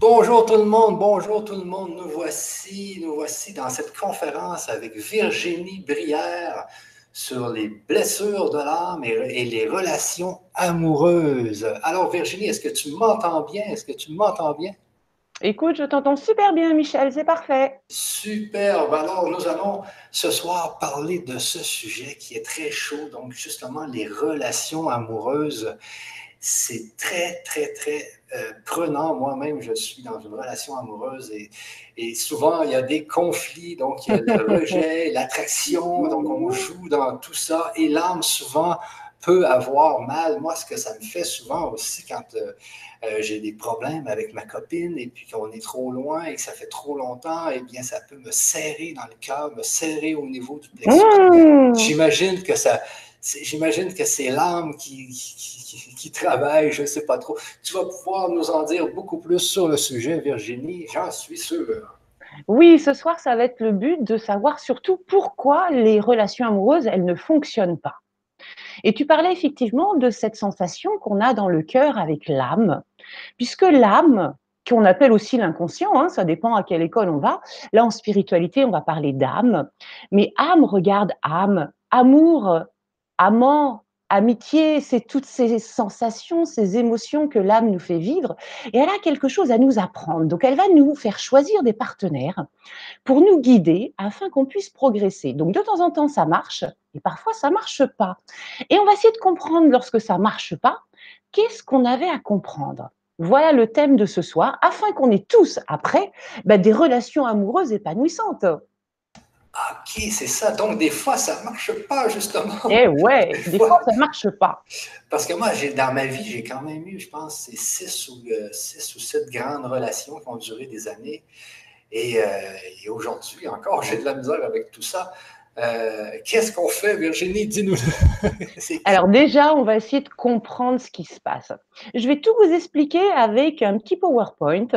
Bonjour tout le monde, bonjour tout le monde. Nous voici, nous voici dans cette conférence avec Virginie Brière sur les blessures de l'âme et, les relations amoureuses. Alors Virginie, est-ce que tu m'entends bien? Est-ce que tu m'entends bien? Écoute, je t'entends super bien, Michel, c'est parfait. Superbe. Alors, nous allons ce soir parler de ce sujet qui est très chaud, donc justement les relations amoureuses. C'est très, très, très euh, prenant. Moi-même, je suis dans une relation amoureuse et, et, souvent, il y a des conflits. Donc, il y a le rejet, l'attraction. Donc, on joue dans tout ça. Et l'âme, souvent, peut avoir mal. Moi, ce que ça me fait souvent aussi quand euh, euh, j'ai des problèmes avec ma copine et puis qu'on est trop loin et que ça fait trop longtemps, eh bien, ça peut me serrer dans le cœur, me serrer au niveau du plexus. Mmh. J'imagine que ça, J'imagine que c'est l'âme qui, qui, travaille, je ne sais pas trop. Tu vas pouvoir nous en dire beaucoup plus sur le sujet, Virginie, j'en suis sûre. Oui, ce soir, ça va être le but de savoir surtout pourquoi les relations amoureuses, elles ne fonctionnent pas. Et tu parlais effectivement de cette sensation qu'on a dans le cœur avec l'âme, puisque l'âme, qu'on appelle aussi l'inconscient, hein, ça dépend à quelle école on va. Là, en spiritualité, on va parler d'âme, mais âme regarde âme, amour amant, amitié, c'est toutes ces sensations, ces émotions que l'âme nous fait vivre. Et elle a quelque chose à nous apprendre. Donc, elle va nous faire choisir des partenaires pour nous guider afin qu'on puisse progresser. Donc, de temps en temps, ça marche et parfois, ça marche pas. Et on va essayer de comprendre lorsque ça marche pas, qu'est-ce qu'on avait à comprendre? Voilà le thème de ce soir, afin qu'on ait tous, après, ben, des relations amoureuses épanouissantes. OK, c'est ça. Donc, des fois, ça ne marche pas, justement. Eh ouais, des, fois, ça ne marche pas. Parce que moi, dans ma vie, j'ai quand même eu, je pense, c'est six ou, euh, six ou sept grandes relations qui ont duré des années. Et, euh, et aujourd'hui, encore, j'ai de la misère avec tout ça. Euh, qu'est-ce qu'on fait, Virginie? Dis-nous. Alors déjà, on va essayer de comprendre ce qui se passe. Je vais tout vous expliquer avec un petit PowerPoint.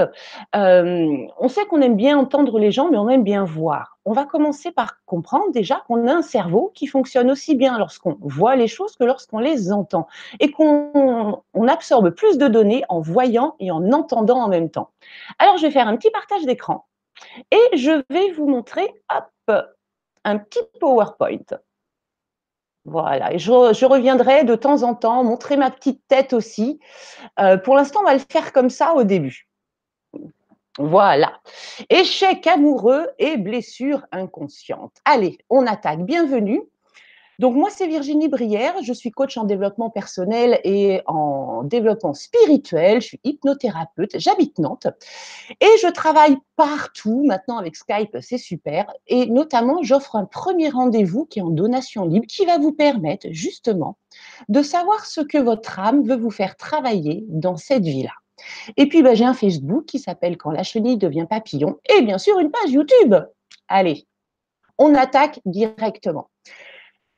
Euh, on sait qu'on aime bien entendre les gens, mais on aime bien voir. On va commencer par comprendre déjà qu'on a un cerveau qui fonctionne aussi bien lorsqu'on voit les choses que lorsqu'on les entend, et qu'on absorbe plus de données en voyant et en entendant en même temps. Alors, je vais faire un petit partage d'écran. Et je vais vous montrer, hop, un petit PowerPoint. Voilà, et je, reviendrai de temps en temps montrer ma petite tête aussi. Euh, pour l'instant, on va le faire comme ça au début. Voilà. Échec amoureux et blessure inconsciente. Allez, on attaque. Bienvenue. Donc moi, c'est Virginie Brière, je suis coach en développement personnel et en développement spirituel, je suis hypnothérapeute, j'habite Nantes et je travaille partout maintenant avec Skype, c'est super. Et notamment, j'offre un premier rendez-vous qui est en donation libre qui va vous permettre justement de savoir ce que votre âme veut vous faire travailler dans cette vie-là. Et puis, ben, j'ai un Facebook qui s'appelle Quand la chenille devient papillon et bien sûr une page YouTube. Allez, on attaque directement.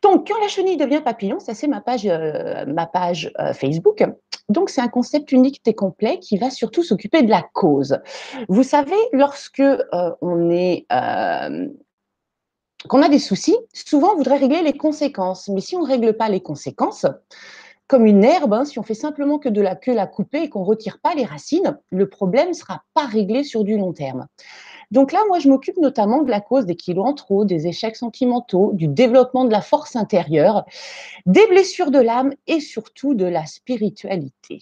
Donc, quand la chenille devient papillon, ça c'est ma page, euh, ma page euh, Facebook. Donc, c'est un concept unique et complet qui va surtout s'occuper de la cause. Vous savez, lorsque euh, on a des soucis, souvent on voudrait régler les conséquences. Mais si on ne règle pas les conséquences, comme une herbe, hein, si on fait simplement que de la queue la couper et qu'on ne retire pas les racines, le problème ne sera pas réglé sur du long terme. Donc là, moi, je m'occupe notamment de la cause des kilos en trop, des échecs sentimentaux, du développement de la force intérieure, des blessures de l'âme et surtout de la spiritualité.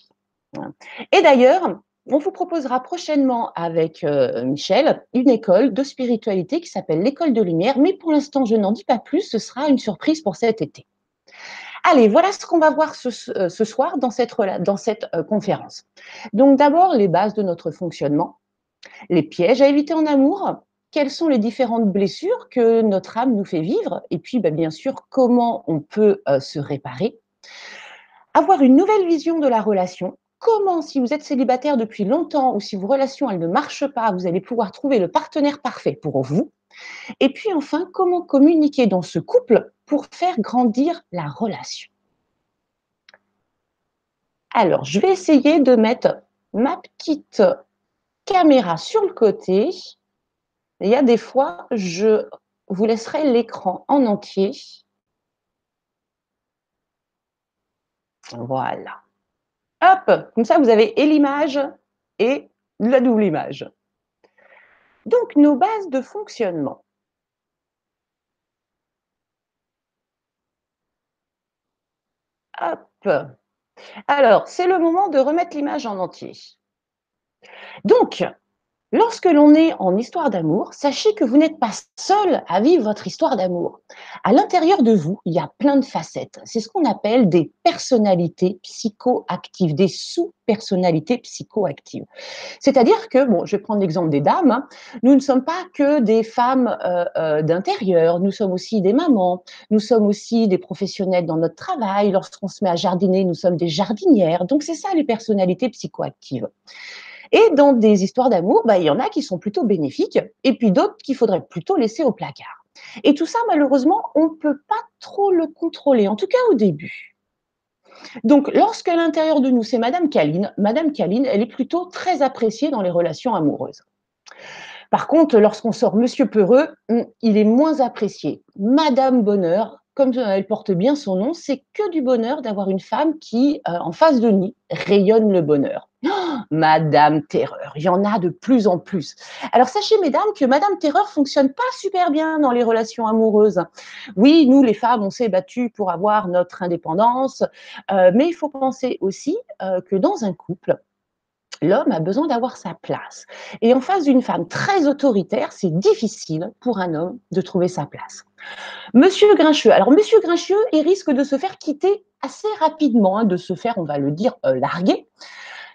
Et d'ailleurs, on vous proposera prochainement avec euh, Michel une école de spiritualité qui s'appelle l'école de lumière, mais pour l'instant, je n'en dis pas plus, ce sera une surprise pour cet été. Allez, voilà ce qu'on va voir ce, euh, soir dans cette, euh, conférence. Donc d'abord, les bases de notre fonctionnement les pièges à éviter en amour, quelles sont les différentes blessures que notre âme nous fait vivre, et puis ben, bien sûr comment on peut euh, se réparer? Avoir une nouvelle vision de la relation, comment si vous êtes célibataire depuis longtemps ou si vos relations elles ne marchent pas, vous allez pouvoir trouver le partenaire parfait pour vous. Et puis enfin, comment communiquer dans ce couple pour faire grandir la relation? Alors, je vais essayer de mettre ma petite caméra sur le côté. il y a des fois, je vous laisserai l'écran en entier. Voilà. Hop, comme ça, vous avez et l'image et la double image. Donc, nos bases de fonctionnement. Hop. Alors, c'est le moment de remettre l'image en entier. Donc, Lorsque l'on est en histoire d'amour, sachez que vous n'êtes pas seul à vivre votre histoire d'amour. À l'intérieur de vous, il y a plein de facettes. C'est ce qu'on appelle des personnalités psychoactives, des sous-personnalités psychoactives. C'est-à-dire que, bon, je vais prendre l'exemple des dames, hein. nous ne sommes pas que des femmes euh, euh, d'intérieur, nous sommes aussi des mamans, nous sommes aussi des professionnels dans notre travail. Lorsqu'on se met à jardiner, nous sommes des jardinières. Donc, c'est ça les personnalités psychoactives. Et dans des histoires d'amour, bah, il y en a qui sont plutôt bénéfiques et puis d'autres qu'il faudrait plutôt laisser au placard. Et tout ça, malheureusement, on ne peut pas trop le contrôler, en tout cas au début. Donc, lorsqu'à l'intérieur de nous, c'est Madame Caline, Madame Caline, elle est plutôt très appréciée dans les relations amoureuses. Par contre, lorsqu'on sort Monsieur Peureux, hmm, il est moins apprécié. Madame Bonheur, comme elle porte bien son nom, c'est que du bonheur d'avoir une femme qui, euh, en face de nous, rayonne le bonheur. Madame Terreur, il y en a de plus en plus. Alors sachez, mesdames, que Madame Terreur fonctionne pas super bien dans les relations amoureuses. Oui, nous, les femmes, on s'est battues pour avoir notre indépendance, euh, mais il faut penser aussi euh, que dans un couple, l'homme a besoin d'avoir sa place. Et en face d'une femme très autoritaire, c'est difficile pour un homme de trouver sa place. Monsieur Grincheux, alors Monsieur Grincheux, il risque de se faire quitter assez rapidement, hein, de se faire, on va le dire, euh, larguer.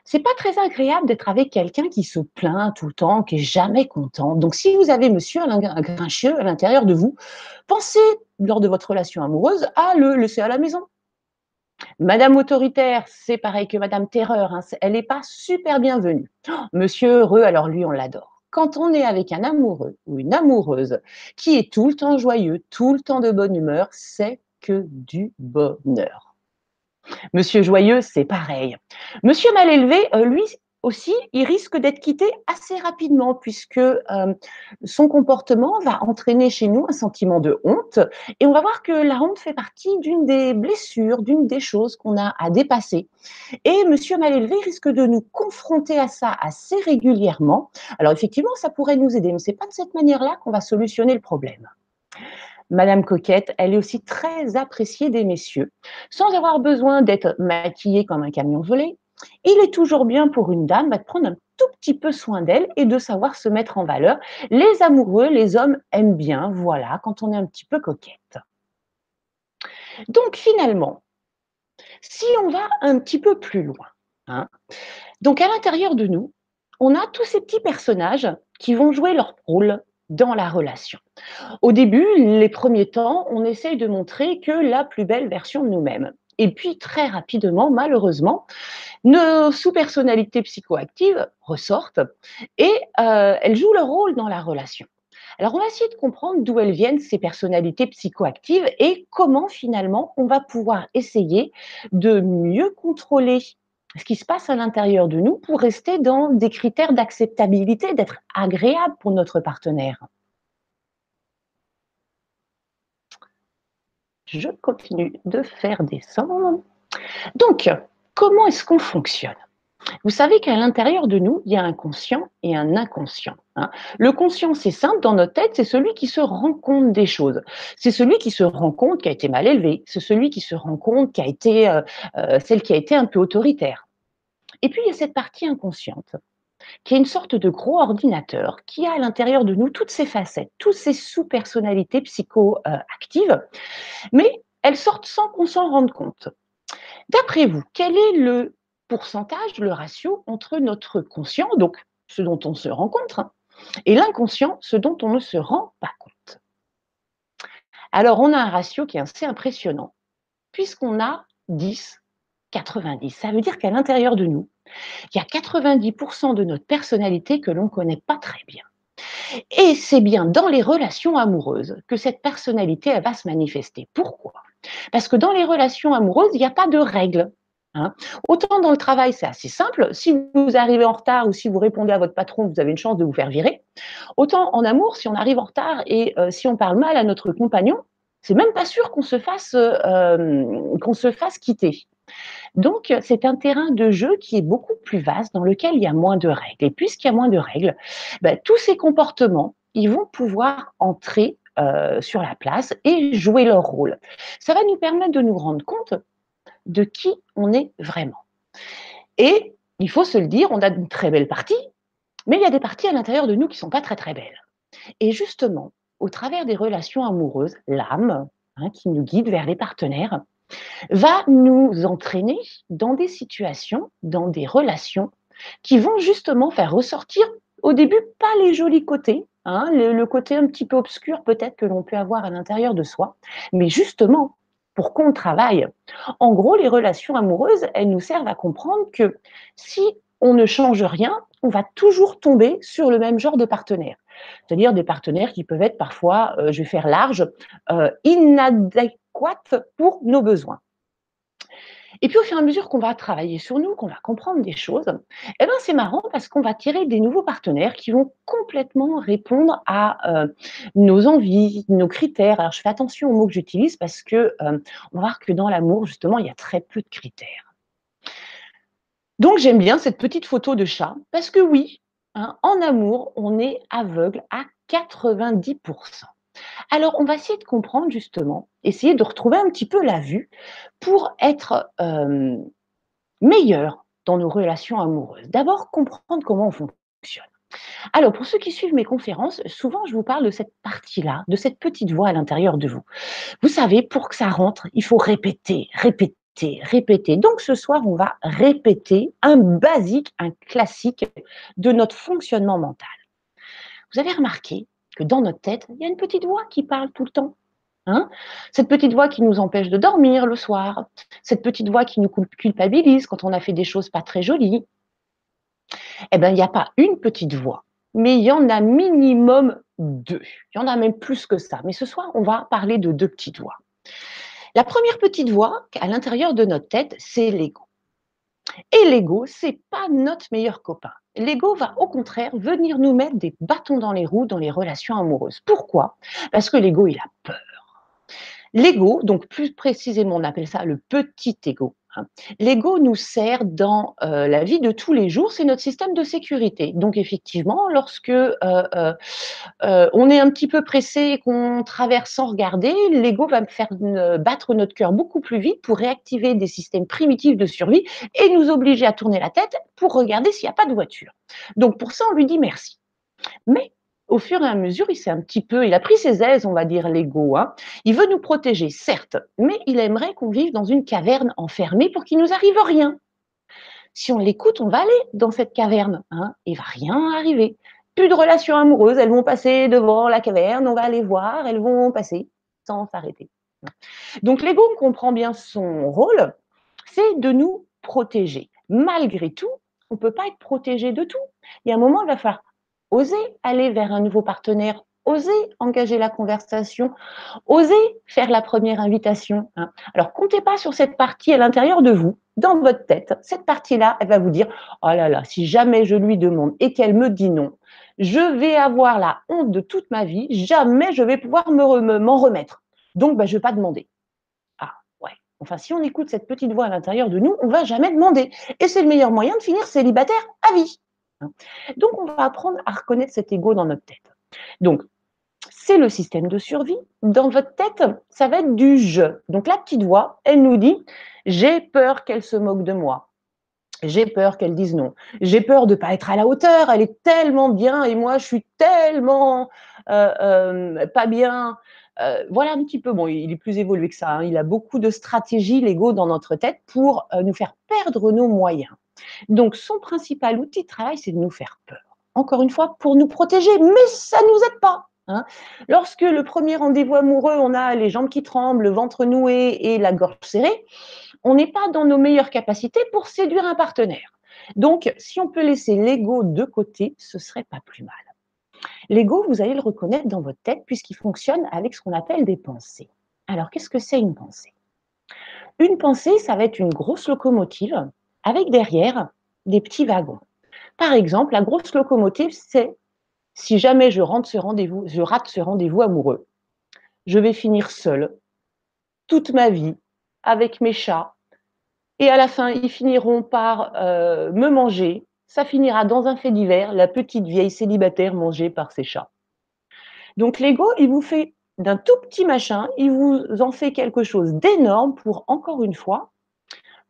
C'est pas très agréable d'être avec quelqu'un qui se plaint tout le temps, qui est jamais content. Donc, si vous avez Monsieur Grincheux à l'intérieur de vous, pensez lors de votre relation amoureuse à le laisser à la maison. Madame autoritaire, c'est pareil que Madame terreur, hein, elle n'est pas super bienvenue. Monsieur heureux, alors lui, on l'adore. Quand on est avec un amoureux ou une amoureuse qui est tout le temps joyeux, tout le temps de bonne humeur, c'est que du bonheur. Monsieur joyeux, c'est pareil. Monsieur mal élevé, euh, lui, aussi, il risque d'être quitté assez rapidement puisque euh, son comportement va entraîner chez nous un sentiment de honte et on va voir que la honte fait partie d'une des blessures, d'une des choses qu'on a à dépasser. Et monsieur mal élevé risque de nous confronter à ça assez régulièrement. Alors effectivement, ça pourrait nous aider, mais c'est pas de cette manière-là qu'on va solutionner le problème. Madame Coquette, elle est aussi très appréciée des messieurs, sans avoir besoin d'être maquillée comme un camion volé, il est toujours bien pour une dame de prendre un tout petit peu soin d'elle et de savoir se mettre en valeur. Les amoureux, les hommes aiment bien, voilà, quand on est un petit peu coquette. Donc finalement, si on va un petit peu plus loin, hein, donc à l'intérieur de nous, on a tous ces petits personnages qui vont jouer leur rôle dans la relation. Au début, les premiers temps, on essaye de montrer que la plus belle version de nous-mêmes. Et puis très rapidement, malheureusement, nos sous-personnalités psychoactives ressortent et euh, elles jouent leur rôle dans la relation. Alors on va essayer de comprendre d'où elles viennent ces personnalités psychoactives et comment finalement on va pouvoir essayer de mieux contrôler ce qui se passe à l'intérieur de nous pour rester dans des critères d'acceptabilité, d'être agréable pour notre partenaire. Je continue de faire descendre. Donc, comment est-ce qu'on fonctionne? Vous savez qu'à l'intérieur de nous, il y a un conscient et un inconscient. Hein. Le conscient, c'est simple, dans notre tête, c'est celui qui se rend compte des choses. C'est celui qui se rend compte qui a été mal élevé. C'est celui qui se rend compte qui a été euh, euh, celle qui a été un peu autoritaire. Et puis, il y a cette partie inconsciente qui est une sorte de gros ordinateur qui a à l'intérieur de nous toutes ces facettes, toutes ces sous-personnalités psychoactives, mais elles sortent sans qu'on s'en rende compte. D'après vous, quel est le pourcentage, le ratio entre notre conscient, donc ce dont on se rencontre, hein, et l'inconscient, ce dont on ne se rend pas compte? Alors, on a un ratio qui est assez impressionnant, puisqu'on a 10, 90. Ça veut dire qu'à l'intérieur de nous, il y a 90% de notre personnalité que l'on ne connaît pas très bien. Et c'est bien dans les relations amoureuses que cette personnalité elle va se manifester. Pourquoi? Parce que dans les relations amoureuses, il n'y a pas de règles. Hein. Autant dans le travail, c'est assez simple. Si vous arrivez en retard ou si vous répondez à votre patron, vous avez une chance de vous faire virer. Autant en amour, si on arrive en retard et euh, si on parle mal à notre compagnon, c'est même pas sûr qu'on se fasse, euh, qu'on se fasse quitter. Donc, c'est un terrain de jeu qui est beaucoup plus vaste, dans lequel il y a moins de règles. Et puisqu'il y a moins de règles, ben, tous ces comportements, ils vont pouvoir entrer euh, sur la place et jouer leur rôle. Ça va nous permettre de nous rendre compte de qui on est vraiment. Et il faut se le dire, on a une très belle partie, mais il y a des parties à l'intérieur de nous qui ne sont pas très très belles. Et justement, au travers des relations amoureuses, l'âme, hein, qui nous guide vers les partenaires, va nous entraîner dans des situations, dans des relations qui vont justement faire ressortir au début pas les jolis côtés, hein, le, côté un petit peu obscur peut-être que l'on peut avoir à l'intérieur de soi, mais justement pour qu'on travaille. En gros, les relations amoureuses, elles nous servent à comprendre que si on ne change rien, on va toujours tomber sur le même genre de partenaire. C'est-à-dire des partenaires qui peuvent être parfois, euh, je vais faire large, euh, pour nos besoins. Et puis au fur et à mesure qu'on va travailler sur nous, qu'on va comprendre des choses, eh ben c'est marrant parce qu'on va tirer des nouveaux partenaires qui vont complètement répondre à euh, nos envies, nos critères. Alors je fais attention aux mots que j'utilise parce que on va voir que dans l'amour justement il y a très peu de critères. Donc j'aime bien cette petite photo de chat parce que oui, hein, en amour, on est aveugle à 90%. Alors on va essayer de comprendre justement, essayer de retrouver un petit peu la vue pour être euh, meilleur dans nos relations amoureuses. D'abord comprendre comment on fonctionne. Alors, pour ceux qui suivent mes conférences, souvent je vous parle de cette partie-là, de cette petite voix à l'intérieur de vous. Vous savez, pour que ça rentre, il faut répéter, répéter, répéter, Donc ce soir, on va répéter un basique, un classique de notre fonctionnement mental. Vous avez remarqué que dans notre tête, il y a une petite voix qui parle tout le temps. Hein cette petite voix qui nous empêche de dormir le soir, cette petite voix qui nous culpabilise quand on a fait des choses pas très jolies. Eh bien, il n'y a pas une petite voix, mais il y en a minimum deux. Il y en a même plus que ça. Mais ce soir, on va parler de deux petites voix. La première petite voix à l'intérieur de notre tête, c'est l'ego. Et l'ego, c'est pas notre meilleur copain. L'ego va au contraire venir nous mettre des bâtons dans les roues dans les relations amoureuses. Pourquoi? Parce que l'ego, il a peur. L'ego, donc plus précisément, on appelle ça le petit ego. Hein. L'ego nous sert dans euh, la vie de tous les jours, c'est notre système de sécurité. Donc effectivement, lorsque euh, euh, on est un petit peu pressé et qu'on traverse sans regarder, l'ego va faire battre notre cœur beaucoup plus vite pour réactiver des systèmes primitifs de survie et nous obliger à tourner la tête pour regarder s'il n'y a pas de voiture. Donc pour ça, on lui dit merci. Mais au fur et à mesure, il s'est un petit peu, il a pris ses aises, on va dire, l'ego. Hein. Il veut nous protéger, certes, mais il aimerait qu'on vive dans une caverne enfermée pour qu'il nous arrive rien. Si on l'écoute, on va aller dans cette caverne, hein, et il va rien arriver. Plus de relations amoureuses, elles vont passer devant la caverne, on va aller voir, elles vont passer sans s'arrêter. Donc l'ego comprend bien son rôle, c'est de nous protéger. Malgré tout, on ne peut pas être protégé de tout. Il y a un moment, il va falloir oser aller vers un nouveau partenaire, oser engager la conversation, oser faire la première invitation. Hein. Alors, comptez pas sur cette partie à l'intérieur de vous, dans votre tête. Cette partie-là, elle va vous dire, oh là là, si jamais je lui demande et qu'elle me dit non, je vais avoir la honte de toute ma vie, jamais je vais pouvoir m'en remettre. Donc, bah, je ne vais pas demander. Ah, ouais. Enfin, si on écoute cette petite voix à l'intérieur de nous, on ne va jamais demander. Et c'est le meilleur moyen de finir célibataire à vie. Hein. Donc, on va apprendre à reconnaître cet ego dans notre tête. Donc, c'est le système de survie. Dans votre tête, ça va être du je. Donc, la petite voix, elle nous dit J'ai peur qu'elle se moque de moi. J'ai peur qu'elle dise non. J'ai peur de ne pas être à la hauteur. Elle est tellement bien et moi, je suis tellement euh, euh, pas bien. Euh, voilà un petit peu. Bon, il est plus évolué que ça. Hein. Il a beaucoup de stratégies, l'ego, dans notre tête pour nous faire perdre nos moyens. Donc, son principal outil de travail, c'est de nous faire peur. Encore une fois, pour nous protéger, mais ça ne nous aide pas. Hein. Lorsque le premier rendez-vous amoureux, on a les jambes qui tremblent, le ventre noué et la gorge serrée, on n'est pas dans nos meilleures capacités pour séduire un partenaire. Donc, si on peut laisser l'ego de côté, ce serait pas plus mal. L'ego, vous allez le reconnaître dans votre tête puisqu'il fonctionne avec ce qu'on appelle des pensées. Alors, qu'est-ce que c'est une pensée? Une pensée, ça va être une grosse locomotive avec derrière des petits wagons. Par exemple, la grosse locomotive, c'est si jamais je, rentre rate ce rendez-vous amoureux, je vais finir seule toute ma vie avec mes chats, Et à la fin, ils finiront par euh, me manger. Ça finira dans un fait divers, la petite vieille célibataire mangée par ses chats. Donc l'ego, il vous fait d'un tout petit machin, il vous en fait quelque chose d'énorme pour, encore une fois,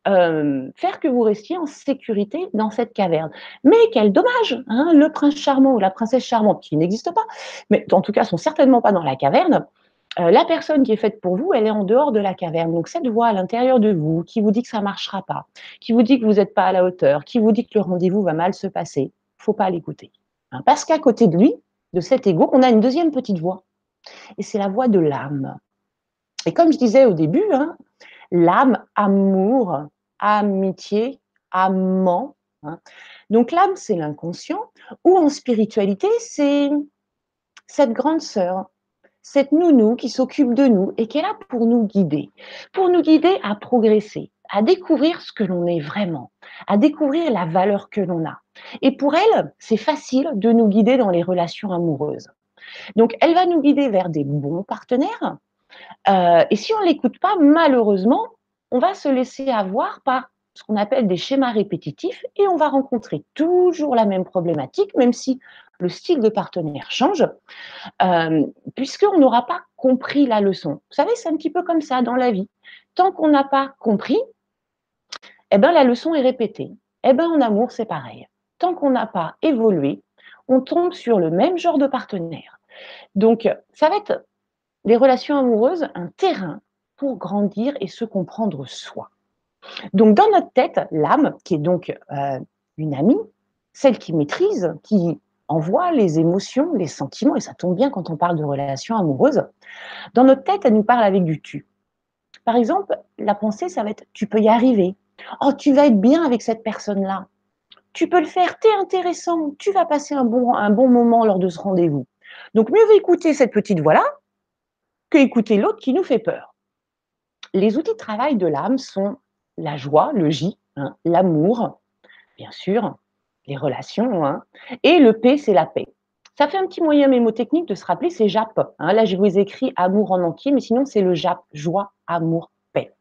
euh, faire que vous restiez en sécurité dans cette caverne. Mais quel dommage, hein, le prince charmant ou la princesse charmante, qui n'existe pas, mais en tout cas sont certainement pas dans la caverne, euh, la personne qui est faite pour vous, elle est en dehors de la caverne. Donc cette voix à l'intérieur de vous qui vous dit que ça ne marchera pas, qui vous dit que vous n'êtes pas à la hauteur, qui vous dit que le rendez-vous va mal se passer, faut pas l'écouter. Hein, parce qu'à côté de lui, de cet ego, on a une deuxième petite voix. Et c'est la voix de l'âme. Et comme je disais au début, hein, l'âme, amour, amitié, amant. Hein. Donc l'âme, c'est l'inconscient, ou en spiritualité, c'est cette grande sœur, cette nounou qui s'occupe de nous et qui est là pour nous guider, pour nous guider à progresser, à découvrir ce que l'on est vraiment, à découvrir la valeur que l'on a. Et pour elle, c'est facile de nous guider dans les relations amoureuses. Donc, elle va nous guider vers des bons partenaires. Euh, et si on ne l'écoute pas, malheureusement, on va se laisser avoir par ce qu'on appelle des schémas répétitifs et on va rencontrer toujours la même problématique, même si le style de partenaire change, euh, puisqu'on n'aura pas compris la leçon. Vous savez, c'est un petit peu comme ça dans la vie. Tant qu'on n'a pas compris, eh ben, la leçon est répétée. Eh ben, en amour, c'est pareil. Tant qu'on n'a pas évolué, on tombe sur le même genre de partenaire. Donc, ça va être les relations amoureuses un terrain pour grandir et se comprendre soi. Donc, dans notre tête, l'âme, qui est donc euh, une amie, celle qui maîtrise, qui envoie les émotions, les sentiments, et ça tombe bien quand on parle de relations amoureuses, dans notre tête, elle nous parle avec du tu. Par exemple, la pensée, ça va être tu peux y arriver. Oh, tu vas être bien avec cette personne-là. Tu peux le faire, tu es intéressant, tu vas passer un bon, un bon moment lors de ce rendez-vous. Donc, mieux vaut écouter cette petite voix-là que écouter l'autre qui nous fait peur. Les outils de travail de l'âme sont la joie, le J, hein, l'amour, bien sûr, les relations, hein, et le P, c'est la paix. Ça fait un petit moyen mémotechnique de se rappeler, c'est JAP. Hein. Là, je vous ai écrit amour en entier, mais sinon, c'est le JAP, joie, amour, paix.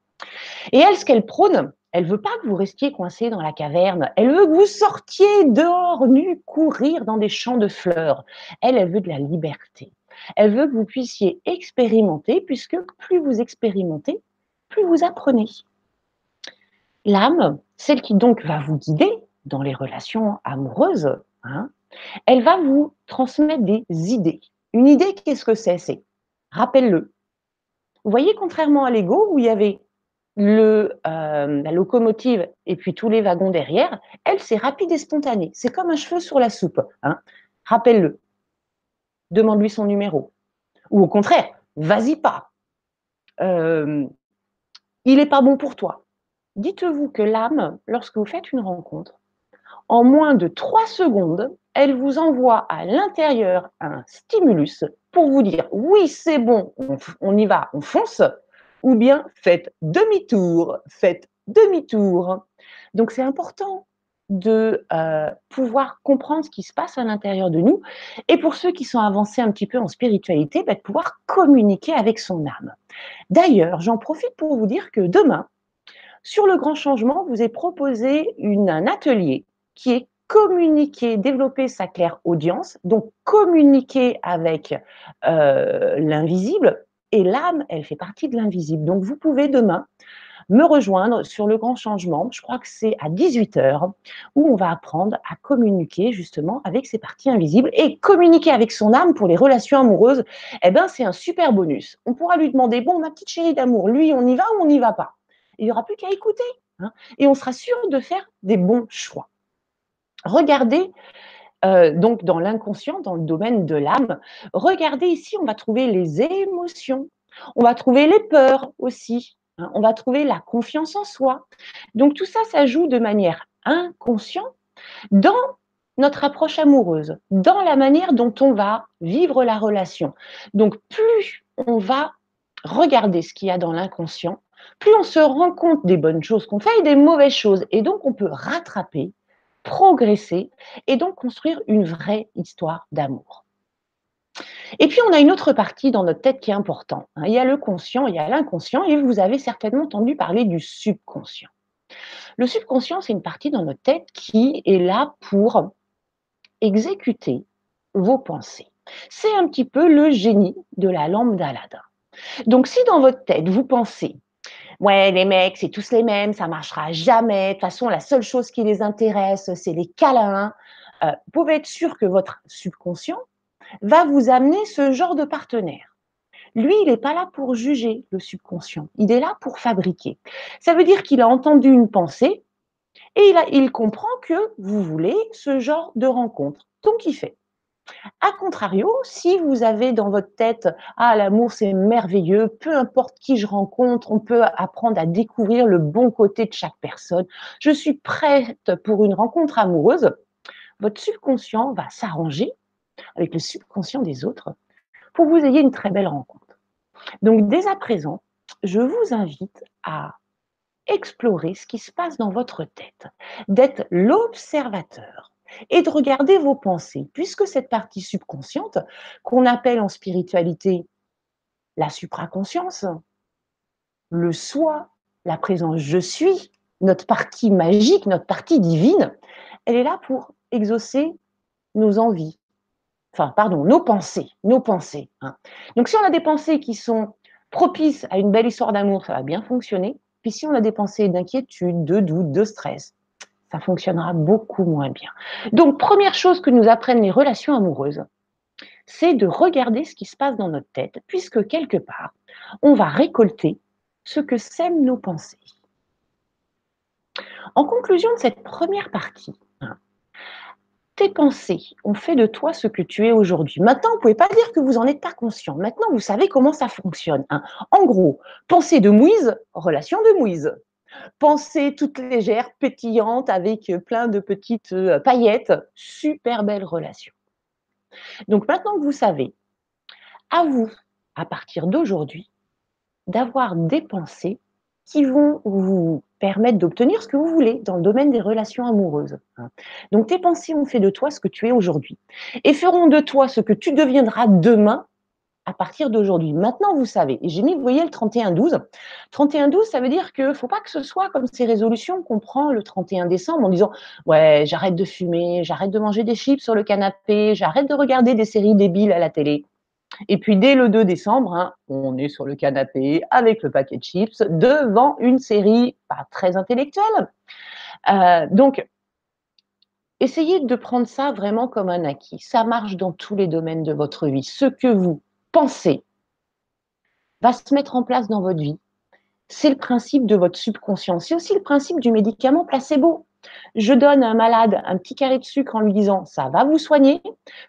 Et elle, ce qu'elle prône, elle veut pas que vous restiez coincé dans la caverne. Elle veut que vous sortiez dehors, nu, courir dans des champs de fleurs. Elle, elle veut de la liberté. Elle veut que vous puissiez expérimenter, puisque plus vous expérimentez, vous apprenez. L'âme, celle qui donc va vous guider dans les relations amoureuses, hein, elle va vous transmettre des idées. Une idée, qu'est-ce que c'est? C'est, rappelle-le. Vous voyez, contrairement à l'ego, où il y avait euh, la locomotive et puis tous les wagons derrière, elle, c'est rapide et spontané. C'est comme un cheveu sur la soupe. Hein. Rappelle-le. Demande-lui son numéro. Ou au contraire, vas-y pas. Euh, il n'est pas bon pour toi. Dites-vous que l'âme, lorsque vous faites une rencontre, en moins de trois secondes, elle vous envoie à l'intérieur un stimulus pour vous dire oui, c'est bon, on, y va, on fonce, ou bien faites demi-tour, faites demi-tour. Donc c'est important de euh, pouvoir comprendre ce qui se passe à l'intérieur de nous et pour ceux qui sont avancés un petit peu en spiritualité, bah, de pouvoir communiquer avec son âme. D'ailleurs, j'en profite pour vous dire que demain, sur le grand changement, vous est proposé un atelier qui est communiquer, développer sa claire audience, donc communiquer avec euh, l'invisible. Et l'âme, elle fait partie de l'invisible. Donc vous pouvez demain me rejoindre sur le grand changement. Je crois que c'est à 18h où on va apprendre à communiquer justement avec ces parties invisibles et communiquer avec son âme pour les relations amoureuses. Eh ben, c'est un super bonus. On pourra lui demander, bon, ma petite chérie d'amour, lui, on y va ou on n'y va pas? Il n'y aura plus qu'à écouter. Hein. et on sera sûr de faire des bons choix. Regardez euh, donc dans l'inconscient, dans le domaine de l'âme, regardez ici, on va trouver les émotions, on va trouver les peurs aussi. On va trouver la confiance en soi. Donc tout ça, ça joue de manière inconsciente dans notre approche amoureuse, dans la manière dont on va vivre la relation. Donc plus on va regarder ce qu'il y a dans l'inconscient, plus on se rend compte des bonnes choses qu'on fait et des mauvaises choses. Et donc on peut rattraper progresser et donc construire une vraie histoire d'amour. Et puis, on a une autre partie dans notre tête qui est importante. Hein. Il y a le conscient, il y a l'inconscient, et vous avez certainement entendu parler du subconscient. Le subconscient, c'est une partie dans notre tête qui est là pour exécuter vos pensées. C'est un petit peu le génie de la lampe d'Aladin. Donc, si dans votre tête, vous pensez, ouais, les mecs, c'est tous les mêmes, ça marchera jamais, de toute façon, la seule chose qui les intéresse, c'est les câlins, euh, vous pouvez être sûr que votre subconscient va vous amener ce genre de partenaire. Lui, il n'est pas là pour juger le subconscient, il est là pour fabriquer. Ça veut dire qu'il a entendu une pensée et il, il comprend que vous voulez ce genre de rencontre. Donc, il fait. A contrario, si vous avez dans votre tête Ah, l'amour c'est merveilleux, peu importe qui je rencontre, on peut apprendre à découvrir le bon côté de chaque personne, je suis prête pour une rencontre amoureuse, votre subconscient va s'arranger avec le subconscient des autres pour que vous ayez une très belle rencontre. Donc, dès à présent, je vous invite à explorer ce qui se passe dans votre tête, d'être l'observateur et de regarder vos pensées, puisque cette partie subconsciente, qu'on appelle en spiritualité la supraconscience, le soi, la présence je suis, notre partie magique, notre partie divine, elle est là pour exaucer nos envies, enfin, pardon, nos pensées, nos pensées. Hein. Donc, si on a des pensées qui sont propices à une belle histoire d'amour, ça va bien fonctionner. Puis, si on a des pensées d'inquiétude, de doute, de stress, ça fonctionnera beaucoup moins bien. Donc, première chose que nous apprennent les relations amoureuses, c'est de regarder ce qui se passe dans notre tête, puisque quelque part, on va récolter ce que sèment nos pensées. En conclusion de cette première partie, tes pensées ont fait de toi ce que tu es aujourd'hui. Maintenant, vous ne pouvez pas dire que vous n'en êtes pas conscient. Maintenant, vous savez comment ça fonctionne. Hein. En gros, pensée de mouise, relation de mouise. Pensée toute légère, pétillante, avec plein de petites euh, paillettes, super belle relation. Donc maintenant que vous savez, à vous, à partir d'aujourd'hui, d'avoir des pensées qui vont vous permettre d'obtenir ce que vous voulez dans le domaine des relations amoureuses. Hein. Donc tes pensées ont fait de toi ce que tu es aujourd'hui et feront de toi ce que tu deviendras demain à partir d'aujourd'hui. Maintenant, vous savez. Et j'ai mis, vous voyez, le 31-12. 31-12, ça veut dire que faut pas que ce soit comme ces résolutions qu'on prend le 31 décembre en disant Ouais, j'arrête de fumer, j'arrête de manger des chips sur le canapé, j'arrête de regarder des séries débiles à la télé. Et puis dès le 2 décembre, hein, on est sur le canapé avec le paquet de chips devant une série pas très intellectuelle. Euh, donc, essayez de prendre ça vraiment comme un acquis. Ça marche dans tous les domaines de votre vie. Ce que vous pensez va se mettre en place dans votre vie. C'est le principe de votre subconscient. C'est aussi le principe du médicament placebo je donne à un malade un petit carré de sucre en lui disant ça va vous soigner,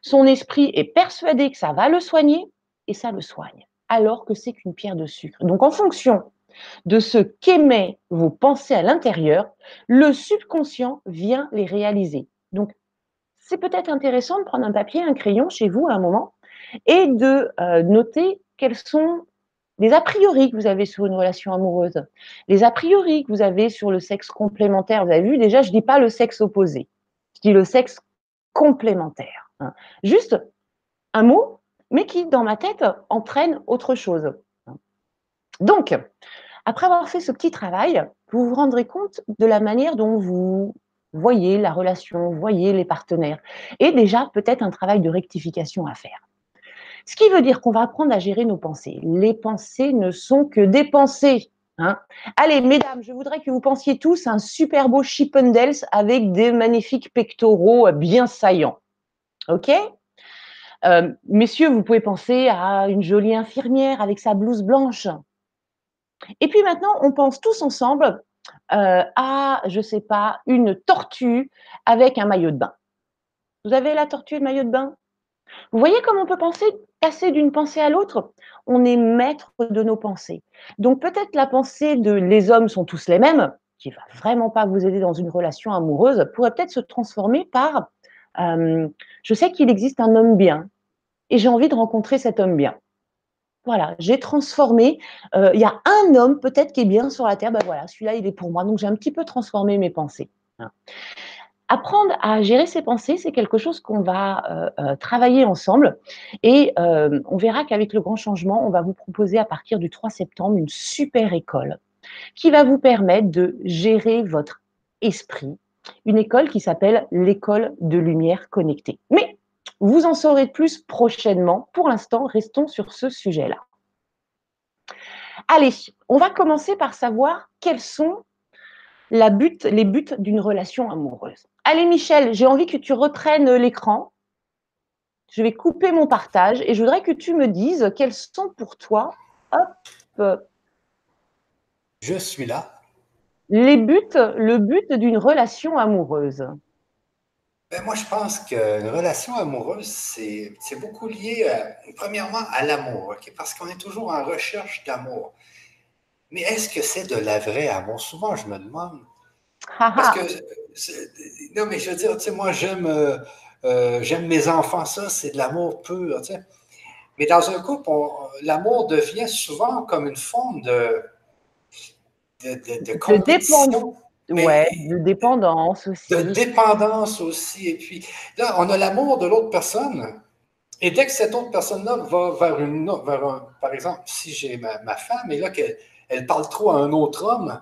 son esprit est persuadé que ça va le soigner et ça le soigne, alors que c'est qu'une pierre de sucre. Donc en fonction de ce qu'émet vos pensées à l'intérieur, le subconscient vient les réaliser. Donc c'est peut-être intéressant de prendre un papier, un crayon chez vous à un moment et de euh, noter quels sont les a priori que vous avez sur une relation amoureuse, les a priori que vous avez sur le sexe complémentaire. Vous avez vu, déjà, je ne dis pas le sexe opposé, je dis le sexe complémentaire. Hein. Juste un mot, mais qui, dans ma tête, entraîne autre chose. Donc, après avoir fait ce petit travail, vous vous rendrez compte de la manière dont vous voyez la relation, voyez les partenaires, et déjà peut-être un travail de rectification à faire. Ce qui veut dire qu'on va apprendre à gérer nos pensées. Les pensées ne sont que des pensées. Hein. Allez, mesdames, je voudrais que vous pensiez tous à un super beau Chippendales avec des magnifiques pectoraux bien saillants. OK? Euh, Messieurs, vous pouvez penser à une jolie infirmière avec sa blouse blanche. Et puis maintenant, on pense tous ensemble euh, à, je ne sais pas, une tortue avec un maillot de bain. Vous avez la tortue et le maillot de bain? Vous voyez comment on peut penser, passer d'une pensée à l'autre On est maître de nos pensées. Donc peut-être la pensée de les hommes sont tous les mêmes, qui va vraiment pas vous aider dans une relation amoureuse, pourrait peut-être se transformer par euh, je sais qu'il existe un homme bien et j'ai envie de rencontrer cet homme bien. Voilà, j'ai transformé. Euh, il y a un homme peut-être qui est bien sur la terre. Ben voilà, celui-là il est pour moi. Donc j'ai un petit peu transformé mes pensées. Apprendre à gérer ses pensées, c'est quelque chose qu'on va euh, euh, travailler ensemble. Et euh, on verra qu'avec le grand changement, on va vous proposer à partir du 3 septembre une super école qui va vous permettre de gérer votre esprit. Une école qui s'appelle l'école de lumière connectée. Mais vous en saurez plus prochainement. Pour l'instant, restons sur ce sujet-là. Allez, on va commencer par savoir quels sont les buts d'une relation amoureuse. Allez Michel, j'ai envie que tu reprennes l'écran. Je vais couper mon partage et je voudrais que tu me dises quels sont pour toi, hop, je suis là. Les buts, le but d'une relation amoureuse. Ben, moi, je pense qu'une relation amoureuse, c'est beaucoup lié, euh, premièrement, à l'amour, parce qu'on est toujours en recherche d'amour. Mais est-ce que c'est de la vraie amour? Souvent, je me demande. Parce que, non, mais je veux dire, tu sais, moi, j'aime euh, euh, j'aime mes enfants, ça, c'est de l'amour pur, tu sais. Mais dans un couple, l'amour devient souvent comme une forme de, de, de, de compétition. Ouais, de dépendance aussi. De dépendance aussi. Et puis là, on a l'amour de l'autre personne. Et dès que cette autre personne-là va vers une vers un, par exemple, si j'ai ma, ma, femme et là qu'elle elle parle trop à un autre homme,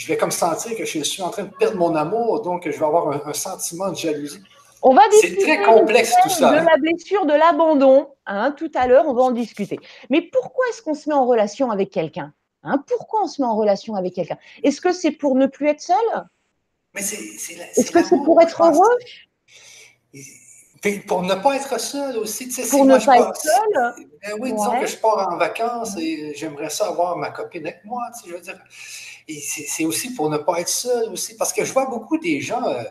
je vais comme sentir que je suis en train de perdre mon amour, donc je vais avoir un, sentiment de jalousie. On va C'est très complexe tout ça. De hein. la blessure, de l'abandon, hein, tout à l'heure, on va en discuter. Mais pourquoi est-ce qu'on se met en relation avec quelqu'un Hein, pourquoi on se met en relation avec quelqu'un? Est-ce que c'est pour ne plus être seul? Est-ce que c'est pour être heureux? Pour ne pas être seul aussi. Tu sais, pour ne pas être seul? Ben Oui, disons que je pars en vacances et j'aimerais ça avoir ma copine avec moi. Tu sais, je veux dire. Et c'est aussi pour ne pas être seul aussi. Parce que je vois beaucoup des gens, euh,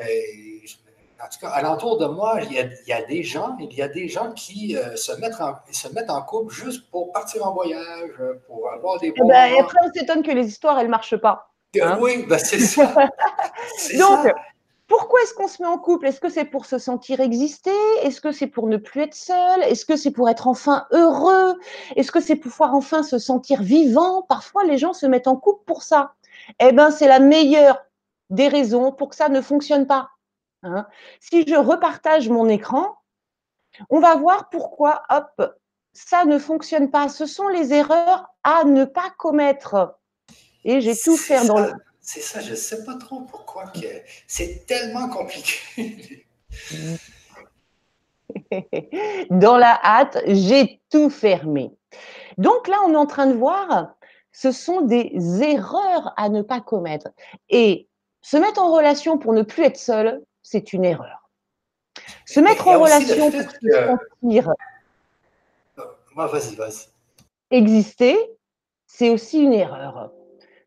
euh, en tout cas, alentour de moi, il y, a, des gens, il y a des gens qui euh, se, mettent en, se mettent en couple juste pour partir en voyage, pour avoir des eh bons ben, Et après, on s'étonne que les histoires, elles ne marchent pas. Hein. oui, ben c'est ça. Donc, pourquoi est-ce qu'on se met en couple? Est-ce que c'est pour se sentir exister? Est-ce que c'est pour ne plus être seul? Est-ce que c'est pour être enfin heureux? Est-ce que c'est pour pouvoir enfin se sentir vivant? Parfois, les gens se mettent en couple pour ça. Eh bien, c'est la meilleure des raisons pour que ça ne fonctionne pas. Hein. Si je repartage mon écran, on va voir pourquoi, hop, ça ne fonctionne pas. Ce sont les erreurs à ne pas commettre. Et j'ai tout fait dans le. C'est ça, je ne sais pas trop pourquoi que c'est tellement compliqué. dans la hâte, j'ai tout fermé. Donc là, on est en train de voir, ce sont des erreurs à ne pas commettre. Et se mettre en relation pour ne plus être seul, c'est une erreur. Se mettre en relation pour se sentir vas-y, vas-y. exister, c'est aussi une erreur.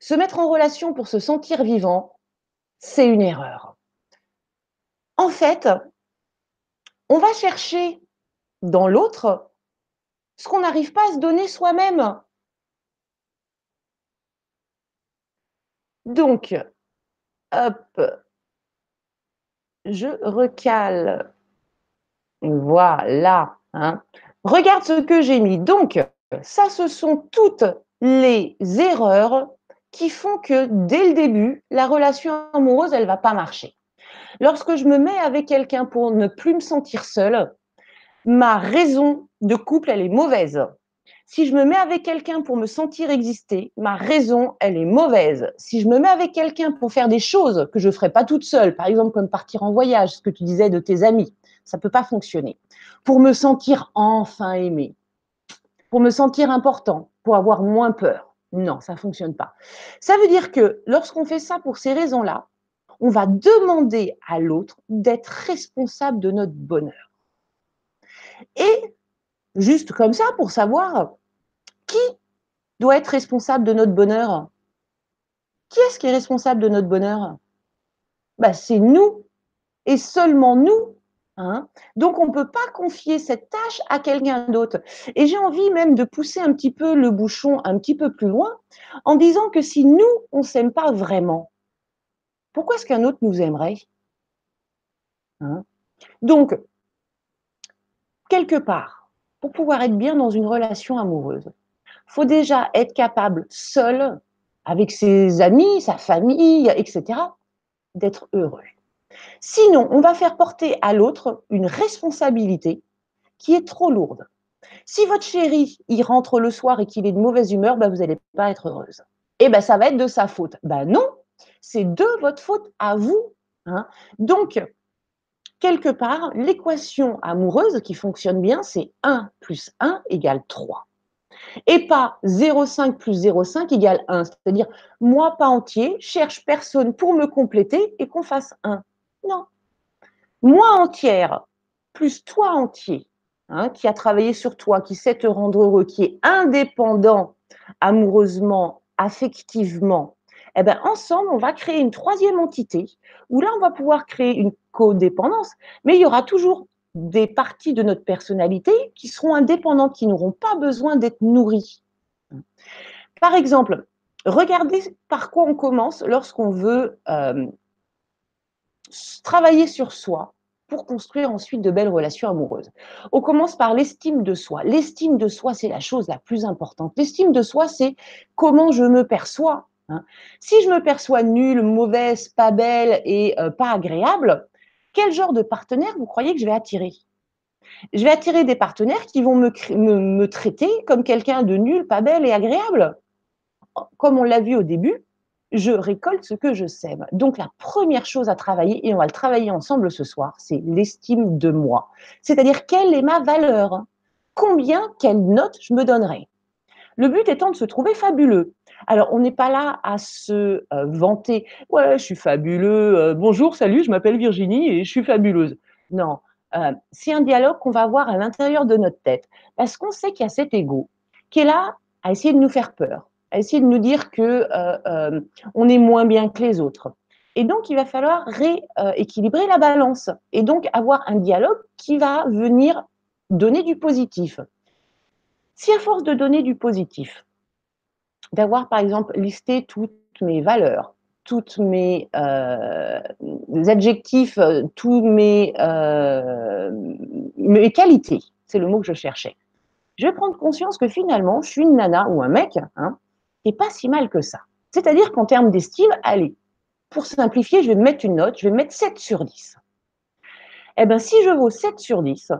Se mettre en relation pour se sentir vivant, c'est une erreur. En fait, on va chercher dans l'autre ce qu'on n'arrive pas à se donner soi-même. Donc, hop, je recale. Voilà. Hein. Regarde ce que j'ai mis. Donc, ça, ce sont toutes les erreurs qui font que dès le début, la relation amoureuse, elle va pas marcher. Lorsque je me mets avec quelqu'un pour ne plus me sentir seule, ma raison de couple, elle est mauvaise. Si je me mets avec quelqu'un pour me sentir exister, ma raison, elle est mauvaise. Si je me mets avec quelqu'un pour faire des choses que je ne ferais pas toute seule, par exemple comme partir en voyage, ce que tu disais de tes amis, ça ne peut pas fonctionner. Pour me sentir enfin aimé, pour me sentir important, pour avoir moins peur. Non, ça ne fonctionne pas. Ça veut dire que lorsqu'on fait ça pour ces raisons-là, on va demander à l'autre d'être responsable de notre bonheur. Et juste comme ça, pour savoir qui doit être responsable de notre bonheur Qui est-ce qui est responsable de notre bonheur? Bah, C'est nous et seulement nous. Hein Donc, on ne peut pas confier cette tâche à quelqu'un d'autre. Et j'ai envie même de pousser un petit peu le bouchon un petit peu plus loin en disant que si nous, on ne s'aime pas vraiment, pourquoi est-ce qu'un autre nous aimerait hein? Donc, quelque part, pour pouvoir être bien dans une relation amoureuse, faut déjà être capable seul, avec ses amis, sa famille, etc., d'être heureux. Sinon, on va faire porter à l'autre une responsabilité qui est trop lourde. Si votre chéri, il rentre le soir et qu'il est de mauvaise humeur, ben vous n'allez pas être heureuse. eh ben, ça va être de sa faute. Ben non, c'est de votre faute à vous. Hein. Donc, quelque part, l'équation amoureuse qui fonctionne bien, c'est 1 plus 1 égale 3. Et pas 0,5 plus 0,5 égale 1. C'est-à-dire, moi pas entier, cherche personne pour me compléter et qu'on fasse 1. Non. Moi entière plus toi entier, hein, qui a travaillé sur toi, qui sait te rendre heureux, qui est indépendant amoureusement, affectivement, eh bien, ensemble, on va créer une troisième entité où là, on va pouvoir créer une codépendance, mais il y aura toujours des parties de notre personnalité qui seront indépendantes, qui n'auront pas besoin d'être nourries. Par exemple, regardez par quoi on commence lorsqu'on veut euh, travailler sur soi pour construire ensuite de belles relations amoureuses. On commence par l'estime de soi. L'estime de soi, c'est la chose la plus importante. L'estime de soi, c'est comment je me perçois. Hein. Si je me perçois nulle, mauvaise, pas belle et euh, pas agréable, quel genre de partenaire vous croyez que je vais attirer? Je vais attirer des partenaires qui vont me, me, traiter comme quelqu'un de nul, pas belle et agréable? Comme on l'a vu au début, je récolte ce que je sème. Donc la première chose à travailler, et on va le travailler ensemble ce soir, c'est l'estime de moi. C'est-à-dire quelle est ma valeur? Combien, quelle note je me donnerai? Le but étant de se trouver fabuleux. Alors, on n'est pas là à se euh, vanter. Ouais, je suis fabuleux. Euh, bonjour, salut, je m'appelle Virginie et je suis fabuleuse. Non, euh, c'est un dialogue qu'on va avoir à l'intérieur de notre tête. Parce qu'on sait qu'il y a cet ego qui est là à essayer de nous faire peur, à essayer de nous dire que on est moins bien que les autres. Et donc, il va falloir rééquilibrer la balance et donc avoir un dialogue qui va venir donner du positif. Si à force de donner du positif, d'avoir par exemple listé toutes mes valeurs, toutes mes euh, adjectifs, euh, toutes mes, euh, mes qualités, c'est le mot que je cherchais. Je vais prendre conscience que finalement, je suis une nana ou un mec, hein, et pas si mal que ça. C'est-à-dire qu'en termes d'estime, allez, pour simplifier, je vais mettre une note, je vais mettre 7 sur 10. Eh bien, si je vaux 7 sur 10,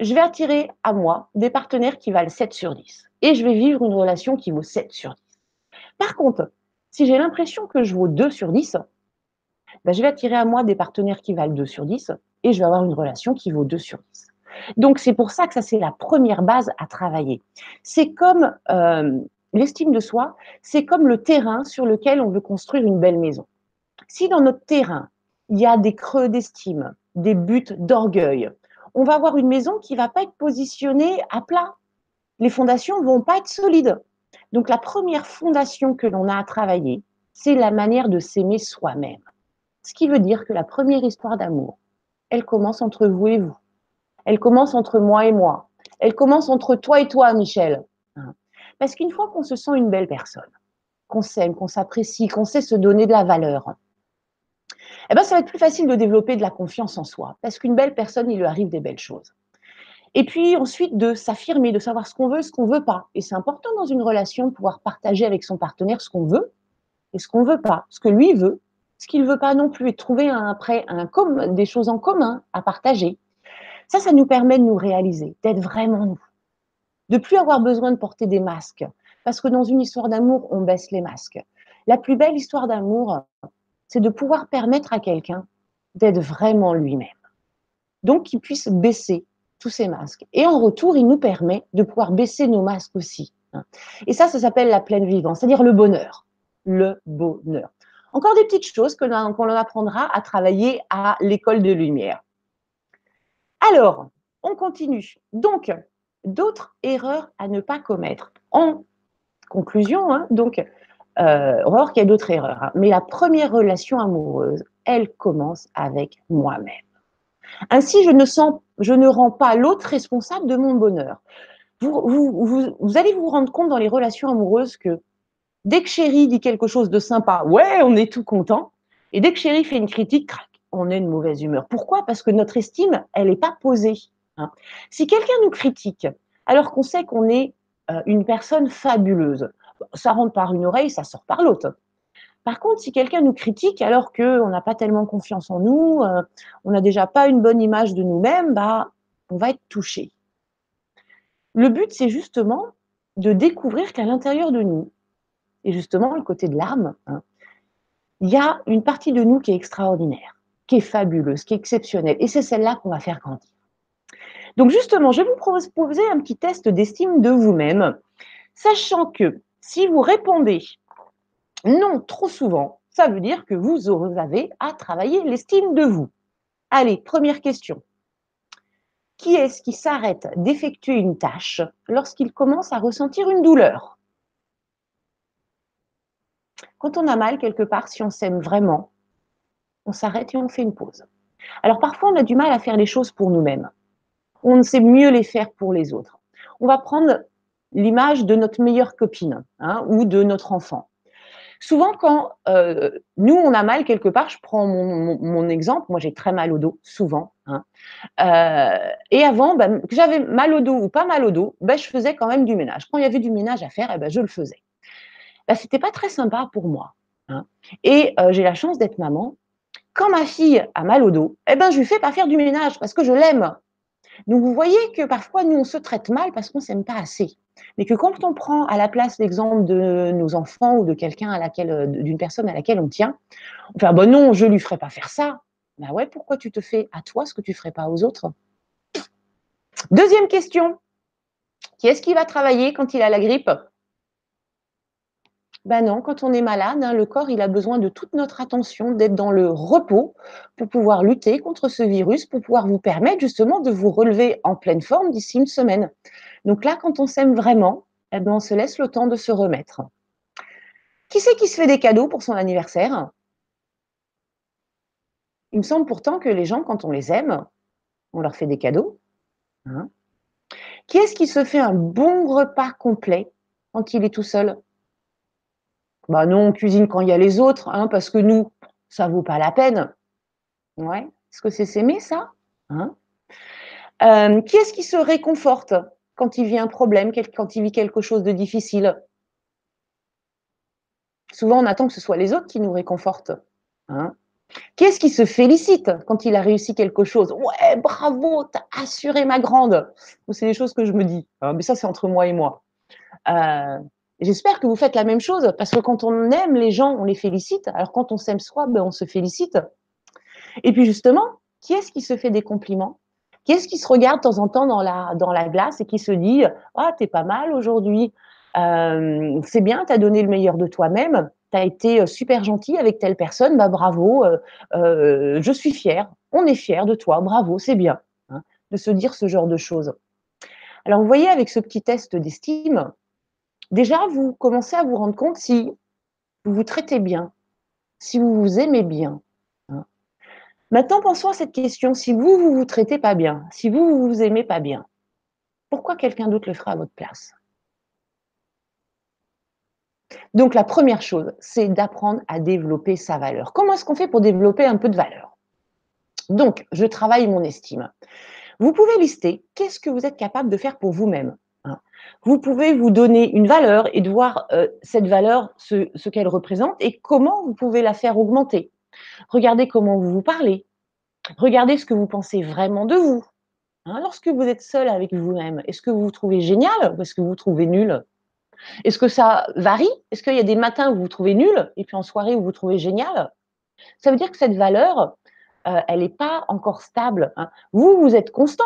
je vais attirer à moi des partenaires qui valent 7 sur 10 et je vais vivre une relation qui vaut 7 sur 10. Par contre, si j'ai l'impression que je vaux 2 sur 10, ben je vais attirer à moi des partenaires qui valent 2 sur 10 et je vais avoir une relation qui vaut 2 sur 10. Donc c'est pour ça que ça c'est la première base à travailler. C'est comme euh, l'estime de soi, c'est comme le terrain sur lequel on veut construire une belle maison. Si dans notre terrain, il y a des creux d'estime, des buts d'orgueil, on va avoir une maison qui va pas être positionnée à plat. Les fondations vont pas être solides. Donc la première fondation que l'on a à travailler, c'est la manière de s'aimer soi-même. Ce qui veut dire que la première histoire d'amour, elle commence entre vous et vous. Elle commence entre moi et moi. Elle commence entre toi et toi, Michel. Parce qu'une fois qu'on se sent une belle personne, qu'on s'aime, qu'on s'apprécie, qu'on sait se donner de la valeur, eh ben, ça va être plus facile de développer de la confiance en soi. Parce qu'une belle personne, il lui arrive des belles choses. Et puis ensuite, de s'affirmer, de savoir ce qu'on veut, ce qu'on veut pas. Et c'est important dans une relation de pouvoir partager avec son partenaire ce qu'on veut et ce qu'on veut pas, ce que lui veut, ce qu'il veut pas non plus, et trouver après un, des choses en commun à partager. Ça, ça nous permet de nous réaliser, d'être vraiment nous, de plus avoir besoin de porter des masques. Parce que dans une histoire d'amour, on baisse les masques. La plus belle histoire d'amour, c'est de pouvoir permettre à quelqu'un d'être vraiment lui-même. Donc, qu'il puisse baisser tous ces masques. Et en retour, il nous permet de pouvoir baisser nos masques aussi. Hein. Et ça, ça s'appelle la pleine vivance, c'est-à-dire le bonheur. Le bonheur. Encore des petites choses que qu'on apprendra à travailler à l'école de lumière. Alors, on continue. Donc, d'autres erreurs à ne pas commettre. En conclusion, hein, donc, euh, qu'il y a d'autres erreurs. Hein. Mais la première relation amoureuse, elle commence avec moi-même. Ainsi, je ne, sens, je ne rends pas l'autre responsable de mon bonheur. Vous, allez vous rendre compte dans les relations amoureuses que dès que chéri dit quelque chose de sympa, ouais, on est tout content. Et dès que chéri fait une critique, crac, on est de mauvaise humeur. Pourquoi? Parce que notre estime, elle n'est pas posée. Hein. Si quelqu'un nous critique, alors qu'on sait qu'on est euh, une personne fabuleuse, ça rentre par une oreille, ça sort par l'autre. Par contre, si quelqu'un nous critique alors qu'on n'a pas tellement confiance en nous, euh, on n'a déjà pas une bonne image de nous-mêmes, bah, on va être touché. Le but, c'est justement de découvrir qu'à l'intérieur de nous, et justement le côté de l'âme, hein, il y a une partie de nous qui est extraordinaire, qui est fabuleuse, qui est exceptionnelle, et c'est celle-là qu'on va faire grandir. Donc justement, je vais vous proposer un petit test d'estime de vous-même, sachant que si vous répondez non trop souvent, ça veut dire que vous avez à travailler l'estime de vous. Allez, première question. Qui est-ce qui s'arrête d'effectuer une tâche lorsqu'il commence à ressentir une douleur? Quand on a mal quelque part, si on s'aime vraiment, on s'arrête et on fait une pause. Alors parfois, on a du mal à faire les choses pour nous-mêmes on ne sait mieux les faire pour les autres. On va prendre l'image de notre meilleure copine hein, ou de notre enfant. Souvent, quand euh, nous, on a mal quelque part, je prends mon, exemple, moi j'ai très mal au dos, souvent. Hein. Euh, et avant, ben, que j'avais mal au dos ou pas mal au dos, ben, je faisais quand même du ménage. Quand il y avait du ménage à faire, eh ben, je le faisais. Ce n'était pas très sympa pour moi. Hein. Et euh, j'ai la chance d'être maman. Quand ma fille a mal au dos, eh ben, je lui fais pas faire du ménage parce que je l'aime. Donc vous voyez que parfois nous on se traite mal parce qu'on ne s'aime pas assez. Mais que quand on prend à la place l'exemple de nos enfants ou de quelqu'un euh, d'une personne à laquelle on tient, on fait ah ben non, je lui ferai pas faire ça. Ben ouais, pourquoi tu te fais à toi ce que tu ferais pas aux autres? Deuxième question. Qui est-ce qui va travailler quand il a la grippe? Ben non, quand on est malade, hein, le corps il a besoin de toute notre attention, d'être dans le repos pour pouvoir lutter contre ce virus, pour pouvoir vous permettre justement de vous relever en pleine forme d'ici une semaine. Donc là, quand on s'aime vraiment, eh ben, on se laisse le temps de se remettre. Qui c'est qui se fait des cadeaux pour son anniversaire? Il me semble pourtant que les gens, quand on les aime, on leur fait des cadeaux. Hein. qui est-ce qui se fait un bon repas complet quand il est tout seul? Bah non, on cuisine quand il y a les autres, hein, parce que nous, ça vaut pas la peine. Ouais. Est-ce que c'est s'aimer, ça? Hein? Euh, Qui est-ce qui se réconforte quand il vit un problème, quand il vit quelque chose de difficile? Souvent, on attend que ce soit les autres qui nous réconfortent. Hein qui est-ce qui se félicite quand il a réussi quelque chose? Ouais, bravo, t'as assuré ma grande. C'est des choses que je me dis. Mais ça, c'est entre moi et moi. Euh, J'espère que vous faites la même chose, parce que quand on aime les gens, on les félicite. Alors quand on s'aime soi, ben, on se félicite. Et puis justement, qui est-ce qui se fait des compliments? Qui est-ce qui se regarde de temps en temps dans la, dans la glace et qui se dit Ah, t'es pas mal aujourd'hui, euh, c'est bien, tu as donné le meilleur de toi-même, tu as été euh, super gentil avec telle personne, bah bravo, euh, je suis fière, on est fier de toi, bravo, c'est bien, hein, de se dire ce genre de choses. Alors vous voyez, avec ce petit test d'estime, déjà, vous commencez à vous rendre compte si vous vous traitez bien, si vous vous aimez bien. Hein. Maintenant, pensons à cette question. Si vous, vous vous traitez pas bien, si vous, vous vous aimez pas bien, pourquoi quelqu'un d'autre le fera à votre place? Donc, la première chose, c'est d'apprendre à développer sa valeur. Comment est-ce qu'on fait pour développer un peu de valeur? Donc, je travaille mon estime. Vous pouvez lister qu'est-ce que vous êtes capable de faire pour vous-même vous pouvez vous donner une valeur et de voir euh, cette valeur, ce, qu'elle représente et comment vous pouvez la faire augmenter. Regardez comment vous vous parlez. Regardez ce que vous pensez vraiment de vous. Hein, lorsque vous êtes seul avec vous-même, est-ce que vous vous trouvez génial ou est-ce que vous vous trouvez nul? Est-ce que ça varie? Est-ce qu'il y a des matins où vous vous trouvez nul et puis en soirée où vous vous trouvez génial? Ça veut dire que cette valeur, euh, elle n'est pas encore stable. Hein. Vous, vous êtes constant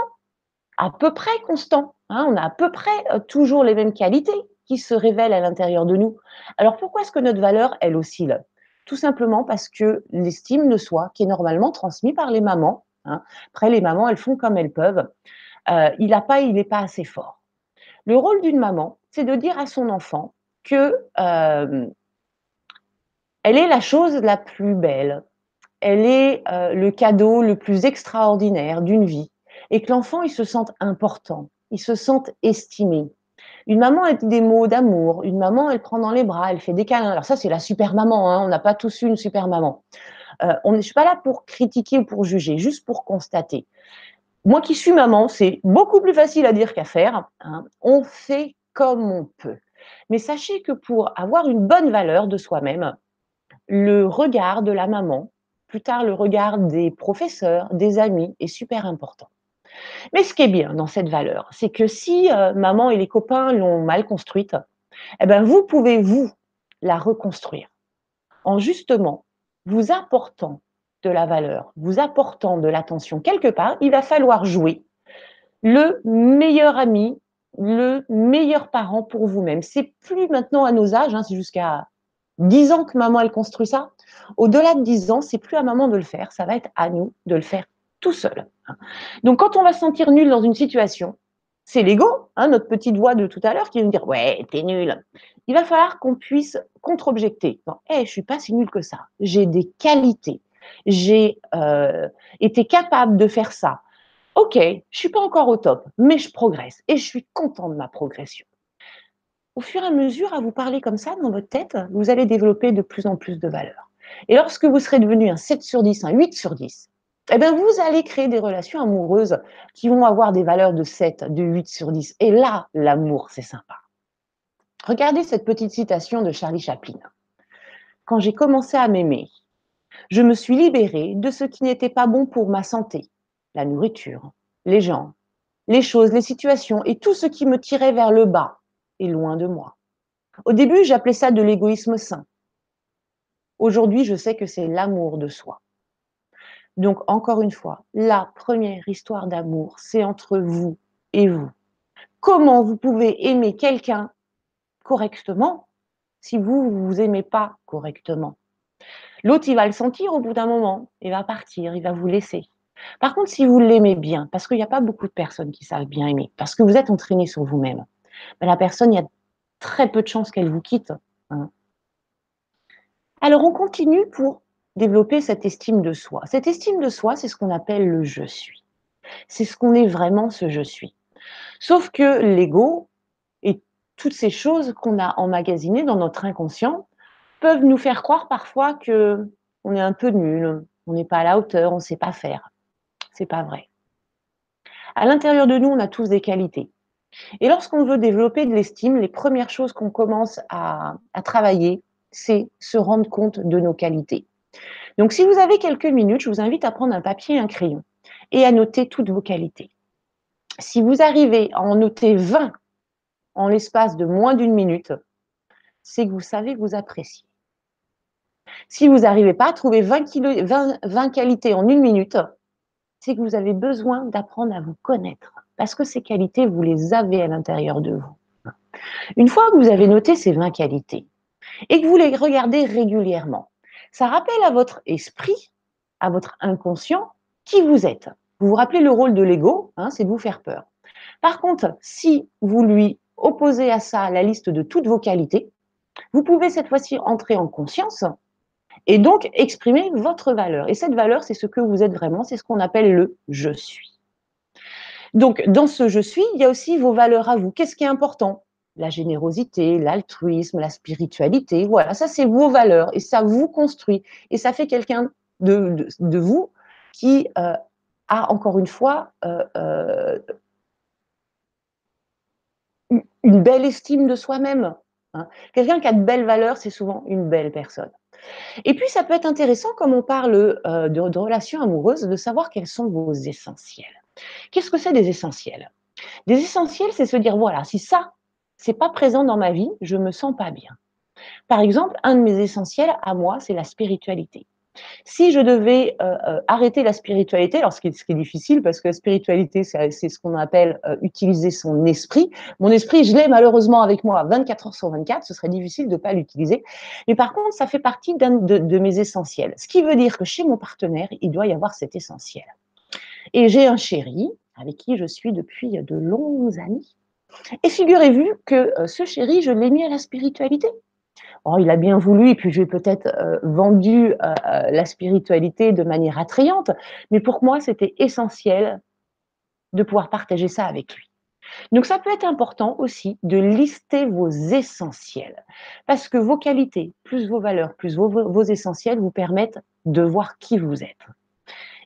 à peu près constant. Hein. on a à peu près euh, toujours les mêmes qualités qui se révèlent à l'intérieur de nous. Alors pourquoi est-ce que notre valeur, elle oscille? Tout simplement parce que l'estime de soi, qui est normalement transmise par les mamans, hein, après les mamans, elles font comme elles peuvent, euh, il n'a pas, il n'est pas assez fort. Le rôle d'une maman, c'est de dire à son enfant que euh, elle est la chose la plus belle, elle est le cadeau le plus extraordinaire d'une vie, et que l'enfant, il se sente important, il se sente estimé. Une maman, elle dit des mots d'amour. Une maman, elle prend dans les bras, elle fait des câlins. Alors ça, c'est la super maman. Hein. On n'a pas tous eu une super maman. Euh, on, je ne suis pas là pour critiquer ou pour juger, juste pour constater. Moi qui suis maman, c'est beaucoup plus facile à dire qu'à faire. Hein. On fait comme on peut. Mais sachez que pour avoir une bonne valeur de soi-même, le regard de la maman, plus tard le regard des professeurs, des amis, est super important. Mais ce qui est bien dans cette valeur, c'est que si euh, maman et les copains l'ont mal construite, eh ben vous pouvez, vous, la reconstruire en justement vous apportant de la valeur, vous apportant de l'attention quelque part, il va falloir jouer le meilleur ami, le meilleur parent pour vous-même. C'est plus maintenant à nos âges, hein, c'est jusqu'à 10 ans que maman elle construit ça. Au-delà de 10 ans, c'est plus à maman de le faire, ça va être à nous de le faire tout seul. Donc quand on va se sentir nul dans une situation, c'est l'ego, hein, notre petite voix de tout à l'heure qui va nous dire ouais, t'es nul. Il va falloir qu'on puisse contre-objecter. Eh, je suis pas si nul que ça. J'ai des qualités. J'ai euh, été capable de faire ça. Ok, je suis pas encore au top, mais je progresse et je suis content de ma progression. Au fur et à mesure, à vous parler comme ça dans votre tête, vous allez développer de plus en plus de valeur. Et lorsque vous serez devenu un 7 sur 10, un 8 sur 10, eh bien, vous allez créer des relations amoureuses qui vont avoir des valeurs de 7, de 8 sur 10. Et là, l'amour, c'est sympa. Regardez cette petite citation de Charlie Chaplin. Quand j'ai commencé à m'aimer, je me suis libérée de ce qui n'était pas bon pour ma santé, la nourriture, les gens, les choses, les situations et tout ce qui me tirait vers le bas et loin de moi. Au début, j'appelais ça de l'égoïsme sain. Aujourd'hui, je sais que c'est l'amour de soi. Donc, encore une fois, la première histoire d'amour, c'est entre vous et vous. Comment vous pouvez aimer quelqu'un correctement si vous ne vous aimez pas correctement? L'autre, il va le sentir au bout d'un moment, il va partir, il va vous laisser. Par contre, si vous l'aimez bien, parce qu'il n'y a pas beaucoup de personnes qui savent bien aimer, parce que vous êtes entraîné sur vous-même, ben, la personne, il y a très peu de chances qu'elle vous quitte. Hein. Alors, on continue pour développer cette estime de soi. Cette estime de soi, c'est ce qu'on appelle le je suis. C'est ce qu'on est vraiment, ce je suis. Sauf que l'ego et toutes ces choses qu'on a emmagasinées dans notre inconscient peuvent nous faire croire parfois que on est un peu nul, on n'est pas à la hauteur, on ne sait pas faire. C'est pas vrai. À l'intérieur de nous, on a tous des qualités. Et lorsqu'on veut développer de l'estime, les premières choses qu'on commence à, à travailler, c'est se rendre compte de nos qualités. Donc, si vous avez quelques minutes, je vous invite à prendre un papier et un crayon et à noter toutes vos qualités. Si vous arrivez à en noter 20 en l'espace de moins d'une minute, c'est que vous savez vous appréciez. Si vous n'arrivez pas à trouver 20, qualités en une minute, c'est que vous avez besoin d'apprendre à vous connaître. Parce que ces qualités, vous les avez à l'intérieur de vous. Une fois que vous avez noté ces 20 qualités et que vous les regardez régulièrement, ça rappelle à votre esprit, à votre inconscient, qui vous êtes. Vous vous rappelez le rôle de l'ego, hein, c'est de vous faire peur. Par contre, si vous lui opposez à ça la liste de toutes vos qualités, vous pouvez cette fois-ci entrer en conscience et donc exprimer votre valeur. Et cette valeur, c'est ce que vous êtes vraiment, c'est ce qu'on appelle le je suis. Donc, dans ce je suis, il y a aussi vos valeurs à vous. Qu'est-ce qui est important? La générosité, l'altruisme, la spiritualité. Voilà, ça c'est vos valeurs et ça vous construit et ça fait quelqu'un de, vous qui euh, a encore une fois euh, euh, une belle estime de soi-même. Hein. Quelqu'un qui a de belles valeurs, c'est souvent une belle personne. Et puis, ça peut être intéressant, comme on parle de, de relations amoureuses, de savoir quels sont vos essentiels. Qu'est-ce que c'est des essentiels? Des essentiels, c'est se dire, voilà, si ça, c'est pas présent dans ma vie, je me sens pas bien. Par exemple, un de mes essentiels à moi, c'est la spiritualité. Si je devais euh, euh, arrêter la spiritualité, alors ce qui, est, difficile parce que la spiritualité, c'est ce qu'on appelle euh, utiliser son esprit. Mon esprit, je l'ai malheureusement avec moi 24 heures sur 24, ce serait difficile de ne pas l'utiliser. Mais par contre, ça fait partie de, de mes essentiels. Ce qui veut dire que chez mon partenaire, il doit y avoir cet essentiel. Et j'ai un chéri avec qui je suis depuis de longues années et figurez-vous que euh, ce chéri, je l'ai mis à la spiritualité. Oh, il a bien voulu, et puis j'ai peut-être euh, vendu euh, la spiritualité de manière attrayante, mais pour moi, c'était essentiel de pouvoir partager ça avec lui. Donc ça peut être important aussi de lister vos essentiels, parce que vos qualités, plus vos valeurs, plus vos essentiels vous permettent de voir qui vous êtes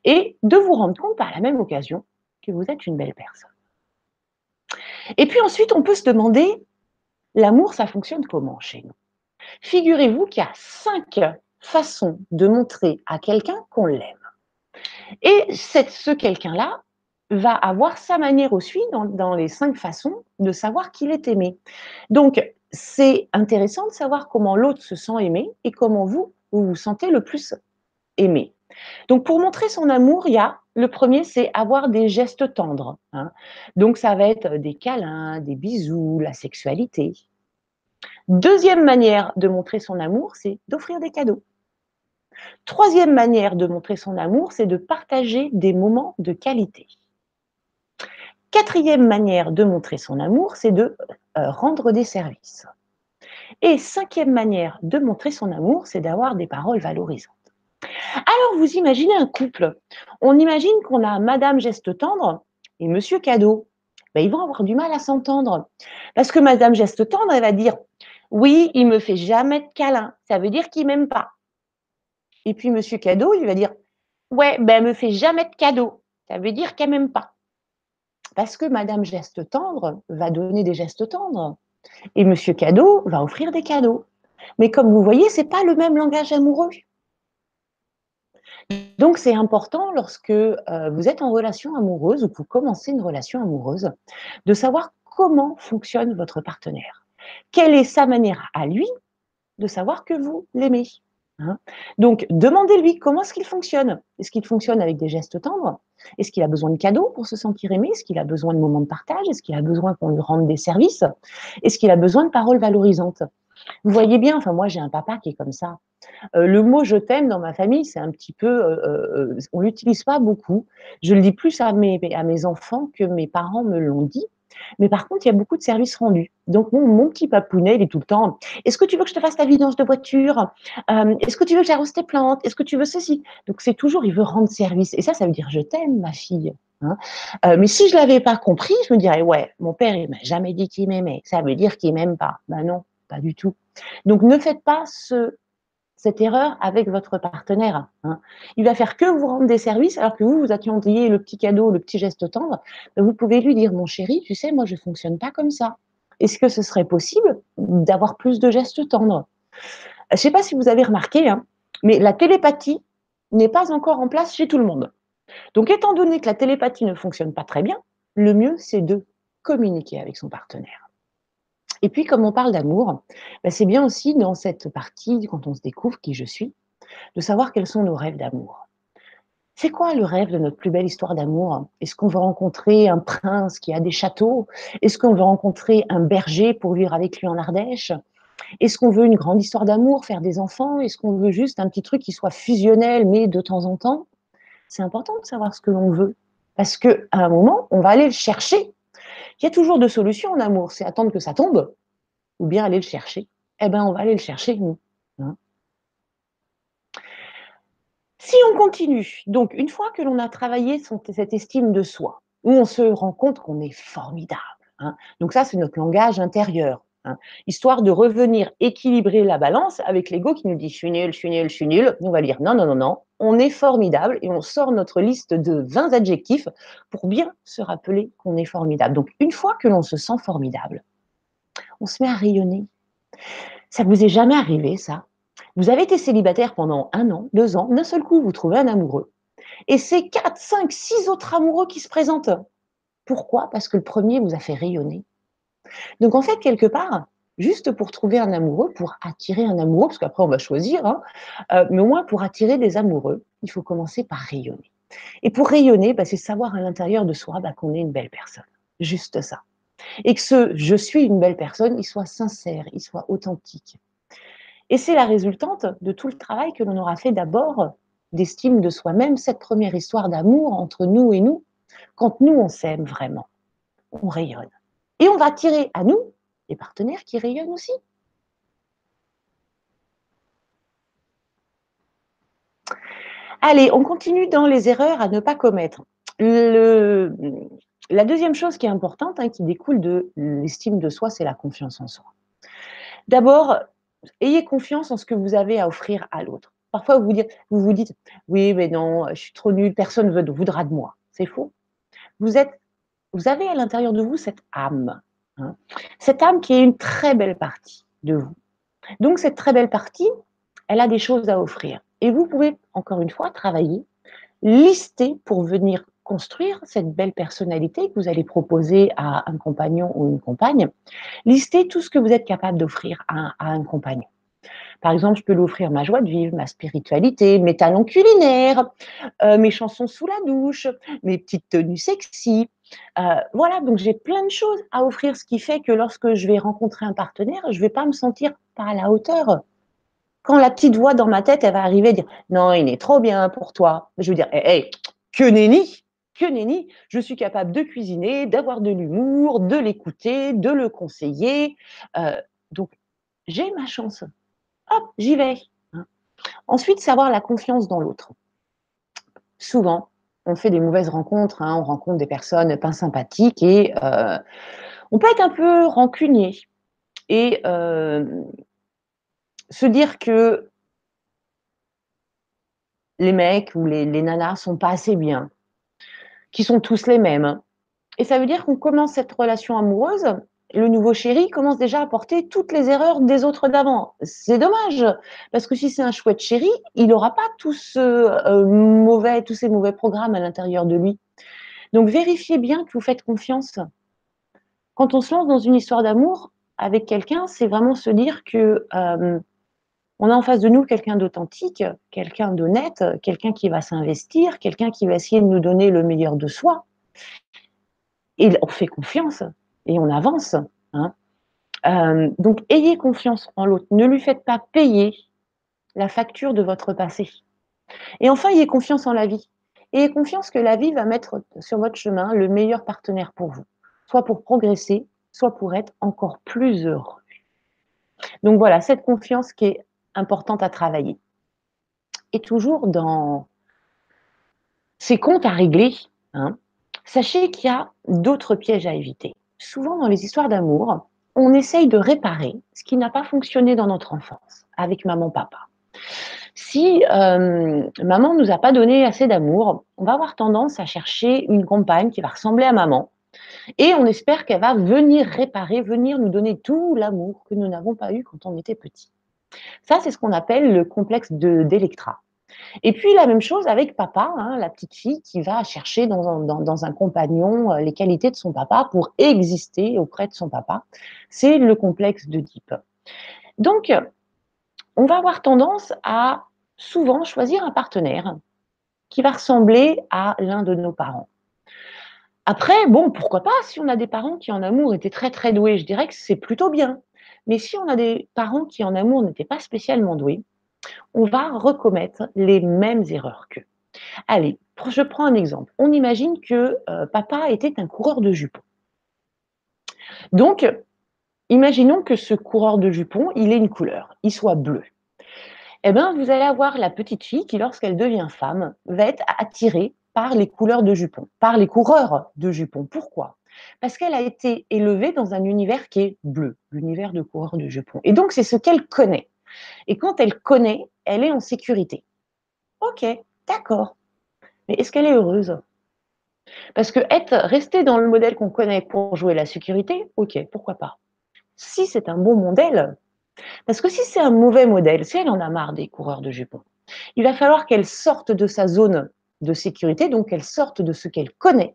et de vous rendre compte par la même occasion que vous êtes une belle personne. Et puis ensuite, on peut se demander, l'amour, ça fonctionne comment chez nous? Figurez-vous qu'il y a cinq façons de montrer à quelqu'un qu'on l'aime. Et ce quelqu'un-là va avoir sa manière aussi dans, dans les cinq façons de savoir qu'il est aimé. Donc, c'est intéressant de savoir comment l'autre se sent aimé et comment vous, vous vous sentez le plus aimé. Donc, pour montrer son amour, il y a le premier, c'est avoir des gestes tendres. Hein. Donc, ça va être des câlins, des bisous, la sexualité. Deuxième manière de montrer son amour, c'est d'offrir des cadeaux. Troisième manière de montrer son amour, c'est de partager des moments de qualité. Quatrième manière de montrer son amour, c'est de euh, rendre des services. Et cinquième manière de montrer son amour, c'est d'avoir des paroles valorisantes. Alors, vous imaginez un couple. On imagine qu'on a Madame Geste Tendre et Monsieur Cadeau. Ben, ils vont avoir du mal à s'entendre. Parce que Madame Geste Tendre, elle va dire Oui, il me fait jamais de câlin. Ça veut dire qu'il m'aime pas. Et puis Monsieur Cadeau, il va dire Ouais, ben, elle me fait jamais de cadeau. Ça veut dire qu'elle m'aime pas. Parce que Madame Geste Tendre va donner des gestes tendres. Et Monsieur Cadeau va offrir des cadeaux. Mais comme vous voyez, c'est pas le même langage amoureux. Donc, c'est important lorsque euh, vous êtes en relation amoureuse ou que vous commencez une relation amoureuse, de savoir comment fonctionne votre partenaire. Quelle est sa manière à lui de savoir que vous l'aimez. Hein? Donc, demandez-lui comment est-ce qu'il fonctionne. Est-ce qu'il fonctionne avec des gestes tendres? Est-ce qu'il a besoin de cadeaux pour se sentir aimé? Est-ce qu'il a besoin de moments de partage? Est-ce qu'il a besoin qu'on lui rende des services? Est-ce qu'il a besoin de paroles valorisantes? Vous voyez bien, enfin moi j'ai un papa qui est comme ça. Euh, le mot je t'aime dans ma famille, c'est un petit peu, euh, euh, on l'utilise pas beaucoup. Je le dis plus à mes, à mes enfants que mes parents me l'ont dit. Mais par contre, il y a beaucoup de services rendus. Donc, mon, petit papounet, il est tout le temps Est-ce que tu veux que je te fasse ta vidange de voiture? Est-ce que tu veux que j'arrose tes plantes? Est-ce que tu veux ceci? Donc, c'est toujours, il veut rendre service. Et ça, ça veut dire je t'aime, ma fille. Hein. mais si je l'avais pas compris, je me dirais ouais, mon père, il m'a jamais dit qu'il m'aimait. Ça veut dire qu'il m'aime pas. Ben non, pas du tout. Donc, ne faites pas ce cette erreur avec votre partenaire. Hein. Il va faire que vous rendre des services, alors que vous, vous attendiez le petit cadeau, le petit geste tendre. Ben, vous pouvez lui dire, mon chéri, tu sais, moi, je ne fonctionne pas comme ça. Est-ce que ce serait possible d'avoir plus de gestes tendres? Je ne sais pas si vous avez remarqué, hein, mais la télépathie n'est pas encore en place chez tout le monde. Donc, étant donné que la télépathie ne fonctionne pas très bien, le mieux, c'est de communiquer avec son partenaire. Et puis, comme on parle d'amour, bah, c'est bien aussi dans cette partie, quand on se découvre qui je suis, de savoir quels sont nos rêves d'amour. C'est quoi le rêve de notre plus belle histoire d'amour? Est-ce qu'on veut rencontrer un prince qui a des châteaux? Est-ce qu'on veut rencontrer un berger pour vivre avec lui en Ardèche? Est-ce qu'on veut une grande histoire d'amour, faire des enfants? Est-ce qu'on veut juste un petit truc qui soit fusionnel, mais de temps en temps? C'est important de savoir ce que l'on veut. Parce qu'à un moment, on va aller le chercher il y a toujours deux solutions en amour, c'est attendre que ça tombe ou bien aller le chercher. Eh bien, on va aller le chercher, nous. Hein. si on continue, donc une fois que l'on a travaillé cette estime de soi, où on se rend compte qu'on est formidable, hein, donc ça c'est notre langage intérieur, Hein. histoire de revenir équilibrer la balance avec l'ego qui nous dit je suis nul, je suis nul, je suis nul. On va dire non, non, non, non, on est formidable et on sort notre liste de 20 adjectifs pour bien se rappeler qu'on est formidable. Donc une fois que l'on se sent formidable, on se met à rayonner. Ça vous est jamais arrivé, ça? Vous avez été célibataire pendant un an, deux ans, d'un seul coup, vous trouvez un amoureux. Et c'est quatre, cinq, six autres amoureux qui se présentent. Pourquoi? Parce que le premier vous a fait rayonner. Donc en fait, quelque part, juste pour trouver un amoureux, pour attirer un amoureux, parce qu'après on va choisir, hein, euh, mais au moins pour attirer des amoureux, il faut commencer par rayonner. Et pour rayonner, bah, c'est savoir à l'intérieur de soi bah, qu'on est une belle personne. Juste ça. Et que ce je suis une belle personne, il soit sincère, il soit authentique. Et c'est la résultante de tout le travail que l'on aura fait d'abord d'estime de soi-même, cette première histoire d'amour entre nous et nous. Quand nous, on s'aime vraiment, on rayonne. Et on va attirer à nous des partenaires qui rayonnent aussi. Allez, on continue dans les erreurs à ne pas commettre. la deuxième chose qui est importante, hein, qui découle de l'estime de soi, c'est la confiance en soi. D'abord, ayez confiance en ce que vous avez à offrir à l'autre. Parfois, vous vous, vous dites, oui, mais non, je suis trop nulle, personne ne voudra de moi. C'est faux. Vous êtes vous avez à l'intérieur de vous cette âme. Hein. cette âme qui est une très belle partie de vous. Donc cette très belle partie, elle a des choses à offrir. Et vous pouvez, encore une fois, travailler, lister pour venir construire cette belle personnalité que vous allez proposer à un compagnon ou une compagne, listez tout ce que vous êtes capable d'offrir à, un compagnon. Par exemple, je peux lui offrir ma joie de vivre, ma spiritualité, mes talents culinaires, euh, mes chansons sous la douche, mes petites tenues sexy. Euh, voilà, donc j'ai plein de choses à offrir, ce qui fait que lorsque je vais rencontrer un partenaire, je ne vais pas me sentir pas à la hauteur. Quand la petite voix dans ma tête, elle va arriver et dire Non, il est trop bien pour toi. Je veux dire, hé, hey, que nenni que nenni, je suis capable de cuisiner, d'avoir de l'humour, de l'écouter, de le conseiller. Euh, donc, j'ai ma chance. Hop, j'y vais. Ensuite, savoir la confiance dans l'autre. Souvent, on fait des mauvaises rencontres, hein, on rencontre des personnes pas sympathiques et euh, on peut être un peu rancunier et euh, se dire que les mecs ou les, les nanas sont pas assez bien, qui sont tous les mêmes. Et ça veut dire qu'on commence cette relation amoureuse, le nouveau chéri commence déjà à porter toutes les erreurs des autres d'avant. C'est dommage, parce que si c'est un chouette chéri, il n'aura pas euh, mauvais, tous ces mauvais programmes à l'intérieur de lui. Donc vérifiez bien que vous faites confiance. Quand on se lance dans une histoire d'amour avec quelqu'un, c'est vraiment se dire que euh, on a en face de nous quelqu'un d'authentique, quelqu'un d'honnête, quelqu'un qui va s'investir, quelqu'un qui va essayer de nous donner le meilleur de soi. Et on fait confiance et on avance. Hein. Euh, donc, ayez confiance en l'autre. Ne lui faites pas payer la facture de votre passé. Et enfin, ayez confiance en la vie. Ayez confiance que la vie va mettre sur votre chemin le meilleur partenaire pour vous, soit pour progresser, soit pour être encore plus heureux. Donc voilà, cette confiance qui est importante à travailler. Et toujours dans ces comptes à régler, hein, sachez qu'il y a d'autres pièges à éviter. Souvent dans les histoires d'amour, on essaye de réparer ce qui n'a pas fonctionné dans notre enfance avec maman, papa. Si euh, maman nous a pas donné assez d'amour, on va avoir tendance à chercher une compagne qui va ressembler à maman, et on espère qu'elle va venir réparer, venir nous donner tout l'amour que nous n'avons pas eu quand on était petit. Ça, c'est ce qu'on appelle le complexe d'Electra. Et puis la même chose avec papa, hein, la petite fille qui va chercher dans un, compagnon euh, les qualités de son papa pour exister auprès de son papa. C'est le complexe d'Oedipe. Donc, on va avoir tendance à souvent choisir un partenaire qui va ressembler à l'un de nos parents. Après, bon, pourquoi pas, si on a des parents qui en amour étaient très très doués, je dirais que c'est plutôt bien. Mais si on a des parents qui en amour n'étaient pas spécialement doués, on va recommettre les mêmes erreurs qu'eux. Allez, je prends un exemple. On imagine que euh, papa était un coureur de jupons. Donc, imaginons que ce coureur de jupons, il ait une couleur, il soit bleu. Eh bien, vous allez avoir la petite fille qui, lorsqu'elle devient femme, va être attirée par les couleurs de jupons, par les coureurs de jupons. Pourquoi? Parce qu'elle a été élevée dans un univers qui est bleu, l'univers de coureur de jupons. Et donc, c'est ce qu'elle connaît. Et quand elle connaît, elle est en sécurité. Ok, d'accord. Mais est-ce qu'elle est heureuse? Parce que resté dans le modèle qu'on connaît pour jouer la sécurité, ok, pourquoi pas. Si c'est un bon modèle, parce que si c'est un mauvais modèle, si elle en a marre des coureurs de jupons, il va falloir qu'elle sorte de sa zone de sécurité, donc qu'elle sorte de ce qu'elle connaît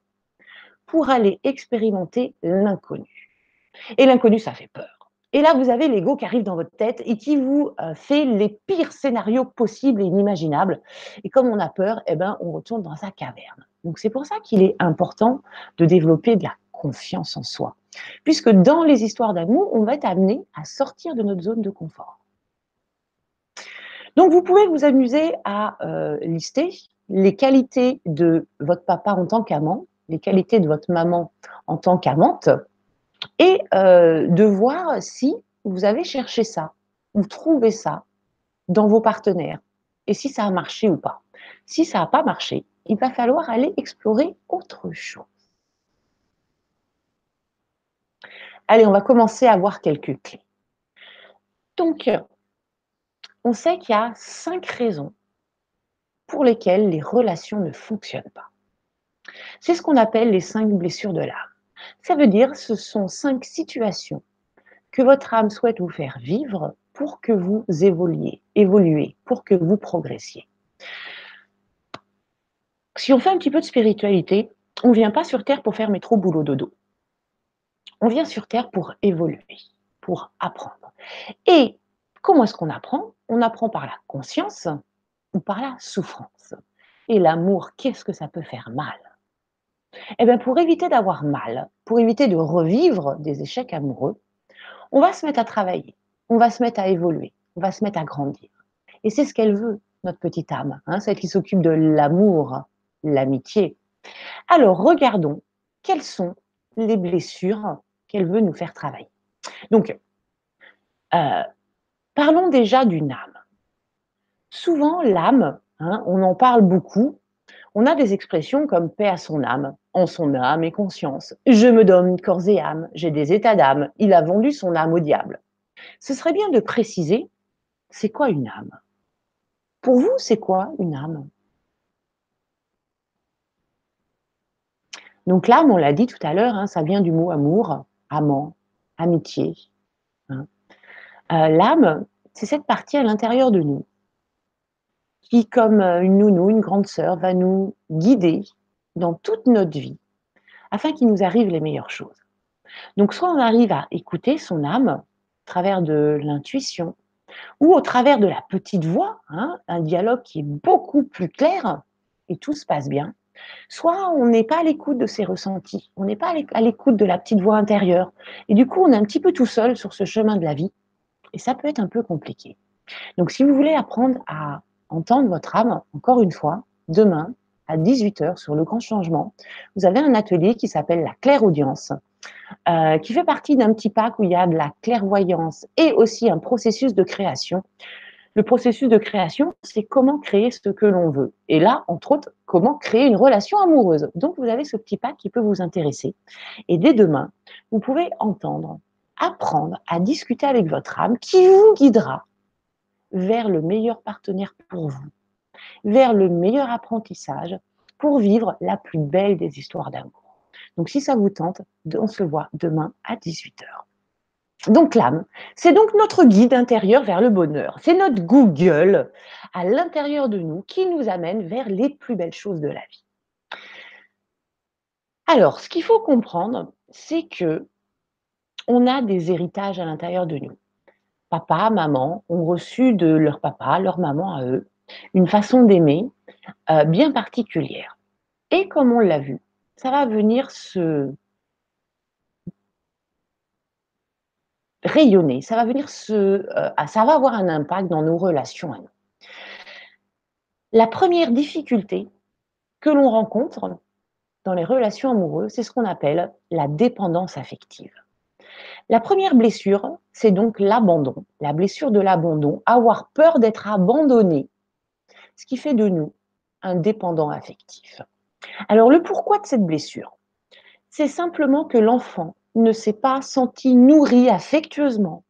pour aller expérimenter l'inconnu. Et l'inconnu, ça fait peur. Et là, vous avez l'ego qui arrive dans votre tête et qui vous euh, fait les pires scénarios possibles et inimaginables. Et comme on a peur, eh ben, on retourne dans sa caverne. Donc c'est pour ça qu'il est important de développer de la confiance en soi. Puisque dans les histoires d'amour, on va être amené à sortir de notre zone de confort. Donc vous pouvez vous amuser à euh, lister les qualités de votre papa en tant qu'amant les qualités de votre maman en tant qu'amante et euh, de voir si vous avez cherché ça ou trouvé ça dans vos partenaires et si ça a marché ou pas. Si ça n'a pas marché, il va falloir aller explorer autre chose. Allez, on va commencer à voir quelques clés. Donc, on sait qu'il y a cinq raisons pour lesquelles les relations ne fonctionnent pas. C'est ce qu'on appelle les cinq blessures de l'âme. Ça veut dire ce sont cinq situations que votre âme souhaite vous faire vivre pour que vous évoluiez, évoluez, pour que vous progressiez. si on fait un petit peu de spiritualité, on ne vient pas sur Terre pour faire métro, boulot, dodo. On vient sur Terre pour évoluer, pour apprendre. Et comment est-ce qu'on apprend? On apprend par la conscience ou par la souffrance. Et l'amour, qu'est-ce que ça peut faire mal? Eh bien, pour éviter d'avoir mal, pour éviter de revivre des échecs amoureux, on va se mettre à travailler, on va se mettre à évoluer, on va se mettre à grandir. Et c'est ce qu'elle veut, notre petite âme, hein, celle qui s'occupe de l'amour, l'amitié. Alors, regardons quelles sont les blessures qu'elle veut nous faire travailler. Donc, euh, parlons déjà d'une âme. Souvent, l'âme, hein, on en parle beaucoup, on a des expressions comme paix à son âme, en son âme et conscience. Je me donne corps et âme, j'ai des états d'âme, il a vendu son âme au diable. Ce serait bien de préciser, c'est quoi une âme? Pour vous, c'est quoi une âme? Donc l'âme, on l'a dit tout à l'heure, hein, ça vient du mot amour, amant, amitié. Hein. Euh, l'âme, c'est cette partie à l'intérieur de nous qui, comme euh, une nounou, une grande sœur, va nous guider dans toute notre vie afin qu'il nous arrive les meilleures choses. Donc soit on arrive à écouter son âme à travers de l'intuition ou au travers de la petite voix, hein, un dialogue qui est beaucoup plus clair et tout se passe bien, soit on n'est pas à l'écoute de ses ressentis, on n'est pas à l'écoute de la petite voix intérieure et du coup on est un petit peu tout seul sur ce chemin de la vie et ça peut être un peu compliqué. Donc si vous voulez apprendre à entendre votre âme, encore une fois, demain à 18h sur le grand changement, vous avez un atelier qui s'appelle la clairaudience, euh, qui fait partie d'un petit pack où il y a de la clairvoyance et aussi un processus de création. Le processus de création, c'est comment créer ce que l'on veut. Et là, entre autres, comment créer une relation amoureuse. Donc, vous avez ce petit pack qui peut vous intéresser. Et dès demain, vous pouvez entendre, apprendre à discuter avec votre âme qui vous guidera vers le meilleur partenaire pour vous, vers le meilleur apprentissage pour vivre la plus belle des histoires d'amour. Donc si ça vous tente, on se voit demain à 18h. Donc l'âme, c'est donc notre guide intérieur vers le bonheur. C'est notre Google à l'intérieur de nous qui nous amène vers les plus belles choses de la vie. Alors, ce qu'il faut comprendre, c'est que on a des héritages à l'intérieur de nous papa, maman ont reçu de leur papa, leur maman à eux, une façon d'aimer euh, bien particulière. Et comme on l'a vu, ça va venir se rayonner, ça va venir se, euh, ça va avoir un impact dans nos relations à nous. La première difficulté que l'on rencontre dans les relations amoureuses, c'est ce qu'on appelle la dépendance affective. La première blessure, c'est donc l'abandon, la blessure de l'abandon, avoir peur d'être abandonné, ce qui fait de nous un dépendant affectif. Alors le pourquoi de cette blessure? C'est simplement que l'enfant ne s'est pas senti nourri affectueusement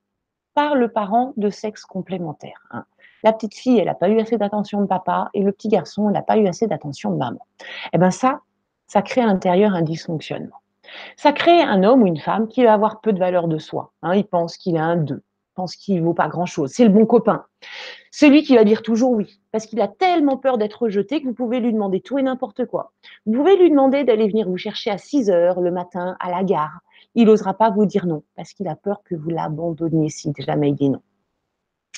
par le parent de sexe complémentaire. Hein. La petite fille, elle n'a pas eu assez d'attention de papa et le petit garçon, n'a pas eu assez d'attention de maman. Eh bien ça, ça crée à l'intérieur un dysfonctionnement. Ça crée un homme ou une femme qui va avoir peu de valeur de soi. Hein. il pense qu'il a un deux, pense qu'il ne vaut pas grand-chose. C'est le bon copain. Celui qui va dire toujours oui, parce qu'il a tellement peur d'être rejeté que vous pouvez lui demander tout et n'importe quoi. Vous pouvez lui demander d'aller venir vous chercher à 6 heures le matin à la gare. Il n'osera pas vous dire non, parce qu'il a peur que vous l'abandonniez si jamais il dit non.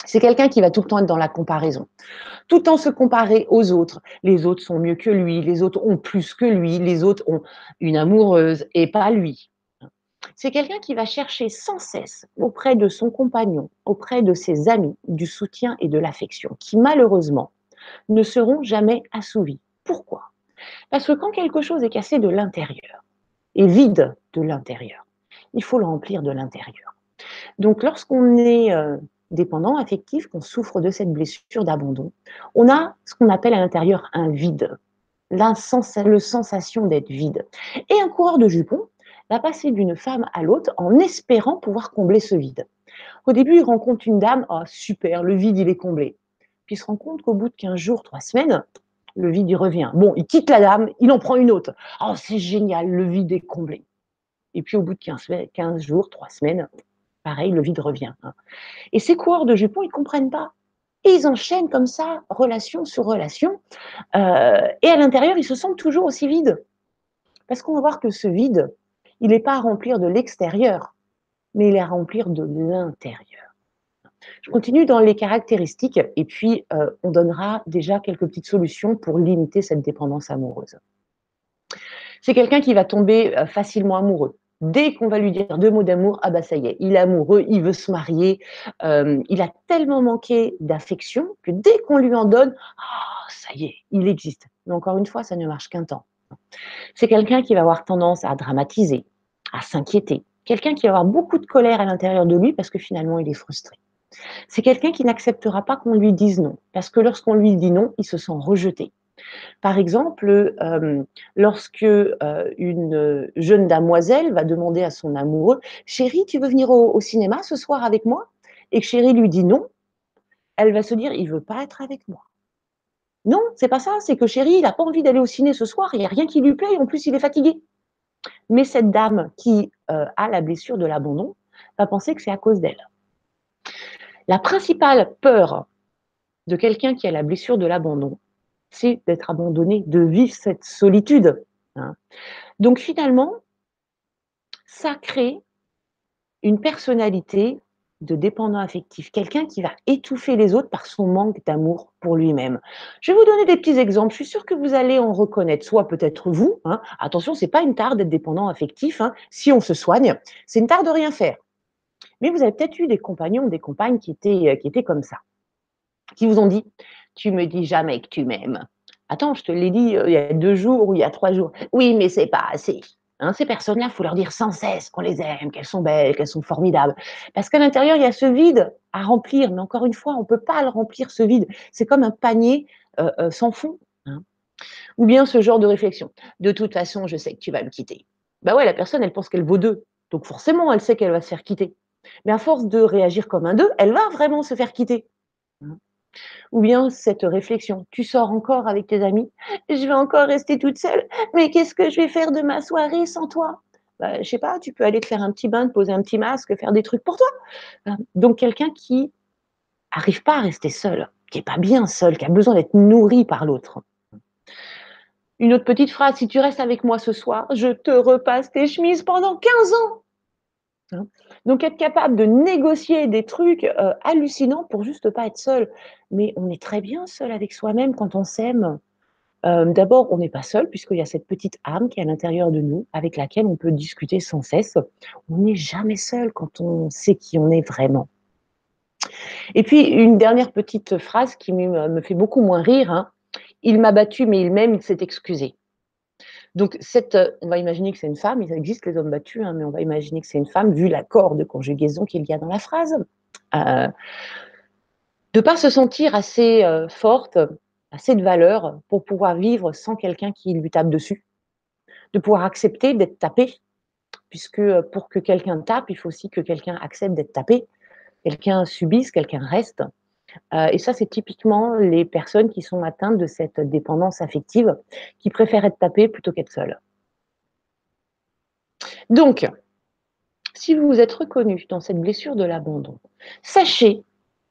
C'est quelqu'un qui va tout le temps être dans la comparaison. Tout temps se comparer aux autres. Les autres sont mieux que lui, les autres ont plus que lui, les autres ont une amoureuse et pas lui. C'est quelqu'un qui va chercher sans cesse auprès de son compagnon, auprès de ses amis, du soutien et de l'affection, qui malheureusement ne seront jamais assouvis. Pourquoi? Parce que quand quelque chose est cassé de l'intérieur, et vide de l'intérieur, il faut le remplir de l'intérieur. Donc lorsqu'on est dépendant affectif, qu'on souffre de cette blessure d'abandon, on a ce qu'on appelle à l'intérieur un vide, la sensation d'être vide. Et un coureur de jupons va passer d'une femme à l'autre en espérant pouvoir combler ce vide. Au début, il rencontre une dame, oh super, le vide il est comblé. Puis il se rend compte qu'au bout de 15 jours, 3 semaines, le vide il revient. Bon, il quitte la dame, il en prend une autre. Oh, c'est génial, le vide est comblé. Et puis au bout de 15, 15 jours, 3 semaines, pareil, le vide revient. Hein. Et ces coureurs de jupons, ils ne comprennent pas. Et ils enchaînent comme ça, relation sur relation. Euh, et à l'intérieur, ils se sentent toujours aussi vides. Parce qu'on va voir que ce vide, il n'est pas à remplir de l'extérieur, mais il est à remplir de l'intérieur. Je continue dans les caractéristiques et puis euh, on donnera déjà quelques petites solutions pour limiter cette dépendance amoureuse. C'est quelqu'un qui va tomber euh, facilement amoureux. Dès qu'on va lui dire deux mots d'amour, ah bah ça y est, il est amoureux, il veut se marier, euh, il a tellement manqué d'affection que dès qu'on lui en donne, ah ça y est, il existe. Mais encore une fois, ça ne marche qu'un temps. C'est quelqu'un qui va avoir tendance à dramatiser, à s'inquiéter, quelqu'un qui va avoir beaucoup de colère à l'intérieur de lui parce que finalement il est frustré. C'est quelqu'un qui n'acceptera pas qu'on lui dise non, parce que lorsqu'on lui dit non, il se sent rejeté. Par exemple, euh, lorsque euh, une jeune damoiselle va demander à son amoureux Chérie, tu veux venir au, cinéma ce soir avec moi? Et que chérie lui dit non, elle va se dire Il veut pas être avec moi. Non, c'est pas ça, c'est que chérie, il n'a pas envie d'aller au ciné ce soir, il n'y a rien qui lui plaît, en plus il est fatigué. Mais cette dame qui euh, a la blessure de l'abandon va penser que c'est à cause d'elle. La principale peur de quelqu'un qui a la blessure de l'abandon, c'est d'être abandonné, de vivre cette solitude. Hein. Donc finalement, ça crée une personnalité de dépendant affectif, quelqu'un qui va étouffer les autres par son manque d'amour pour lui-même. Je vais vous donner des petits exemples. Je suis sûre que vous allez en reconnaître, soit peut-être vous. Hein. Attention, c'est pas une tare d'être dépendant affectif. Hein. Si on se soigne, c'est une tare de rien faire. Mais vous avez peut-être eu des compagnons, des compagnes qui étaient, euh, qui étaient comme ça, qui vous ont dit Tu me dis jamais que tu m'aimes. Attends, je te l'ai dit euh, il y a deux jours ou il y a trois jours. Oui, mais c'est pas assez. Hein, ces personnes-là, il faut leur dire sans cesse qu'on les aime, qu'elles sont belles, qu'elles sont formidables. Parce qu'à l'intérieur, il y a ce vide à remplir. Mais encore une fois, on ne peut pas le remplir, ce vide. C'est comme un panier euh, sans fond. Hein. Ou bien ce genre de réflexion. De toute façon, je sais que tu vas me quitter. Ben ouais, la personne, elle pense qu'elle vaut deux. Donc forcément, elle sait qu'elle va se faire quitter. Mais à force de réagir comme un deux, elle va vraiment se faire quitter. Ou bien cette réflexion, tu sors encore avec tes amis, je vais encore rester toute seule, mais qu'est-ce que je vais faire de ma soirée sans toi? Bah, Je sais pas, tu peux aller te faire un petit bain, te poser un petit masque, faire des trucs pour toi. Hein. Donc quelqu'un qui n'arrive pas à rester seul, qui n'est pas bien seul, qui a besoin d'être nourri par l'autre. Une autre petite phrase, si tu restes avec moi ce soir, je te repasse tes chemises pendant 15 ans. Hein. Donc être capable de négocier des trucs euh, hallucinants pour juste pas être seul. Mais on est très bien seul avec soi-même quand on s'aime. Euh, d'abord, on n'est pas seul puisqu'il y a cette petite âme qui est à l'intérieur de nous avec laquelle on peut discuter sans cesse. On n'est jamais seul quand on sait qui on est vraiment. Et puis une dernière petite phrase qui me fait beaucoup moins rire. Hein. Il m'a battu, mais il m'aime, il s'est excusé. Donc, cette, euh, on va imaginer que c'est une femme, il existe les hommes battus, hein, mais on va imaginer que c'est une femme, vu l'accord de conjugaison qu'il y a dans la phrase. Euh, de ne pas se sentir assez euh, forte, assez de valeur pour pouvoir vivre sans quelqu'un qui lui tape dessus. De pouvoir accepter d'être tapé, puisque pour que quelqu'un tape, il faut aussi que quelqu'un accepte d'être tapé. Quelqu'un subisse, quelqu'un reste. Euh, et ça, c'est typiquement les personnes qui sont atteintes de cette dépendance affective, qui préfèrent être tapées plutôt qu'être seules. Donc, si vous vous êtes reconnu dans cette blessure de l'abandon, sachez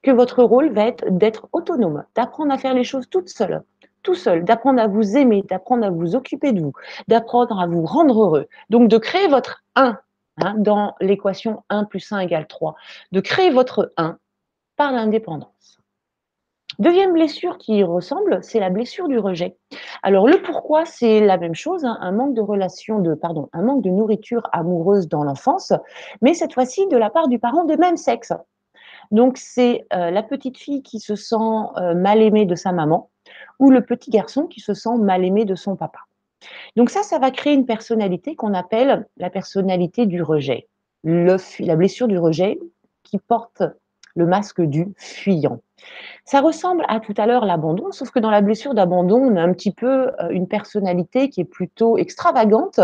que votre rôle va être d'être autonome, d'apprendre à faire les choses toute seule, tout seul, d'apprendre à vous aimer, d'apprendre à vous occuper de vous, d'apprendre à vous rendre heureux. Donc, de créer votre 1 hein, dans l'équation 1 plus 1 égale 3, de créer votre 1 par l'indépendance. Deuxième blessure qui ressemble, c'est la blessure du rejet. Alors le pourquoi, c'est la même chose, hein, un manque de relation, de pardon, un manque de nourriture amoureuse dans l'enfance, mais cette fois-ci de la part du parent de même sexe. Donc c'est euh, la petite fille qui se sent euh, mal aimée de sa maman ou le petit garçon qui se sent mal aimé de son papa. Donc ça, ça va créer une personnalité qu'on appelle la personnalité du rejet, la blessure du rejet qui porte le masque du fuyant. Ça ressemble à tout à l'heure l'abandon, sauf que dans la blessure d'abandon, on a un petit peu euh, une personnalité qui est plutôt extravagante.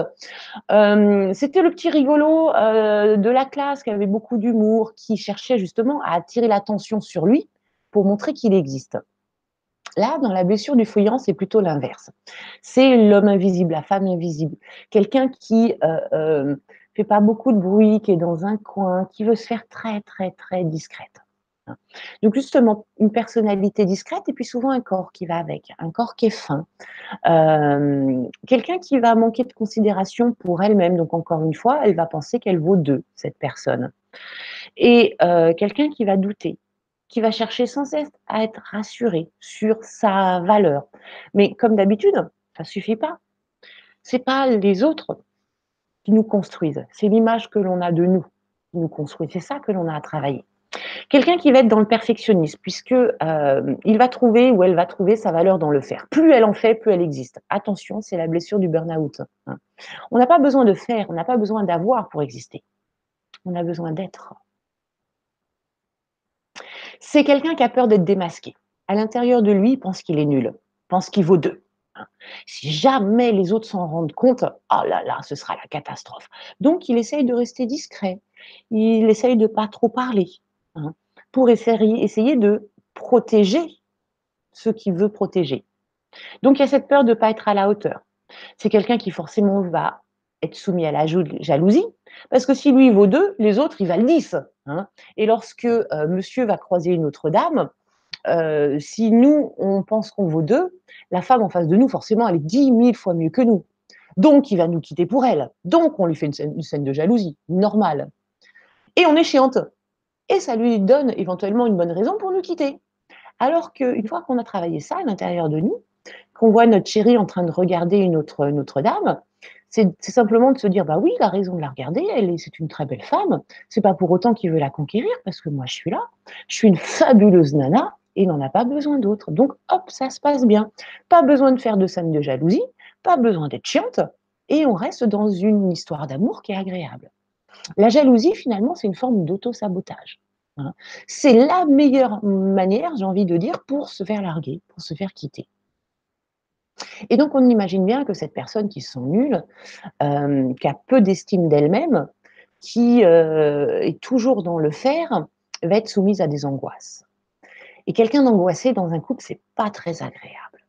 Euh, c'était le petit rigolo euh, de la classe qui avait beaucoup d'humour, qui cherchait justement à attirer l'attention sur lui pour montrer qu'il existe. Là, dans la blessure du fuyant, c'est plutôt l'inverse. C'est l'homme invisible, la femme invisible. Quelqu'un qui fait pas beaucoup de bruit, qui est dans un coin, qui veut se faire très, très, très discrète. Donc justement, une personnalité discrète et puis souvent un corps qui va avec, un corps qui est fin, euh, quelqu'un qui va manquer de considération pour elle-même. Donc encore une fois, elle va penser qu'elle vaut deux, cette personne. Et euh, quelqu'un qui va douter, qui va chercher sans cesse à être rassuré sur sa valeur. Mais comme d'habitude, ça suffit pas. C'est pas les autres qui nous construisent, c'est l'image que l'on a de nous qui nous construit. C'est ça que l'on a à travailler. Quelqu'un qui va être dans le perfectionnisme, puisque euh, il va trouver ou elle va trouver sa valeur dans le faire. Plus elle en fait, plus elle existe. Attention, c'est la blessure du burn-out. Hein. On n'a pas besoin de faire, on n'a pas besoin d'avoir pour exister. On a besoin d'être. C'est quelqu'un qui a peur d'être démasqué. À l'intérieur de lui, il pense qu'il est nul, pense qu'il vaut deux. Hein. Si jamais les autres s'en rendent compte, oh là là, ce sera la catastrophe. Donc, il essaye de rester discret. Il essaye de pas trop parler hein, pour essayer, essayer de protéger ce qu'il veut protéger. Donc, il y a cette peur de ne pas être à la hauteur. C'est quelqu'un qui forcément va être soumis à la jalousie, parce que si lui vaut deux, les autres, ils valent dix. Hein. Et lorsque euh, monsieur va croiser une autre dame, euh, si nous, on pense qu'on vaut deux, la femme en face de nous, forcément, elle est dix mille fois mieux que nous. Donc, il va nous quitter pour elle. Donc, on lui fait une scène, de jalousie, normale. Et on est chiante. Et ça lui donne éventuellement une bonne raison pour nous quitter. Alors qu'une fois qu'on a travaillé ça à l'intérieur de nous, qu'on voit notre chérie en train de regarder une autre, notre dame, c'est simplement de se dire bah oui, il a raison de la regarder, elle c'est une très belle femme. C'est pas pour autant qu'il veut la conquérir parce que moi je suis là, je suis une fabuleuse nana et il n'en a pas besoin d'autre. Donc hop, ça se passe bien. Pas besoin de faire de scène de jalousie, pas besoin d'être chiante et on reste dans une histoire d'amour qui est agréable. La jalousie finalement, c'est une forme d'auto-sabotage. Hein. C'est la meilleure manière, j'ai envie de dire, pour se faire larguer, pour se faire quitter. Et donc, on imagine bien que cette personne qui se sent nulle, euh, qui a peu d'estime d'elle-même, qui euh, est toujours dans le faire, va être soumise à des angoisses. Et quelqu'un d'angoissé dans un couple, c'est pas très agréable.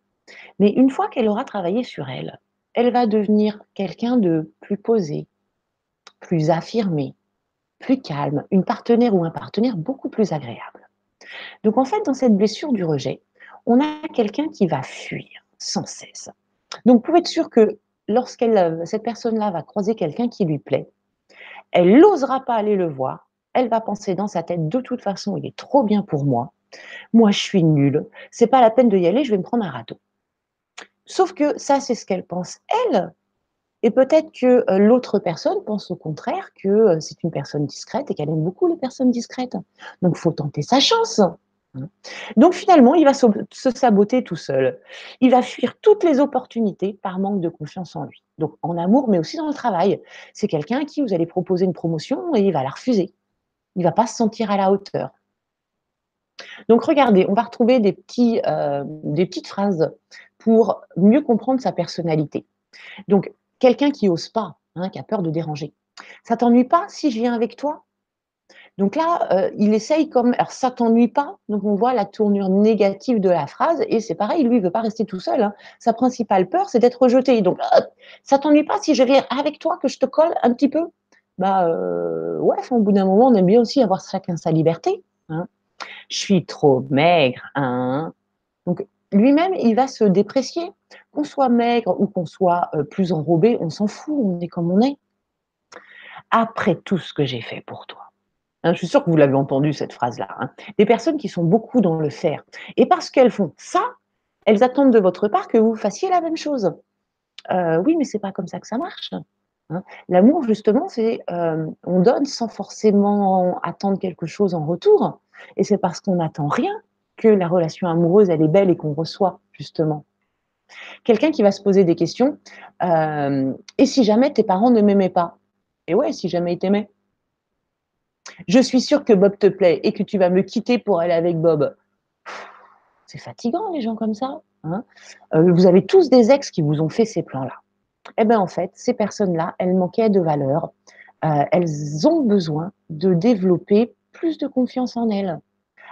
Mais une fois qu'elle aura travaillé sur elle, elle va devenir quelqu'un de plus posé, plus affirmé, plus calme, une partenaire ou un partenaire beaucoup plus agréable. Donc en fait, dans cette blessure du rejet, on a quelqu'un qui va fuir sans cesse. Donc, pour être sûr que lorsqu'elle, cette personne-là va croiser quelqu'un qui lui plaît, elle n'osera pas aller le voir. Elle va penser dans sa tête, de toute façon, il est trop bien pour moi. Moi, je suis nulle. C'est pas la peine de y aller. Je vais me prendre un râteau. Sauf que ça, c'est ce qu'elle pense elle. Et peut-être que euh, l'autre personne pense au contraire que euh, c'est une personne discrète et qu'elle aime beaucoup les personnes discrètes. Donc, faut tenter sa chance. Hein. Donc finalement, il va se, saboter tout seul. Il va fuir toutes les opportunités par manque de confiance en lui. Donc en amour, mais aussi dans le travail. C'est quelqu'un à qui vous allez proposer une promotion et il va la refuser. Il va pas se sentir à la hauteur. Donc regardez, on va retrouver des, euh, des petites phrases pour mieux comprendre sa personnalité. Donc quelqu'un qui ose pas, hein, qui a peur de déranger. Ça t'ennuie pas si je viens avec toi? Donc là, euh, il essaye comme, alors ça t'ennuie pas, donc on voit la tournure négative de la phrase, et c'est pareil, lui, il veut pas rester tout seul. Hein. Sa principale peur, c'est d'être rejeté. Donc, ça t'ennuie pas si je viens avec toi, que je te colle un petit peu? Bah euh, ouais, au bout d'un moment, on aime bien aussi avoir chacun sa liberté. Hein. Je suis trop maigre. Donc lui-même, il va se déprécier. Qu'on soit maigre ou qu'on soit euh, plus enrobé, on s'en fout, on est comme on est. Après tout ce que j'ai fait pour toi Hein, je suis sûre que vous l'avez entendu cette phrase-là. Hein. Des personnes qui sont beaucoup dans le faire. Et parce qu'elles font ça, elles attendent de votre part que vous fassiez la même chose. Euh, oui, mais c'est pas comme ça que ça marche. Hein. L'amour, justement, c'est euh, on donne sans forcément attendre quelque chose en retour. Et c'est parce qu'on n'attend rien que la relation amoureuse, elle est belle et qu'on reçoit, justement. Quelqu'un qui va se poser des questions. Euh, et si jamais tes parents ne m'aimaient pas? Et ouais, si jamais ils t'aimaient je suis sûre que Bob te plaît et que tu vas me quitter pour aller avec Bob. C'est fatigant, les gens comme ça. Hein. Euh, vous avez tous des ex qui vous ont fait ces plans-là. Eh bien, en fait, ces personnes-là, elles manquaient de valeur. Euh, elles ont besoin de développer plus de confiance en elles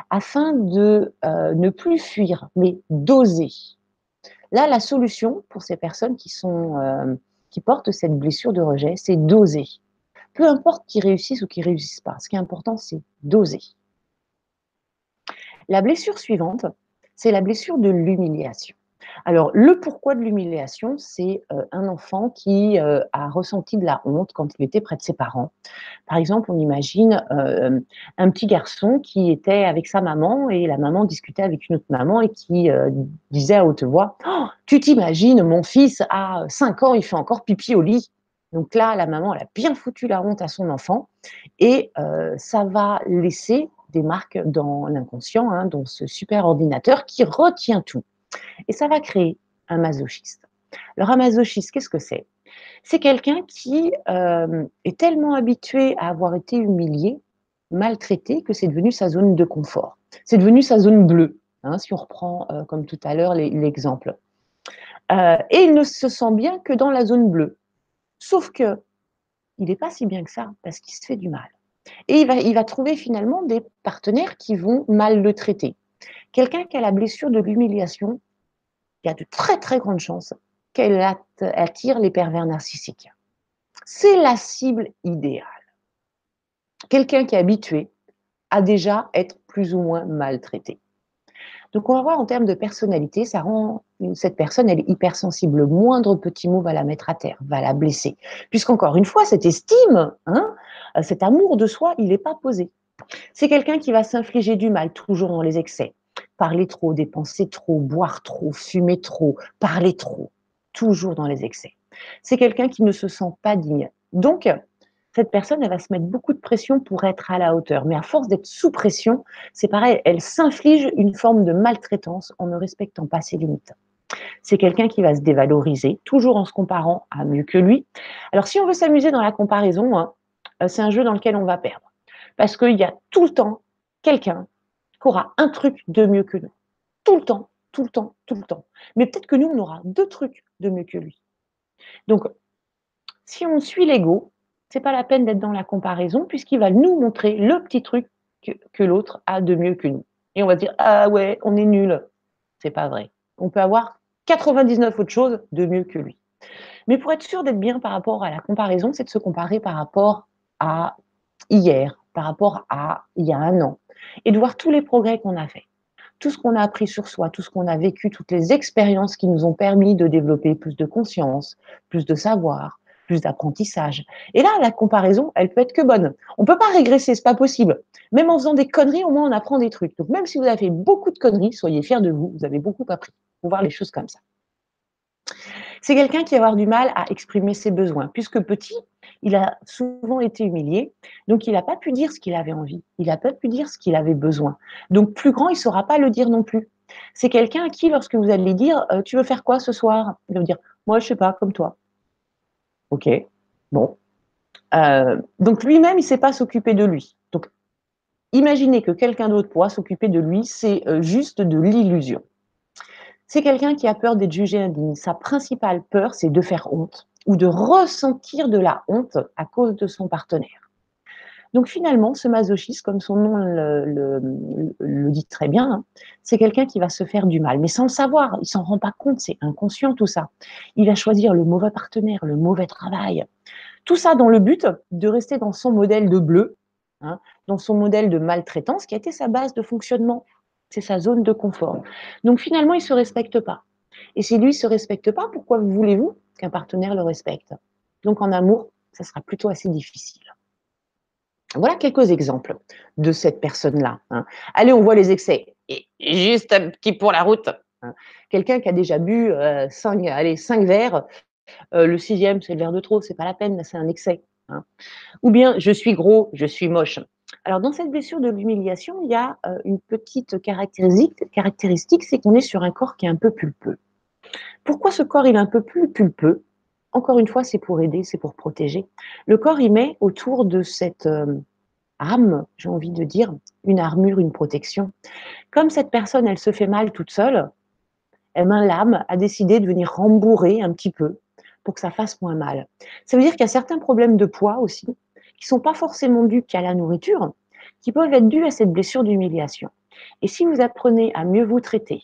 afin de euh, ne plus fuir, mais d'oser. Là, la solution pour ces personnes qui, sont, qui portent cette blessure de rejet, c'est d'oser peu importe qu'ils réussissent ou qu'ils réussissent pas. Ce qui est important, c'est d'oser. La blessure suivante, c'est la blessure de l'humiliation. Alors, le pourquoi de l'humiliation, c'est euh, un enfant qui euh, a ressenti de la honte quand il était près de ses parents. Par exemple, on imagine euh, un petit garçon qui était avec sa maman et la maman discutait avec une autre maman et qui disait à haute voix oh, Tu t'imagines, mon fils a 5 ans, il fait encore pipi au lit. Donc là, la maman, elle a bien foutu la honte à son enfant et ça va laisser des marques dans l'inconscient, hein, dans ce super ordinateur qui retient tout. Et ça va créer un masochiste. Alors un masochiste, qu'est-ce que c'est? C'est quelqu'un qui euh, est tellement habitué à avoir été humilié, maltraité, que c'est devenu sa zone de confort. C'est devenu sa zone bleue, hein, si on reprend euh, comme tout à l'heure l'exemple. Euh, et il ne se sent bien que dans la zone bleue. Sauf que il n'est pas si bien que ça, parce qu'il se fait du mal. Et il va, il va trouver finalement des partenaires qui vont mal le traiter. Quelqu'un qui a la blessure de l'humiliation, il y a de très très grandes chances qu'elle attire les pervers narcissiques. C'est la cible idéale. Quelqu'un qui est habitué à déjà être plus ou moins maltraité. Donc on va voir en termes de personnalité, ça rend cette personne, est hypersensible. Le moindre petit mot va la mettre à terre, va la blesser. Puisqu'encore une fois, cette estime, hein, cet amour de soi, il n'est pas posé. C'est quelqu'un qui va s'infliger du mal, toujours dans les excès parler trop, dépenser trop, boire trop, fumer trop, parler trop, toujours dans les excès. C'est quelqu'un qui ne se sent pas digne. Donc, cette personne, elle va se mettre beaucoup de pression pour être à la hauteur. Mais à force d'être sous pression, c'est pareil, elle s'inflige une forme de maltraitance en ne respectant pas ses limites. C'est quelqu'un qui va se dévaloriser, toujours en se comparant à mieux que lui. Alors, si on veut s'amuser dans la comparaison, hein, euh, c'est un jeu dans lequel on va perdre. Parce qu'il y a tout le temps quelqu'un aura un truc de mieux que nous. Tout le temps, tout le temps, tout le temps. Mais peut-être que nous, on aura deux trucs de mieux que lui. Donc, si on suit l'ego, c'est pas la peine d'être dans la comparaison puisqu'il va nous montrer le petit truc que, que l'autre a de mieux que nous. Et on va dire ah ouais, on est nul. C'est pas vrai. On peut avoir 99 autres choses de mieux que lui. Mais pour être sûr d'être bien par rapport à la comparaison, c'est de se comparer par rapport à hier, par rapport à il y a un an, et de voir tous les progrès qu'on a faits, tout ce qu'on a appris sur soi, tout ce qu'on a vécu, toutes les expériences qui nous ont permis de développer plus de conscience, plus de savoir, plus d'apprentissage. Et là, la comparaison, elle peut être que bonne. On peut pas régresser, c'est pas possible. Même en faisant des conneries, au moins on apprend des trucs. Donc même si vous avez fait beaucoup de conneries, soyez fiers de vous, vous avez beaucoup appris. Pour voir les choses comme ça. C'est quelqu'un qui va avoir du mal à exprimer ses besoins, puisque petit, il a souvent été humilié, donc il n'a pas pu dire ce qu'il avait envie, il n'a pas pu dire ce qu'il avait besoin. Donc plus grand, il ne saura pas le dire non plus. C'est quelqu'un à qui, lorsque vous allez dire euh, Tu veux faire quoi ce soir? Il va vous dire Moi, je ne sais pas, comme toi. Ok, bon. Euh, donc lui-même, il ne sait pas s'occuper de lui. Donc imaginez que quelqu'un d'autre pourra s'occuper de lui, c'est euh, juste de l'illusion. C'est quelqu'un qui a peur d'être jugé indigne. Sa principale peur, c'est de faire honte ou de ressentir de la honte à cause de son partenaire. Donc finalement, ce masochiste, comme son nom le, dit très bien, hein, c'est quelqu'un qui va se faire du mal, mais sans le savoir, il s'en rend pas compte, c'est inconscient tout ça. Il va choisir le mauvais partenaire, le mauvais travail, tout ça dans le but de rester dans son modèle de bleu, hein, dans son modèle de maltraitance qui a été sa base de fonctionnement, c'est sa zone de confort. Donc finalement, il se respecte pas. Et si lui ne se respecte pas, pourquoi voulez-vous qu'un partenaire le respecte. Donc en amour, ça sera plutôt assez difficile. Voilà quelques exemples de cette personne-là. Hein. Allez, on voit les excès. Juste un petit pour la route. Hein. Quelqu'un qui a déjà bu euh, cinq, allez, cinq verres, euh, le sixième, c'est le verre de trop, c'est pas la peine, c'est un excès. Hein. Ou bien, je suis gros, je suis moche. Alors, dans cette blessure de l'humiliation, il y a euh, une petite caractéristique c'est qu'on est sur un corps qui est un peu pulpeux. Pourquoi ce corps il est un peu plus pulpeux? Encore une fois, c'est pour aider, c'est pour protéger. Le corps il met autour de cette euh, âme, j'ai envie de dire, une armure, une protection. Comme cette personne, elle se fait mal toute seule, eh ben, l'âme a décidé de venir rembourrer un petit peu pour que ça fasse moins mal. Ça veut dire qu'il y a certains problèmes de poids aussi qui ne sont pas forcément dus qu'à la nourriture, qui peuvent être dus à cette blessure d'humiliation. Et si vous apprenez à mieux vous traiter,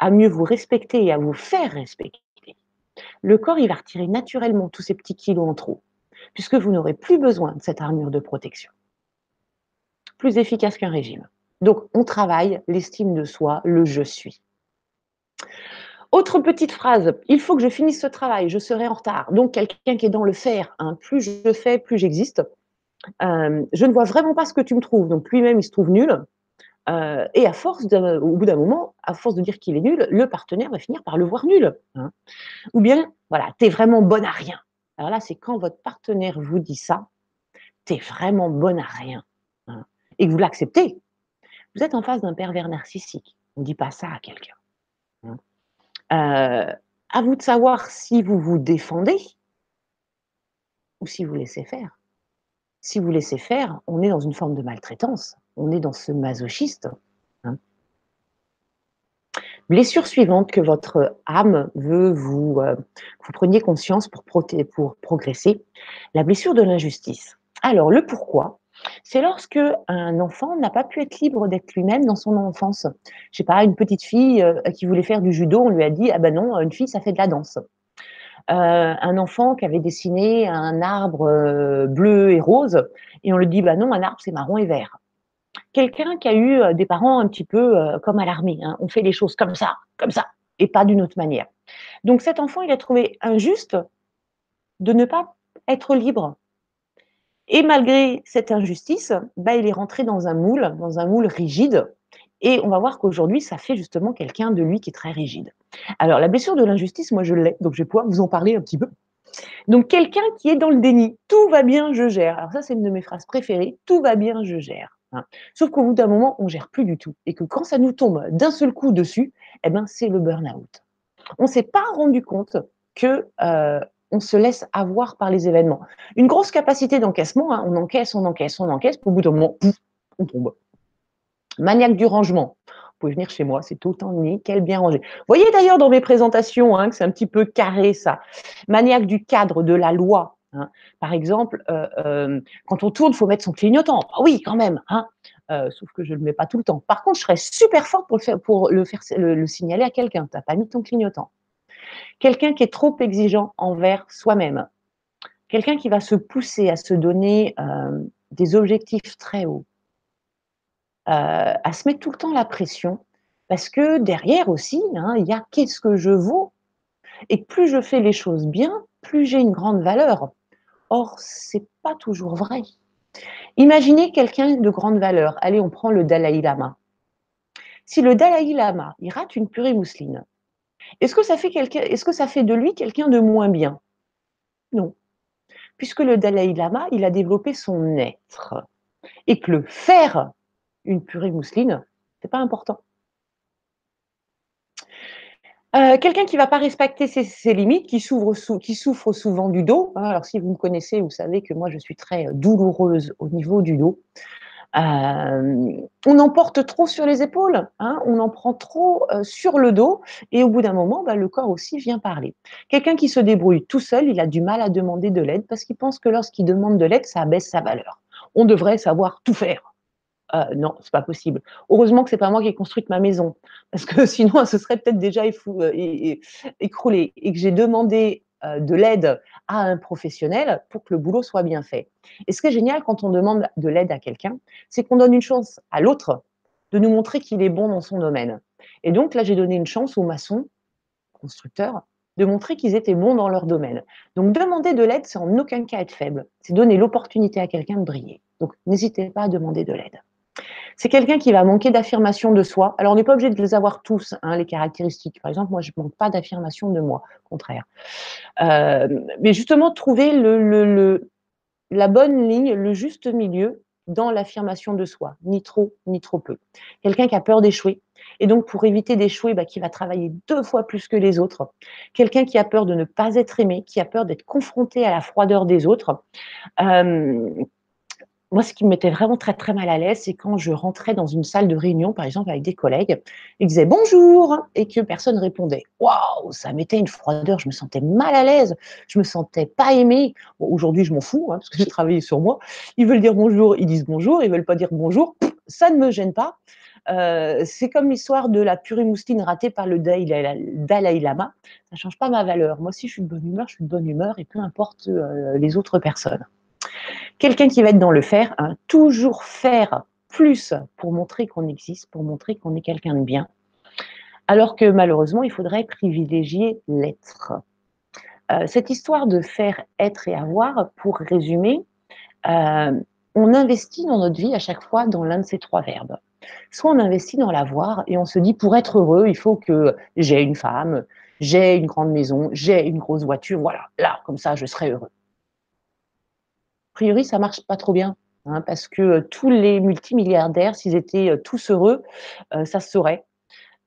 à mieux vous respecter et à vous faire respecter, le corps, il va retirer naturellement tous ces petits kilos en trop, puisque vous n'aurez plus besoin de cette armure de protection. Plus efficace qu'un régime. Donc, on travaille l'estime de soi, le je suis. Autre petite phrase, il faut que je finisse ce travail, je serai en retard. Donc, quelqu'un qui est dans le faire, hein, plus je fais, plus j'existe. Euh, je ne vois vraiment pas ce que tu me trouves. Donc, lui-même, il se trouve nul. Euh, et à force, au bout d'un moment, à force de dire qu'il est nul, le partenaire va finir par le voir nul. Hein. Ou bien, voilà, tu es vraiment bonne à rien. Alors là, c'est quand votre partenaire vous dit ça, tu es vraiment bonne à rien. Hein, et que vous l'acceptez. Vous êtes en face d'un pervers narcissique. On ne dit pas ça à quelqu'un. Hein. Euh, à vous de savoir si vous vous défendez ou si vous laissez faire. Si vous laissez faire, on est dans une forme de maltraitance on est dans ce masochiste. Hein. Blessure suivante que votre âme veut vous, euh, vous preniez conscience pour, progresser, la blessure de l'injustice. Alors, le pourquoi, c'est lorsque un enfant n'a pas pu être libre d'être lui-même dans son enfance. Je sais pas, une petite fille euh, qui voulait faire du judo, on lui a dit ah ben non, une fille ça fait de la danse. Euh, un enfant qui avait dessiné un arbre bleu et rose et on lui dit bah non, un arbre c'est marron et vert quelqu'un qui a eu euh, des parents un petit peu euh, comme à l'armée. Hein. On fait les choses comme ça, comme ça, et pas d'une autre manière. Donc cet enfant, il a trouvé injuste de ne pas être libre. Et malgré cette injustice, bah, il est rentré dans un moule, dans un moule rigide. Et on va voir qu'aujourd'hui, ça fait justement quelqu'un de lui qui est très rigide. Alors, la blessure de l'injustice, moi, je l'ai, donc je vais pouvoir vous en parler un petit peu. Donc, quelqu'un qui est dans le déni, tout va bien, je gère. Alors ça, c'est une de mes phrases préférées, tout va bien, je gère. Hein. Sauf qu'au bout d'un moment, on gère plus du tout. Et que quand ça nous tombe d'un seul coup dessus, eh ben, c'est le burn-out. On ne s'est pas rendu compte que euh, on se laisse avoir par les événements. Une grosse capacité d'encaissement, hein, on encaisse, on encaisse, on encaisse, au bout d'un moment, on tombe. Maniaque du rangement. Vous pouvez venir chez moi, c'est autant nickel, bien rangé. Vous voyez d'ailleurs dans mes présentations hein, que c'est un petit peu carré ça. Maniaque du cadre, de la loi, Hein. Par exemple, euh, euh, quand on tourne, il faut mettre son clignotant. Ah oui, quand même. Hein. Euh, sauf que je ne le mets pas tout le temps. Par contre, je serais super forte pour le, faire, pour le, signaler à quelqu'un. Tu n'as pas mis ton clignotant. Quelqu'un qui est trop exigeant envers soi-même. Quelqu'un qui va se pousser à se donner des objectifs très hauts. à se mettre tout le temps la pression. Parce que derrière aussi, hein, il y a qu'est-ce que je vaux. Et plus je fais les choses bien, plus j'ai une grande valeur. Or, c'est pas toujours vrai. Imaginez quelqu'un de grande valeur. Allez, on prend le Dalai Lama. Si le Dalai Lama, il rate une purée mousseline, est-ce que ça fait de lui quelqu'un de moins bien? Non. Puisque le Dalai Lama, il a développé son être. Et que le faire une purée mousseline, c'est pas important. Euh, quelqu'un qui ne va pas respecter ses, limites, qui, souffre souvent du dos. Hein. alors, si vous me connaissez, vous savez que moi, je suis très euh, douloureuse au niveau du dos. Euh, on en porte trop sur les épaules, hein. on en prend trop sur le dos, et au bout d'un moment, bah, le corps aussi vient parler. Quelqu'un qui se débrouille tout seul, il a du mal à demander de l'aide parce qu'il pense que lorsqu'il demande de l'aide, ça abaisse sa valeur. On devrait savoir tout faire. Non, euh, non, c'est pas possible. Heureusement que c'est pas moi qui ai construit ma maison, parce que sinon, se serait peut-être déjà écroulée et que j'ai demandé euh, de l'aide à un professionnel pour que le boulot soit bien fait. Et ce qui est génial quand on demande de l'aide à quelqu'un, c'est qu'on donne une chance à l'autre de nous montrer qu'il est bon dans son domaine. Et donc là, j'ai donné une chance aux maçons, constructeurs, de montrer qu'ils étaient bons dans leur domaine. Donc demander de l'aide, c'est en aucun cas être faible. C'est donner l'opportunité à quelqu'un de briller. Donc n'hésitez pas à demander de l'aide. C'est quelqu'un qui va manquer d'affirmation de soi. Alors, on n'est pas obligé de les avoir tous, hein, les caractéristiques. Par exemple, moi, je ne manque pas d'affirmation de moi, au contraire. Euh, mais justement, trouver la bonne ligne, le juste milieu dans l'affirmation de soi, ni trop, ni trop peu. Quelqu'un qui a peur d'échouer, et donc pour éviter d'échouer, bah, qui va travailler deux fois plus que les autres. Quelqu'un qui a peur de ne pas être aimé, qui a peur d'être confronté à la froideur des autres. Euh, moi, ce qui me mettait vraiment très très mal à l'aise, c'est quand je rentrais dans une salle de réunion, par exemple avec des collègues, ils disaient bonjour et que personne répondait. Waouh, ça mettait une froideur, je me sentais mal à l'aise, je me sentais pas aimée. Aujourd'hui, je m'en fous hein, parce que j'ai travaillé sur moi. Ils veulent dire bonjour, ils disent bonjour, ils veulent pas dire bonjour, ça ne me gêne pas. Euh, c'est comme l'histoire de la purée mousseline ratée par le Dalai Lama. Ça change pas ma valeur. Moi aussi, je suis de bonne humeur, je suis de bonne humeur et peu importe euh, les autres personnes. Quelqu'un qui va être dans le faire, hein, toujours faire plus pour montrer qu'on existe, pour montrer qu'on est quelqu'un de bien, alors que malheureusement, il faudrait privilégier l'être. Euh, cette histoire de faire être et avoir, pour résumer, euh, on investit dans notre vie à chaque fois dans l'un de ces trois verbes. Soit on investit dans l'avoir et on se dit pour être heureux, il faut que j'ai une femme, j'ai une grande maison, j'ai une grosse voiture, voilà, là, comme ça, je serai heureux. A priori, ça marche pas trop bien, hein, parce que tous les multimilliardaires, s'ils étaient tous heureux, euh, ça se saurait.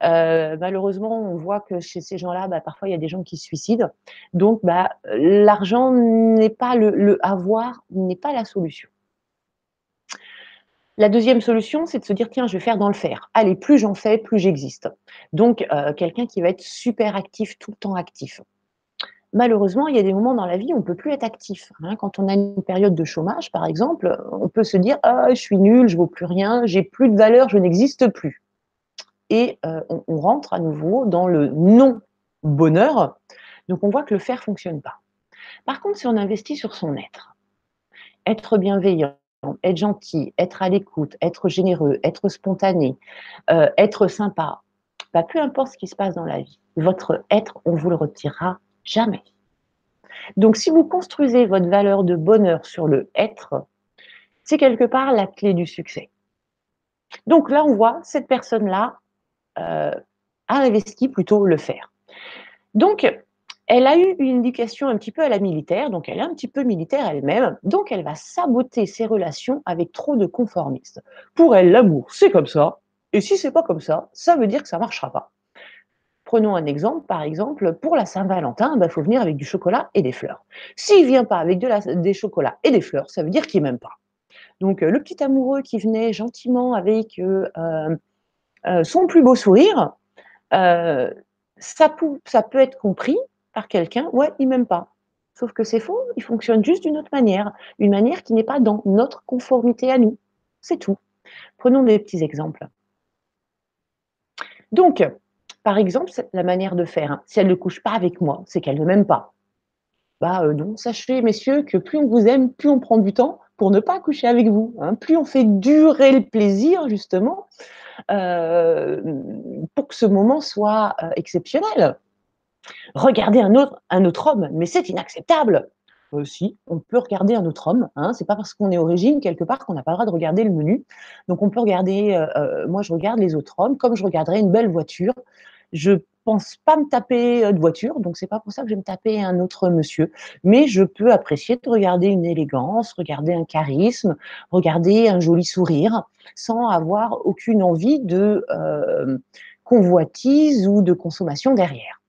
Euh, malheureusement, on voit que chez ces gens-là, bah, parfois il y a des gens qui se suicident. Donc, bah, l'argent n'est pas le, avoir, n'est pas la solution. La deuxième solution, c'est de se dire tiens, je vais faire dans le faire. Allez, plus j'en fais, plus j'existe. Donc, euh, quelqu'un qui va être super actif, tout le temps actif. Malheureusement, il y a des moments dans la vie où on ne peut plus être actif. Hein. Quand on a une période de chômage, par exemple, on peut se dire ah, je suis nul, je ne vaux plus rien, j'ai plus de valeur, je n'existe plus et euh, on, rentre à nouveau dans le non-bonheur. Donc on voit que le faire ne fonctionne pas. Par contre, si on investit sur son être, être bienveillant, être gentil, être à l'écoute, être généreux, être spontané, euh, être sympa, bah, peu importe ce qui se passe dans la vie, votre être, on vous le retirera jamais. Donc si vous construisez votre valeur de bonheur sur le être, c'est quelque part la clé du succès. Donc là, on voit cette personne-là, euh, a investi plutôt le faire. Donc, elle a eu une éducation un petit peu à la militaire, donc elle est un petit peu militaire elle-même, donc elle va saboter ses relations avec trop de conformistes. Pour elle, l'amour, c'est comme ça, et si c'est pas comme ça, ça veut dire que ça marchera pas. Prenons un exemple, par exemple, pour la Saint-Valentin, il bah, faut venir avec du chocolat et des fleurs. S'il vient pas avec de des chocolats et des fleurs, ça veut dire qu'il m'aime pas. Donc euh, le petit amoureux qui venait gentiment avec euh, euh, son plus beau sourire, ça, peut, être compris par quelqu'un, ouais, il m'aime pas. Sauf que c'est faux, il fonctionne juste d'une autre manière, une manière qui n'est pas dans notre conformité à nous. C'est tout. Prenons des petits exemples. Donc, par exemple, la manière de faire, hein. si elle ne couche pas avec moi, c'est qu'elle ne m'aime pas. Bah euh, non, sachez, messieurs, que plus on vous aime, plus on prend du temps pour ne pas coucher avec vous. Hein. Plus on fait durer le plaisir, justement, euh, pour que ce moment soit euh, exceptionnel. Regarder un autre, homme, mais c'est inacceptable. Si, on peut regarder un autre homme. Hein, c'est pas parce qu'on est au régime quelque part qu'on n'a pas le droit de regarder le menu. Donc on peut regarder. moi, je regarde les autres hommes comme je regarderais une belle voiture. Je pense pas me taper de voiture, donc c'est pas pour ça que je vais me taper un autre monsieur. Mais je peux apprécier de regarder une élégance, regarder un charisme, regarder un joli sourire, sans avoir aucune envie de convoitise ou de consommation derrière.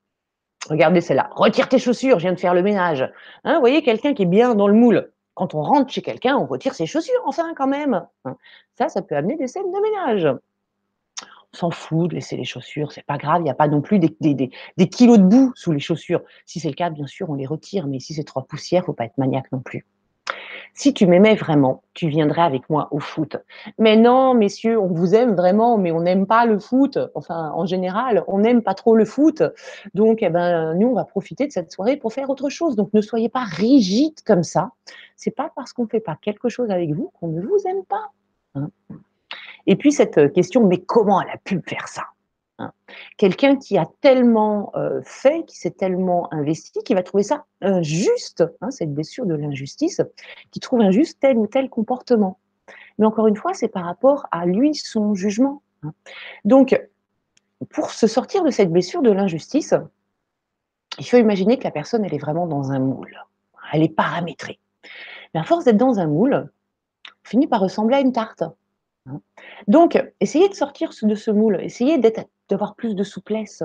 Regardez celle-là. Retire tes chaussures, je viens de faire le ménage. Hein, voyez, quelqu'un qui est bien dans le moule. Quand on rentre chez quelqu'un, on retire ses chaussures, enfin, quand même. Hein. Ça, ça peut amener des scènes de ménage s'en fout de laisser les chaussures, c'est pas grave, il n'y a pas non plus des, kilos de boue sous les chaussures. Si c'est le cas, bien sûr, on les retire, mais si c'est trop poussière, faut pas être maniaque non plus. Si tu m'aimais vraiment, tu viendrais avec moi au foot. Mais non, messieurs, on vous aime vraiment, mais on n'aime pas le foot. Enfin, en général, on n'aime pas trop le foot. Donc, eh ben, nous, on va profiter de cette soirée pour faire autre chose. Donc, ne soyez pas rigide comme ça. C'est pas parce qu'on ne fait pas quelque chose avec vous qu'on ne vous aime pas. Hein. Et puis cette euh, question, mais comment elle a pu faire ça hein? Quelqu'un qui a tellement euh, fait, qui s'est tellement investi, qui va trouver ça injuste, hein, cette blessure de l'injustice, qui trouve injuste tel ou tel comportement. Mais encore une fois, c'est par rapport à lui, son jugement. Hein. Donc, pour se sortir de cette blessure de l'injustice, il faut imaginer que la personne, elle est vraiment dans un moule. Elle est paramétrée. Mais à force d'être dans un moule, on finit par ressembler à une tarte. Hein. Donc, essayez de sortir de ce moule, essayez d'avoir plus de souplesse,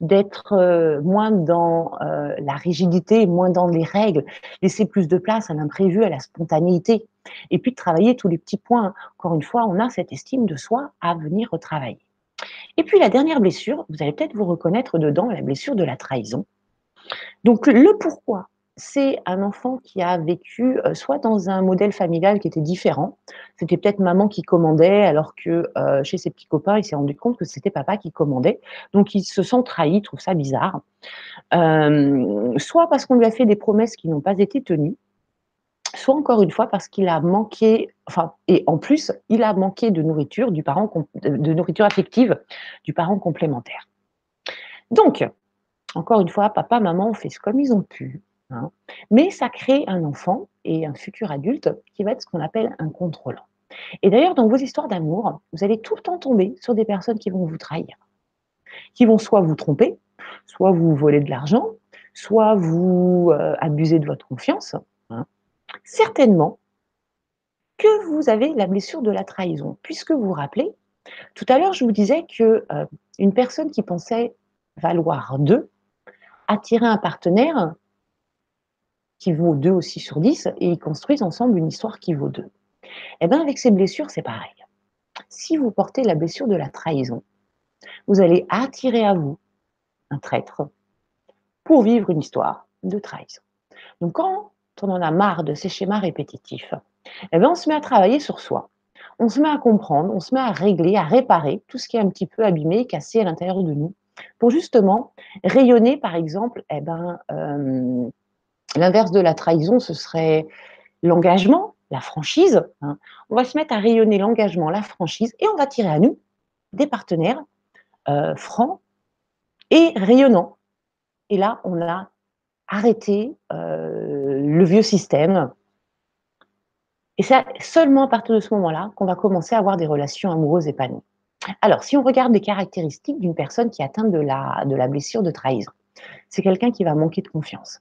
d'être euh, moins dans euh, la rigidité, moins dans les règles, laisser plus de place à l'imprévu, à la spontanéité, et puis de travailler tous les petits points. Encore une fois, on a cette estime de soi à venir retravailler. Et puis la dernière blessure, vous allez peut-être vous reconnaître dedans, la blessure de la trahison. Donc le pourquoi c'est un enfant qui a vécu euh, soit dans un modèle familial qui était différent. C'était peut-être maman qui commandait, alors que euh, chez ses petits copains, il s'est rendu compte que c'était papa qui commandait. Donc il se sent trahi, il trouve ça bizarre. Euh, soit parce qu'on lui a fait des promesses qui n'ont pas été tenues, soit encore une fois parce qu'il a manqué, enfin, et en plus, il a manqué de nourriture, du parent, de nourriture affective du parent complémentaire. Donc, encore une fois, papa, maman ont fait comme ils ont pu, hein, mais ça crée un enfant et un futur adulte qui va être ce qu'on appelle un contrôlant. Et d'ailleurs, dans vos histoires d'amour, vous allez tout le temps tomber sur des personnes qui vont vous trahir, qui vont soit vous tromper, soit vous voler de l'argent, soit vous euh, abuser de votre confiance. Hein. Certainement que vous avez la blessure de la trahison, puisque vous vous rappelez, tout à l'heure, je vous disais que euh, une personne qui pensait valoir 2 attirait un partenaire qui vaut 2 aussi sur 10 et ils construisent ensemble une histoire qui vaut 2. Eh bien, avec ces blessures, c'est pareil. Si vous portez la blessure de la trahison, vous allez attirer à vous un traître pour vivre une histoire de trahison. Donc, quand on en a marre de ces schémas répétitifs, eh bien, on se met à travailler sur soi. On se met à comprendre, on se met à régler, à réparer tout ce qui est un petit peu abîmé, cassé à l'intérieur de nous, pour justement rayonner, par exemple, eh ben, euh, l'inverse de la trahison, ce serait l'engagement, la franchise. Hein. On va se mettre à rayonner l'engagement, la franchise, et on va tirer à nous des partenaires euh, francs et rayonnants. Et là, on a arrêté euh, le vieux système. Et c'est seulement à partir de ce moment-là qu'on va commencer à avoir des relations amoureuses épanouies. Alors, si on regarde les caractéristiques d'une personne qui atteint de la, de la blessure de trahison, c'est quelqu'un qui va manquer de confiance.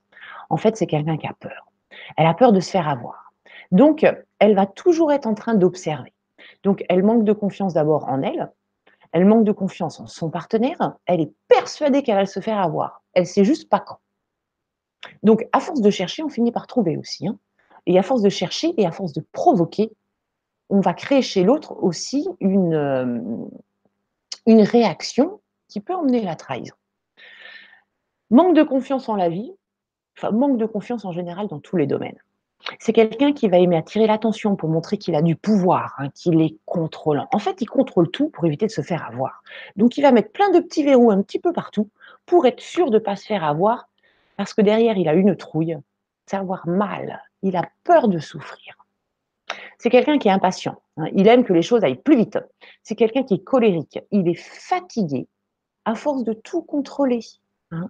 En fait, c'est quelqu'un qui a peur. Elle a peur de se faire avoir. Donc, elle va toujours être en train d'observer. Donc, elle manque de confiance d'abord en elle, elle manque de confiance en son partenaire, elle est persuadée qu'elle va se faire avoir. Elle sait juste pas quand. Donc, à force de chercher, on finit par trouver aussi. Hein. Et à force de chercher et à force de provoquer, on va créer chez l'autre aussi une, euh, une réaction qui peut emmener la trahison. Manque de confiance en la vie, enfin manque de confiance en général dans tous les domaines. C'est quelqu'un qui va aimer attirer l'attention pour montrer qu'il a du pouvoir, hein, qu'il est contrôlant. En fait, il contrôle tout pour éviter de se faire avoir. Donc, il va mettre plein de petits verrous un petit peu partout pour être sûr de ne pas se faire avoir, parce que derrière, il a une trouille, c'est avoir mal, il a peur de souffrir. C'est quelqu'un qui est impatient. Hein. Il aime que les choses aillent plus vite. C'est quelqu'un qui est colérique. Il est fatigué à force de tout contrôler. Hein.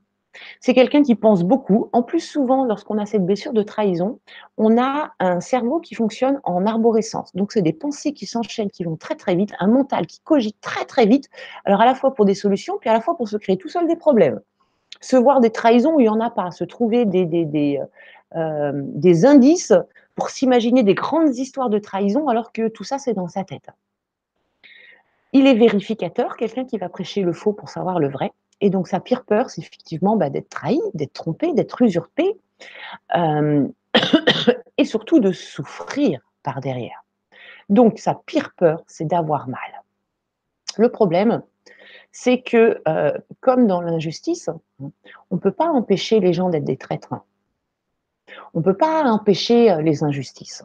C'est quelqu'un qui pense beaucoup. En plus, souvent, lorsqu'on a cette blessure de trahison, on a un cerveau qui fonctionne en arborescence. Donc, c'est des pensées qui s'enchaînent, qui vont très très vite, un mental qui cogite très très vite. Alors, à la fois pour des solutions, puis à la fois pour se créer tout seul des problèmes. Se voir des trahisons où il n'y en a pas, se trouver des, des, euh, des indices pour s'imaginer des grandes histoires de trahison alors que tout ça, c'est dans sa tête. Il est vérificateur, quelqu'un qui va prêcher le faux pour savoir le vrai. Et donc, sa pire peur, c'est effectivement bah, d'être trahi, d'être trompé, d'être usurpé, euh, et surtout de souffrir par derrière. Donc, sa pire peur, c'est d'avoir mal. Le problème, c'est que, euh, comme dans l'injustice, on ne peut pas empêcher les gens d'être des traîtres. On ne peut pas empêcher euh, les injustices.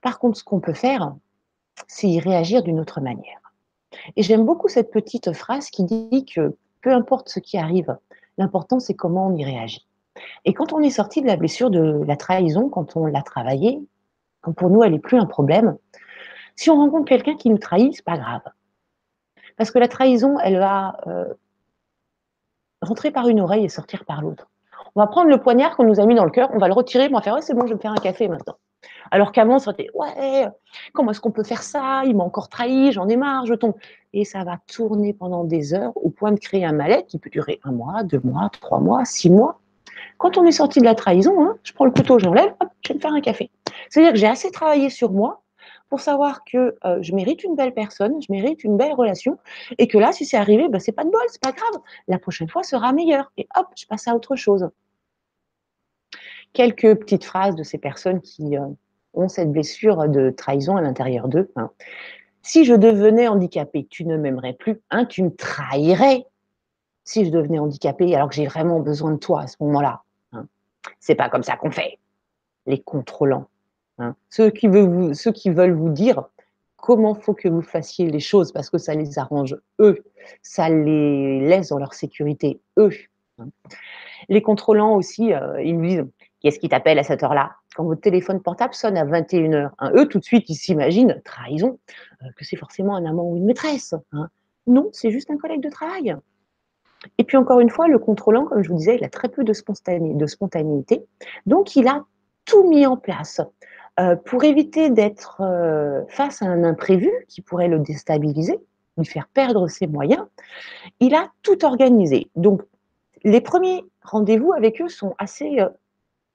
Par contre, ce qu'on peut faire, c'est y réagir d'une autre manière. Et j'aime beaucoup cette petite phrase qui dit que peu importe ce qui arrive, l'important c'est comment on y réagit. Et quand on est sorti de la blessure de la trahison, quand on l'a travaillée, quand pour nous elle n'est plus un problème, si on rencontre quelqu'un qui nous trahit, c'est pas grave. Parce que la trahison, elle va euh, rentrer par une oreille et sortir par l'autre. On va prendre le poignard qu'on nous a mis dans le cœur, on va le retirer, on va faire ouais, c'est bon, je vais me faire un café maintenant. Alors qu'avant, ça était ouais, comment est-ce qu'on peut faire ça? Il m'a encore trahi, j'en ai marre, je tombe. Et ça va tourner pendant des heures au point de créer un mal qui peut durer un mois, deux mois, trois mois, six mois. Quand on est sorti de la trahison, hein, je prends le couteau, j'enlève, hop, je vais me faire un café. C'est-à-dire que j'ai assez travaillé sur moi pour savoir que euh, je mérite une belle personne, je mérite une belle relation, et que là, si c'est arrivé, ben, c'est pas de bol, c'est pas grave. La prochaine fois sera meilleure. Et hop, je passe à autre chose. Quelques petites phrases de ces personnes qui euh, ont cette blessure de trahison à l'intérieur d'eux. Hein. Si je devenais handicapé, tu ne m'aimerais plus, hein, tu me trahirais. Si je devenais handicapé alors que j'ai vraiment besoin de toi à ce moment-là. Hein. C'est pas comme ça qu'on fait. Les contrôlants. Hein. Ceux, qui veulent vous, dire comment faut que vous fassiez les choses parce que ça les arrange eux, ça les laisse dans leur sécurité eux. Les contrôlants aussi, euh, ils nous disent Qu'est-ce qui t'appelle à cette heure-là? Quand votre téléphone portable sonne à 21h, hein, eux, tout de suite, ils s'imaginent, trahison, euh, que c'est forcément un amant ou une maîtresse. Hein. Non, c'est juste un collègue de travail. Et puis encore une fois, le contrôlant, comme je vous disais, il a très peu de, spontanéité. Donc, il a tout mis en place euh, pour éviter d'être euh, face à un imprévu qui pourrait le déstabiliser, lui faire perdre ses moyens. Il a tout organisé. Donc, les premiers rendez-vous avec eux sont assez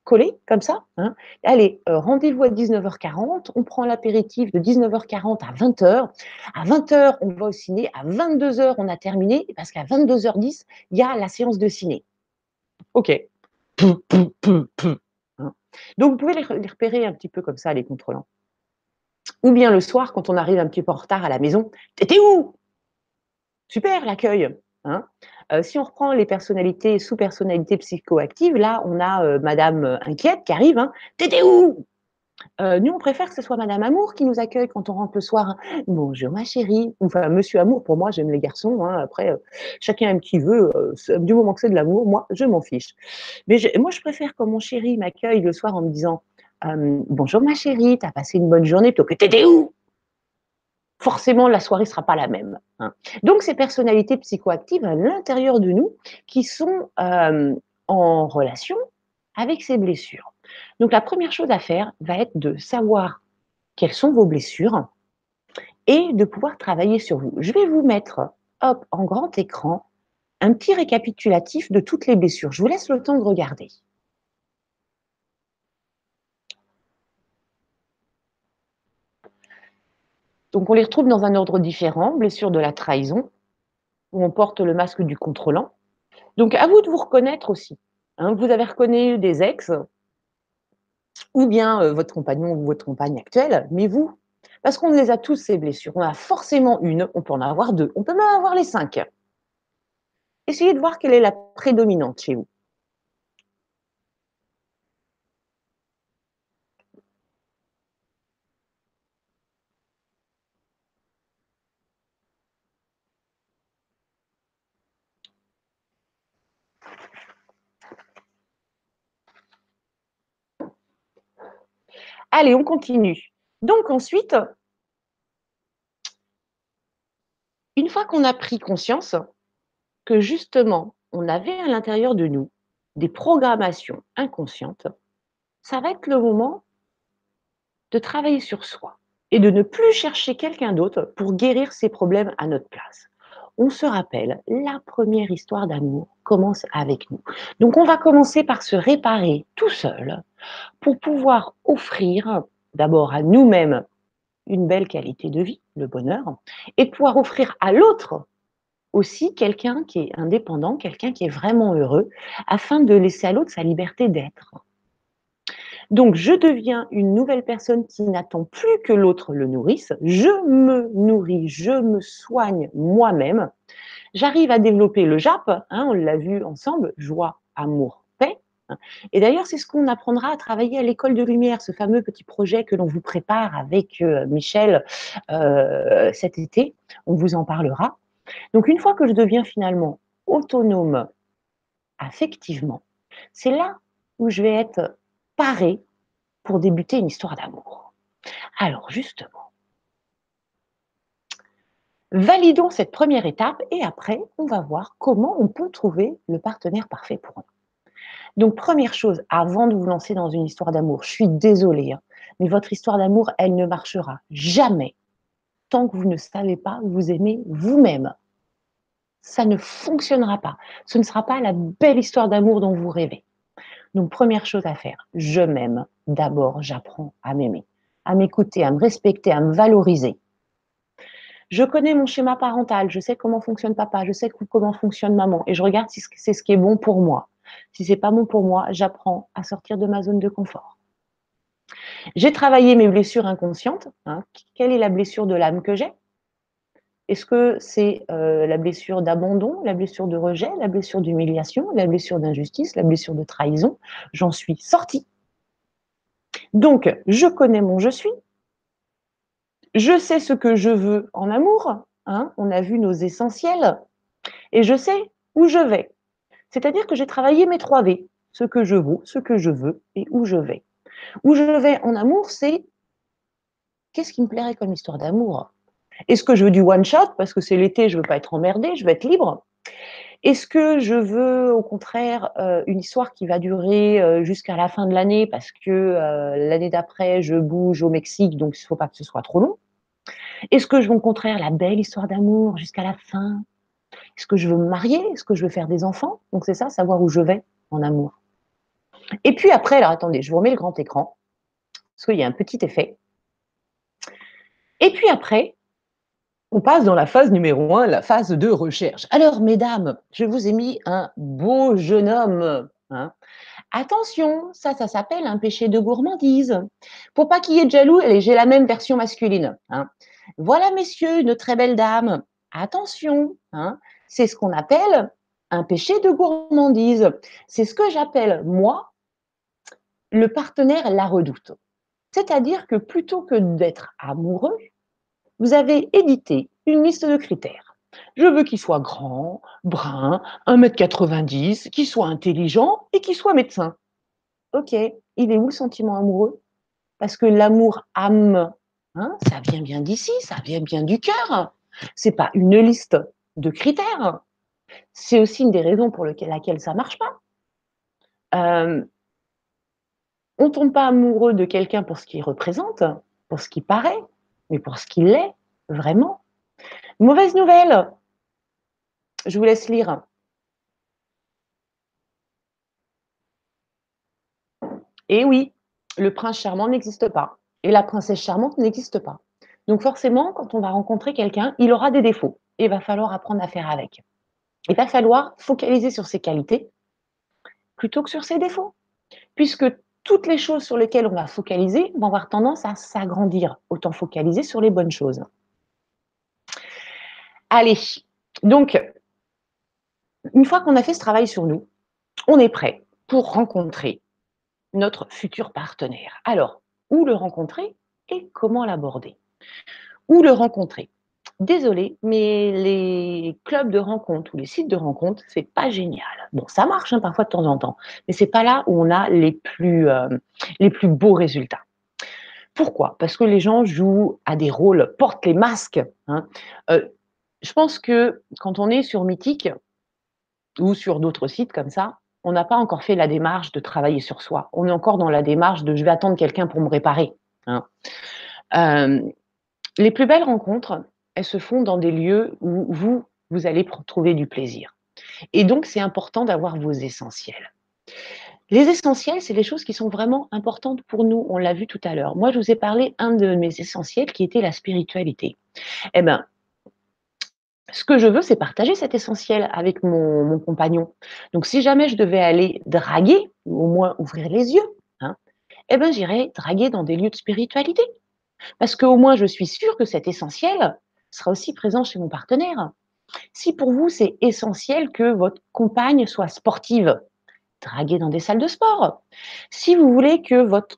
euh, collés, comme ça. Hein. Allez, rendez-vous à 19h40, on prend l'apéritif de 19h40 à 20h. À 20h, on va au ciné. À 22h, on a terminé, parce qu'à 22h10, il y a la séance de ciné. OK. Hein. Donc, vous pouvez les repérer un petit peu comme ça, les contrôlants. Ou bien le soir, quand on arrive un petit peu en retard à la maison, t'étais où? Super l'accueil. Hein. Euh, si on reprend les personnalités sous personnalités psychoactives, là, on a euh, Madame euh, Inquiète qui arrive. Hein. T'étais où? Nous, on préfère que ce soit Madame Amour qui nous accueille quand on rentre le soir. Hein. Bonjour ma chérie. Enfin, Monsieur Amour, pour moi, j'aime les garçons. Après, chacun aime qui veut. du moment que c'est de l'amour, moi, je m'en fiche. Mais moi, je préfère quand mon chéri m'accueille le soir en me disant Bonjour ma chérie, t'as passé une bonne journée, plutôt que t'étais où forcément la soirée ne sera pas la même. Hein. Donc ces personnalités psychoactives à l'intérieur de nous qui sont euh, en relation avec ces blessures. Donc la première chose à faire va être de savoir quelles sont vos blessures et de pouvoir travailler sur vous. Je vais vous mettre en grand écran un petit récapitulatif de toutes les blessures. Je vous laisse le temps de regarder. Donc on les retrouve dans un ordre différent, blessure de la trahison, où on porte le masque du contrôlant. Donc à vous de vous reconnaître aussi. Hein. vous avez reconnu des ex, ou bien euh, votre compagnon ou votre compagne actuelle, mais vous, parce qu'on les a tous ces blessures. On a forcément une, on peut en avoir deux, on peut même avoir les cinq. Essayez de voir quelle est la prédominante chez vous. Allez, on continue. Donc ensuite, une fois qu'on a pris conscience que justement, on avait à l'intérieur de nous des programmations inconscientes, ça va être le moment de travailler sur soi et de ne plus chercher quelqu'un d'autre pour guérir ses problèmes à notre place. On se rappelle, la première histoire d'amour commence avec nous. Donc on va commencer par se réparer tout seul pour pouvoir offrir d'abord à nous-mêmes une belle qualité de vie, le bonheur, et pouvoir offrir à l'autre aussi quelqu'un qui est indépendant, quelqu'un qui est vraiment heureux, afin de laisser à l'autre sa liberté d'être. Donc, je deviens une nouvelle personne qui n'attend plus que l'autre le nourrisse. Je me nourris, je me soigne moi-même. J'arrive à développer le JAP, hein, on l'a vu ensemble, joie, amour, et d'ailleurs, c'est ce qu'on apprendra à travailler à l'école de lumière, ce fameux petit projet que l'on vous prépare avec euh, Michel euh, cet été. On vous en parlera. Donc, une fois que je deviens finalement autonome affectivement, c'est là où je vais être parée pour débuter une histoire d'amour. Alors, justement, validons cette première étape et après, on va voir comment on peut trouver le partenaire parfait pour nous. Donc, première chose, avant de vous lancer dans une histoire d'amour, je suis désolée, hein, mais votre histoire d'amour, elle ne marchera jamais tant que vous ne savez pas vous aimer vous-même. Ça ne fonctionnera pas. Ce ne sera pas la belle histoire d'amour dont vous rêvez. Donc, première chose à faire, je m'aime. D'abord, j'apprends à m'aimer, à m'écouter, à me respecter, à me valoriser. Je connais mon schéma parental, je sais comment fonctionne papa, je sais comment fonctionne maman, et je regarde si c'est ce qui est bon pour moi. Si c'est pas bon pour moi, j'apprends à sortir de ma zone de confort. J'ai travaillé mes blessures inconscientes. Hein. Quelle est la blessure de l'âme que j'ai? Est-ce que c'est euh, la blessure d'abandon, la blessure de rejet, la blessure d'humiliation, la blessure d'injustice, la blessure de trahison? J'en suis sortie. Donc, je connais mon je suis. Je sais ce que je veux en amour. Hein. On a vu nos essentiels. Et je sais où je vais. C'est-à-dire que j'ai travaillé mes 3 V. ce que je vaux, ce que je veux et où je vais. Où je vais en amour, c'est qu'est-ce qui me plairait comme histoire d'amour? Est-ce que je veux du one shot parce que c'est l'été, je veux pas être emmerdée, je veux être libre? Est-ce que je veux au contraire euh, une histoire qui va durer euh, jusqu'à la fin de l'année parce que euh, l'année d'après je bouge au Mexique donc il ne faut pas que ce soit trop long? Est-ce que je veux au contraire la belle histoire d'amour jusqu'à la fin? Est-ce que je veux me marier? Est-ce que je veux faire des enfants? Donc c'est ça, savoir où je vais en amour. Et puis après, alors attendez, je vous remets le grand écran parce qu'il y a un petit effet. Et puis après, on passe dans la phase numéro 1, la phase de recherche. Alors, mesdames, je vous ai mis un beau jeune homme. Hein. Attention, ça, ça s'appelle un péché de gourmandise. Pour pas qu'il y ait de jaloux, j'ai la même version masculine. Hein. Voilà, messieurs, une très belle dame. Attention, hein. c'est ce qu'on appelle un péché de gourmandise. C'est ce que j'appelle, moi, le partenaire la redoute. C'est-à-dire que plutôt que d'être amoureux, vous avez édité une liste de critères. Je veux qu'il soit grand, brun, 1m90, qu'il soit intelligent et qu'il soit médecin. Ok, il est où le sentiment amoureux? Parce que l'amour âme, hein, ça vient bien d'ici, ça vient bien du cœur. C'est pas une liste de critères. C'est aussi une des raisons pour lesquelles ça marche pas. Euh, on tombe pas amoureux de quelqu'un pour ce qu'il représente, pour ce qu'il paraît, mais pour ce qu'il est, vraiment. Mauvaise nouvelle. Je vous laisse lire. Et oui, le prince charmant n'existe pas. Et la princesse charmante n'existe pas. Donc forcément, quand on va rencontrer quelqu'un, il aura des défauts. Et il va falloir apprendre à faire avec. Il va falloir focaliser sur ses qualités plutôt que sur ses défauts. Puisque toutes les choses sur lesquelles on va focaliser vont avoir tendance à s'agrandir. Autant focaliser sur les bonnes choses. Allez, donc, une fois qu'on a fait ce travail sur nous, on est prêt pour rencontrer notre futur partenaire. Alors, où le rencontrer et comment l'aborder? Où le rencontrer Désolé, mais les clubs de rencontres ou les sites de rencontres, c'est pas génial. Bon, ça marche hein, parfois de temps en temps, mais c'est pas là où on a les plus, euh, les plus beaux résultats. Pourquoi? Parce que les gens jouent à des rôles, portent les masques. Hein. Euh, je pense que quand on est sur Mythique ou sur d'autres sites comme ça, on n'a pas encore fait la démarche de travailler sur soi. On est encore dans la démarche de je vais attendre quelqu'un pour me réparer. Hein. Euh, les plus belles rencontres, elles se font dans des lieux où vous, vous allez trouver du plaisir. Et donc, c'est important d'avoir vos essentiels. Les essentiels, c'est les choses qui sont vraiment importantes pour nous. On l'a vu tout à l'heure. Moi, je vous ai parlé un de mes essentiels qui était la spiritualité. Eh bien, ce que je veux, c'est partager cet essentiel avec mon, compagnon. Donc, si jamais je devais aller draguer, ou au moins ouvrir les yeux, hein, eh ben, j'irais draguer dans des lieux de spiritualité. Parce qu'au moins, je suis sûre que cet essentiel, sera aussi présent chez mon partenaire. Si pour vous, c'est essentiel que votre compagne soit sportive, draguez dans des salles de sport. Si vous voulez que votre,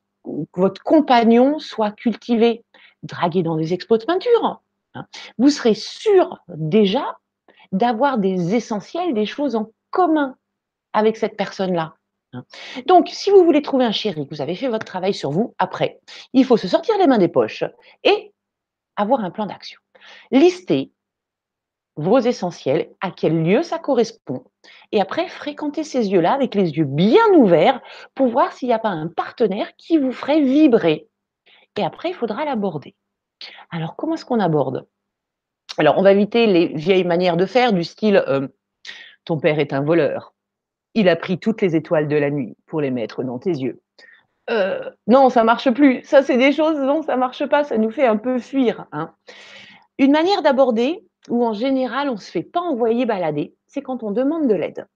compagnon soit cultivé, draguez dans des expos de peinture. Hein. Vous serez sûr déjà d'avoir des essentiels, des choses en commun avec cette personne-là. Hein. Donc, si vous voulez trouver un chéri, vous avez fait votre travail sur vous, après, il faut se sortir les mains des poches et avoir un plan d'action. Listez vos essentiels, à quel lieu ça correspond, et après fréquentez ces yeux-là avec les yeux bien ouverts pour voir s'il n'y a pas un partenaire qui vous ferait vibrer. Et après, il faudra l'aborder. Alors, comment est-ce qu'on aborde? Alors, on va éviter les vieilles manières de faire du style euh, ton père est un voleur. Il a pris toutes les étoiles de la nuit pour les mettre dans tes yeux. Euh, non, ça marche plus. Ça, c'est des choses, non, ça marche pas. Ça nous fait un peu fuir. Hein. Une manière d'aborder où en général on ne se fait pas envoyer balader, c'est quand on demande de l'aide.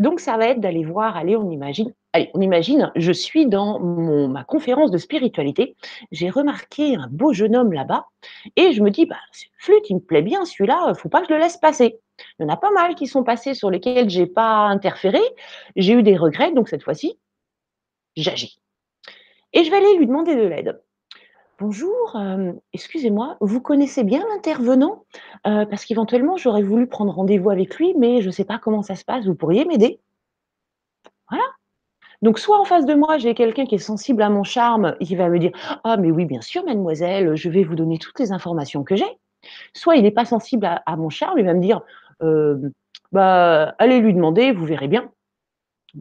Donc ça va être d'aller voir, allez, on imagine, allez, on imagine, je suis dans mon, ma conférence de spiritualité, j'ai remarqué un beau jeune homme là-bas, et je me dis, bah, flûte, il me plaît bien celui-là, faut pas que je le laisse passer. Il y en a pas mal qui sont passés sur lesquels j'ai pas interféré, j'ai eu des regrets, donc cette fois-ci, j'agis. Et je vais aller lui demander de l'aide. Bonjour, excusez-moi, vous connaissez bien l'intervenant? parce qu'éventuellement, j'aurais voulu prendre rendez-vous avec lui, mais je ne sais pas comment ça se passe, vous pourriez m'aider? Voilà, Donc, soit en face de moi, j'ai quelqu'un qui est sensible à mon charme qui va me dire Ah, mais oui, bien sûr, mademoiselle, je vais vous donner toutes les informations que j'ai. Soit il n'est pas sensible à, mon charme, il va me dire euh, bah, Allez lui demander, vous verrez bien.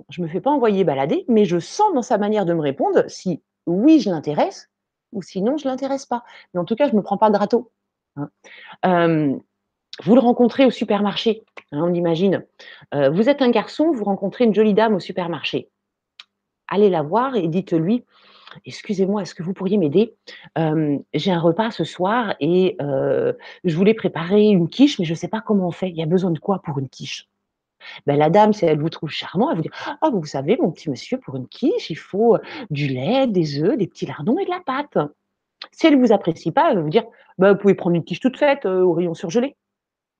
je ne me fais pas envoyer balader, mais je sens dans sa manière de me répondre si oui, je l'intéresse ou sinon je ne l'intéresse pas. Mais en tout cas, je ne me prends pas de râteau. Hein. Vous le rencontrez au supermarché, hein, on imagine. Vous êtes un garçon, vous rencontrez une jolie dame au supermarché. Allez la voir et dites-lui Excusez-moi, est-ce que vous pourriez m'aider? J'ai un repas ce soir et je voulais préparer une quiche, mais je ne sais pas comment on fait. Il y a besoin de quoi pour une quiche? Ben, la dame, si elle vous trouve charmant, elle vous dit Ah, vous savez, mon petit monsieur, pour une quiche, il faut du lait, des œufs, des petits lardons et de la pâte. Si elle ne vous apprécie pas, elle va vous dire bah, Vous pouvez prendre une quiche toute faite au rayon surgelé.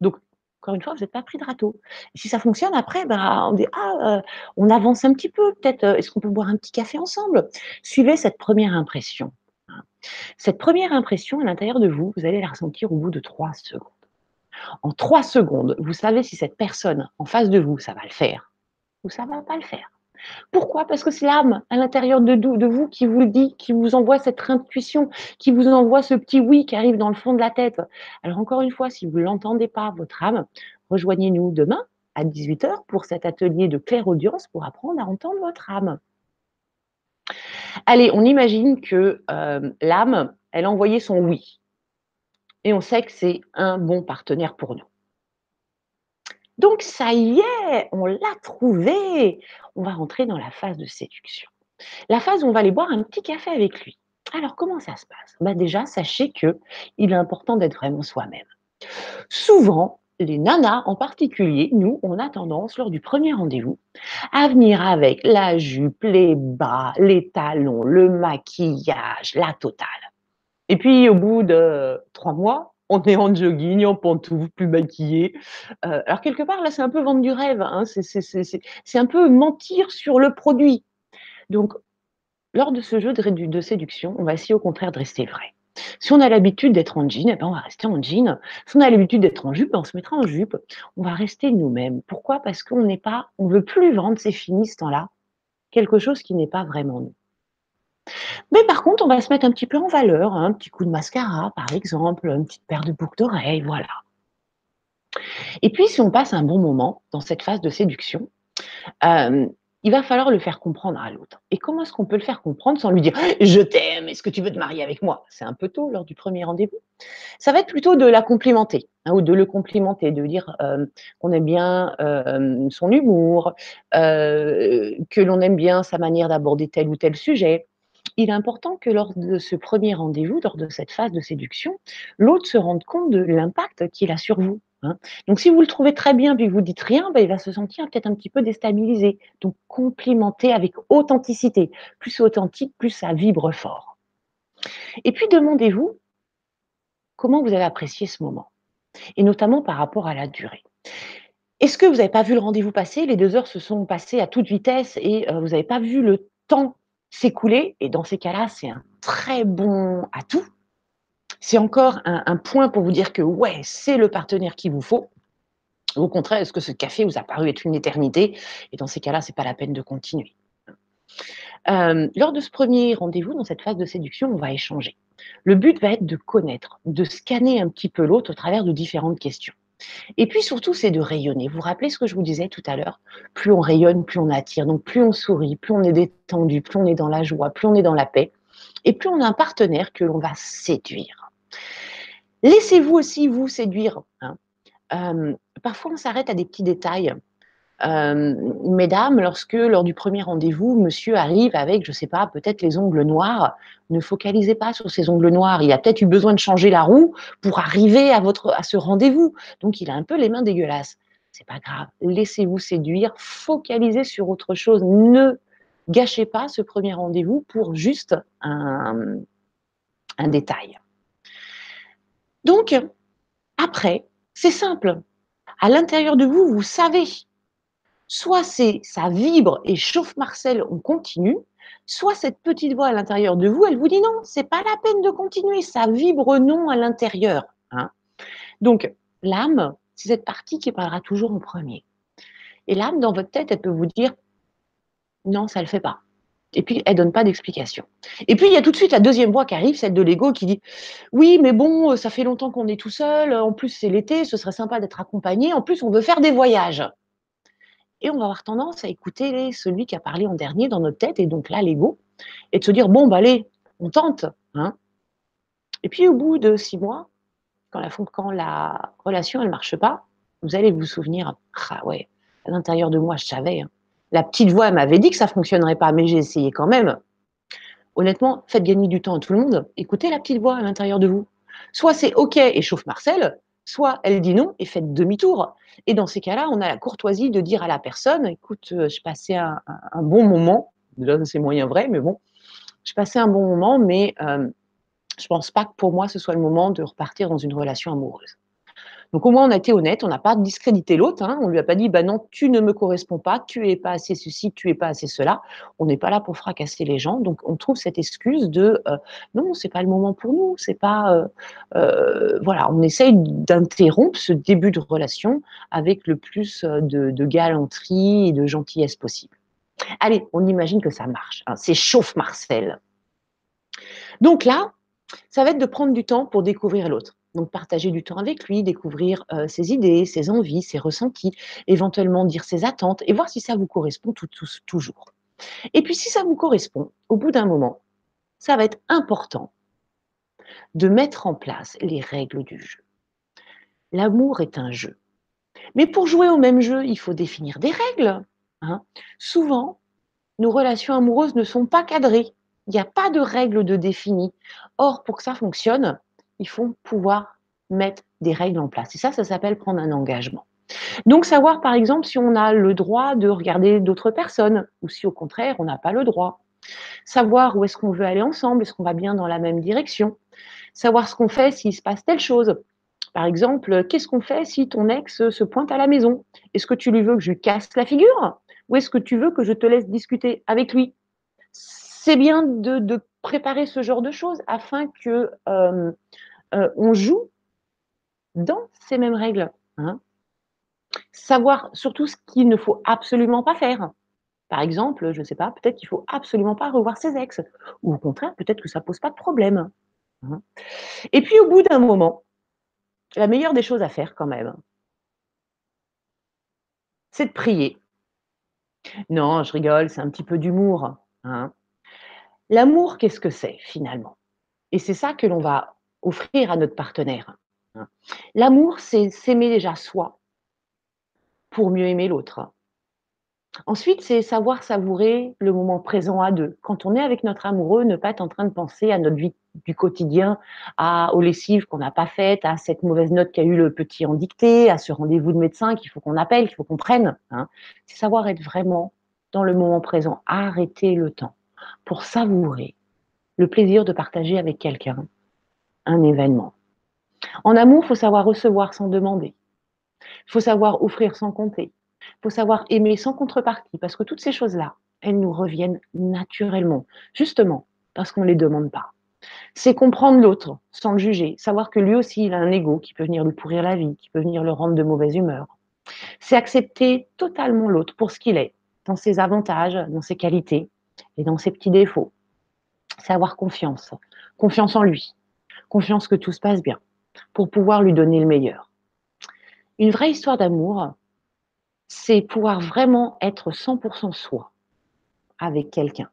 Donc, encore une fois, vous n'êtes pas pris de râteau. si ça fonctionne, après, bah, on dit Ah, on avance un petit peu, peut-être, est-ce qu'on peut boire un petit café ensemble? Suivez cette première impression. Cette première impression à l'intérieur de vous, vous allez la ressentir au bout de trois secondes. En trois secondes, vous savez si cette personne en face de vous, ça va le faire ou ça ne va pas le faire. Pourquoi? Parce que c'est l'âme à l'intérieur de, vous qui vous le dit, qui vous envoie cette intuition, qui vous envoie ce petit oui qui arrive dans le fond de la tête. Alors encore une fois, si vous ne l'entendez pas, votre âme, rejoignez-nous demain à 18h pour cet atelier de claire-audience pour apprendre à entendre votre âme. Allez, on imagine que euh, l'âme, elle a envoyé son oui et on sait que c'est un bon partenaire pour nous. Donc ça y est, on l'a trouvé. On va rentrer dans la phase de séduction. La phase où on va aller boire un petit café avec lui. Alors comment ça se passe? Bah Déjà, sachez que il est important d'être vraiment soi-même. Souvent, les nanas en particulier, nous, on a tendance, lors du premier rendez-vous, à venir avec la jupe, les bas, les talons, le maquillage, la totale. Et puis, au bout de trois mois, on est en jogging, en pantoufles, plus maquillé. Euh, alors, quelque part, là, c'est un peu vendre du rêve. Hein. C'est un peu mentir sur le produit. Donc, lors de ce jeu de, séduction, on va essayer au contraire de rester vrai. Si on a l'habitude d'être en jean, eh ben on va rester en jean. Si on a l'habitude d'être en jupe, ben, on se mettra en jupe. On va rester nous-mêmes. Pourquoi? Parce qu'on n'est pas, on veut plus vendre, ces fini ce temps-là, quelque chose qui n'est pas vraiment nous. Mais par contre, on va se mettre un petit peu en valeur, hein, un petit coup de mascara, par exemple, une petite paire de boucles d'oreilles, voilà. Et puis, si on passe un bon moment dans cette phase de séduction, euh, il va falloir le faire comprendre à l'autre. Et comment est-ce qu'on peut le faire comprendre sans lui dire Je t'aime, est-ce que tu veux te marier avec moi? C'est un peu tôt lors du premier rendez-vous. Ça va être plutôt de la complimenter, hein, ou de le complimenter, de dire euh, qu'on aime bien euh, son humour, que l'on aime bien sa manière d'aborder tel ou tel sujet, il est important que lors de ce premier rendez-vous, lors de cette phase de séduction, l'autre se rende compte de l'impact qu'il a sur vous. Hein. Donc, si vous le trouvez très bien puis que vous dites rien, ben, il va se sentir peut-être un petit peu déstabilisé. Donc, complimentez avec authenticité. Plus authentique, plus ça vibre fort. Et puis, demandez-vous comment vous avez apprécié ce moment, et notamment par rapport à la durée. Est-ce que vous n'avez pas vu le rendez-vous passer? Les deux heures se sont passées à toute vitesse et euh, vous n'avez pas vu le temps s'écouler. Et dans ces cas-là, c'est un très bon atout. C'est encore un, point pour vous dire que ouais, c'est le partenaire qu'il vous faut. Au contraire, est-ce que ce café vous a paru être une éternité? Et dans ces cas-là, c'est pas la peine de continuer. Euh, lors de ce premier rendez-vous, dans cette phase de séduction, on va échanger. Le but va être de connaître, de scanner un petit peu l'autre au travers de différentes questions. Et puis surtout, c'est de rayonner. Vous vous rappelez ce que je vous disais tout à l'heure? Plus on rayonne, plus on attire. Donc plus on sourit, plus on est détendu, plus on est dans la joie, plus on est dans la paix. Et plus on a un partenaire que l'on va séduire. Laissez-vous aussi vous séduire. Hein. Euh, parfois, on s'arrête à des petits détails. Euh, mesdames, lorsque lors du premier rendez-vous, monsieur arrive avec, je ne sais pas, peut-être les ongles noirs, ne focalisez pas sur ces ongles noirs. Il a peut-être eu besoin de changer la roue pour arriver à, votre, ce rendez-vous. Donc, il a un peu les mains dégueulasses. C'est pas grave. Laissez-vous séduire. Focalisez sur autre chose. Ne gâchez pas ce premier rendez-vous pour juste un, un détail. Donc, après, c'est simple. À l'intérieur de vous, vous savez soit c'est ça vibre et chauffe Marcel, on continue, soit cette petite voix à l'intérieur de vous, elle vous dit non, c'est pas la peine de continuer, ça vibre non à l'intérieur. Hein. Donc l'âme, c'est cette partie qui parlera toujours en premier. Et l'âme, dans votre tête, elle peut vous dire Non, ça le fait pas. Et puis, elle donne pas d'explication. Et puis, il y a tout de suite la deuxième voix qui arrive, celle de l'ego, qui dit Oui, mais bon, ça fait longtemps qu'on est tout seul. En plus, c'est l'été, ce serait sympa d'être accompagné. En plus, on veut faire des voyages. Et on va avoir tendance à écouter celui qui a parlé en dernier dans notre tête, et donc là, l'ego, et de se dire Bon, bah, allez, on tente. Hein. Et puis, au bout de six mois, quand la, quand la relation, elle ne marche pas, vous allez vous souvenir Ah ouais, à l'intérieur de moi, je savais. Hein. La petite voix m'avait dit que ça ne fonctionnerait pas, mais j'ai essayé quand même. Honnêtement, faites gagner du temps à tout le monde. Écoutez la petite voix à l'intérieur de vous. Soit c'est OK et chauffe Marcel, soit elle dit non et faites demi-tour. Et dans ces cas-là, on a la courtoisie de dire à la personne écoute, euh, je passais un, bon moment. Déjà, c'est moyen vrai, mais bon, je passais un bon moment, mais euh, je ne pense pas que pour moi, ce soit le moment de repartir dans une relation amoureuse. Donc au moins on a été honnête, on n'a pas discrédité l'autre, hein. on ne lui a pas dit bah non, tu ne me corresponds pas, tu es pas assez ceci, tu es pas assez cela. On n'est pas là pour fracasser les gens, donc on trouve cette excuse de euh, non, c'est pas le moment pour nous, c'est pas euh, euh, voilà, on essaye d'interrompre ce début de relation avec le plus de, galanterie et de gentillesse possible. Allez, on imagine que ça marche. Hein. c'est chauffe Marcel. Donc là, ça va être de prendre du temps pour découvrir l'autre. Donc partager du temps avec lui, découvrir ses idées, ses envies, ses ressentis, éventuellement dire ses attentes et voir si ça vous correspond toujours. Et puis si ça vous correspond, au bout d'un moment, ça va être important de mettre en place les règles du jeu. L'amour est un jeu. Mais pour jouer au même jeu, il faut définir des règles. Hein. Souvent, nos relations amoureuses ne sont pas cadrées. Il n'y a pas de règles de définies. Or, pour que ça fonctionne, il faut pouvoir mettre des règles en place. Et ça, ça s'appelle prendre un engagement. Donc, savoir, par exemple, si on a le droit de regarder d'autres personnes ou si, au contraire, on n'a pas le droit. Savoir où est-ce qu'on veut aller ensemble, est-ce qu'on va bien dans la même direction. Savoir ce qu'on fait s'il se passe telle chose. Par exemple, qu'est-ce qu'on fait si ton ex se pointe à la maison? Est-ce que tu lui veux que je lui casse la figure? Ou est-ce que tu veux que je te laisse discuter avec lui? C'est bien de, préparer ce genre de choses afin que euh, euh, on joue dans ces mêmes règles. Hein. Savoir surtout ce qu'il ne faut absolument pas faire. Par exemple, je ne sais pas, peut-être qu'il faut absolument pas revoir ses ex. Ou au contraire, peut-être que ça ne pose pas de problème. Hein. Et puis au bout d'un moment, la meilleure des choses à faire quand même, c'est de prier. Non, je rigole, c'est un petit peu d'humour. Hein. L'amour, qu'est-ce que c'est finalement? Et c'est ça que l'on va offrir à notre partenaire. L'amour, c'est s'aimer déjà soi pour mieux aimer l'autre. Ensuite, c'est savoir savourer le moment présent à deux. Quand on est avec notre amoureux, ne pas être en train de penser à notre vie du quotidien, à, aux lessives qu'on n'a pas faites, à cette mauvaise note qu'a eu le petit en dictée, à ce rendez-vous de médecin qu'il faut qu'on appelle, qu'il faut qu'on prenne. Hein. C'est savoir être vraiment dans le moment présent, arrêter le temps pour savourer le plaisir de partager avec quelqu'un un événement. En amour, il faut savoir recevoir sans demander. Il faut savoir offrir sans compter. Il faut savoir aimer sans contrepartie, parce que toutes ces choses-là, elles nous reviennent naturellement, justement parce qu'on ne les demande pas. C'est comprendre l'autre sans le juger, savoir que lui aussi, il a un ego qui peut venir lui pourrir la vie, qui peut venir le rendre de mauvaise humeur. C'est accepter totalement l'autre pour ce qu'il est, dans ses avantages, dans ses qualités et dans ses petits défauts. C'est avoir confiance, confiance en lui, confiance que tout se passe bien, pour pouvoir lui donner le meilleur. Une vraie histoire d'amour, c'est pouvoir vraiment être 100% soi avec quelqu'un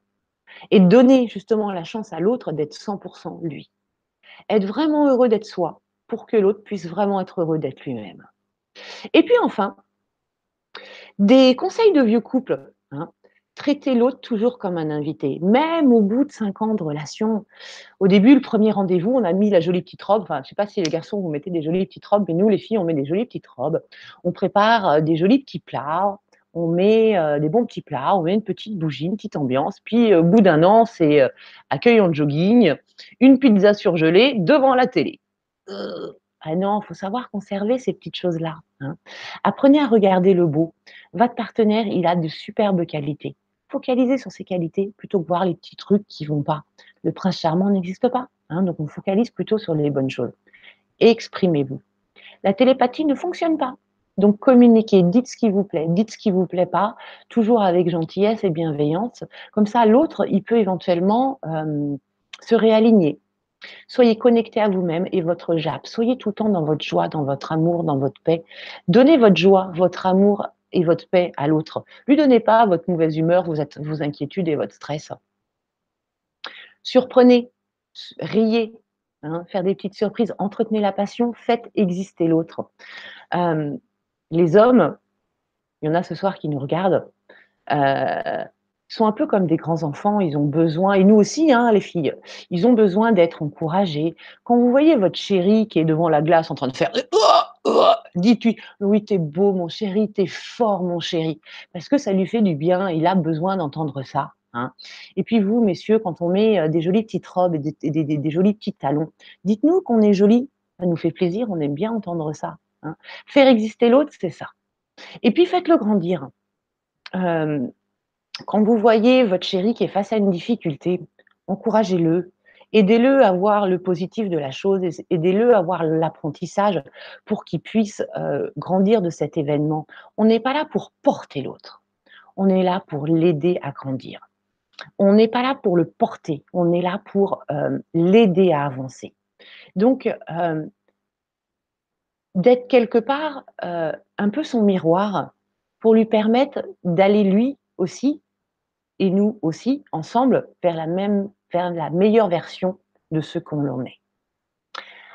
et donner justement la chance à l'autre d'être 100% lui. Être vraiment heureux d'être soi pour que l'autre puisse vraiment être heureux d'être lui-même. Et puis enfin, des conseils de vieux couple. Hein traiter l'autre toujours comme un invité, même au bout de cinq ans de relation. Au début, le premier rendez-vous, on a mis la jolie petite robe. Enfin, je ne sais pas si les garçons, vous mettez des jolies petites robes, mais nous, les filles, on met des jolies petites robes. On prépare euh, des jolis petits plats. On met euh, des bons petits plats, on met une petite bougie, une petite ambiance. Puis, au bout d'un an, c'est euh, accueil en jogging, une pizza surgelée devant la télé. Ah non, il faut savoir conserver ces petites choses-là. Hein. Apprenez à regarder le beau. Votre partenaire, il a de superbes qualités focaliser sur ses qualités plutôt que voir les petits trucs qui vont pas. Le prince charmant n'existe pas, hein, donc on focalise plutôt sur les bonnes choses. Exprimez-vous. La télépathie ne fonctionne pas. Donc communiquez, dites ce qui vous plaît, dites ce qui vous plaît pas, toujours avec gentillesse et bienveillance. Comme ça, l'autre, il peut éventuellement euh, se réaligner. Soyez connecté à vous-même et votre JAP. Soyez tout le temps dans votre joie, dans votre amour, dans votre paix. Donnez votre joie, votre amour et votre paix à l'autre. Lui donnez pas votre mauvaise humeur, vos inquiétudes et votre stress. Surprenez, riez, hein, faire des petites surprises, entretenez la passion, faites exister l'autre. Euh, les hommes, il y en a ce soir qui nous regardent, euh, sont un peu comme des grands enfants, ils ont besoin, et nous aussi, hein, les filles, ils ont besoin d'être encouragés. Quand vous voyez votre chéri qui est devant la glace en train de faire oh, oh, dites-lui, oui, t'es beau, mon chéri, t'es fort, mon chéri, parce que ça lui fait du bien, il a besoin d'entendre ça. Hein. Et puis vous, messieurs, quand on met euh, des jolies petites robes et des, jolis petits talons, dites-nous qu'on est joli, ça nous fait plaisir, on aime bien entendre ça. Hein. Faire exister l'autre, c'est ça. Et puis faites-le grandir. Euh, quand vous voyez votre chéri qui est face à une difficulté, encouragez-le, aidez-le à voir le positif de la chose, aidez-le à voir l'apprentissage pour qu'il puisse euh, grandir de cet événement. On n'est pas là pour porter l'autre, on est là pour l'aider à grandir. On n'est pas là pour le porter, on est là pour euh, l'aider à avancer. Donc, euh, d'être quelque part un peu son miroir pour lui permettre d'aller lui aussi et nous aussi, ensemble, vers la, même, vers la meilleure version de ce qu'on l'en est.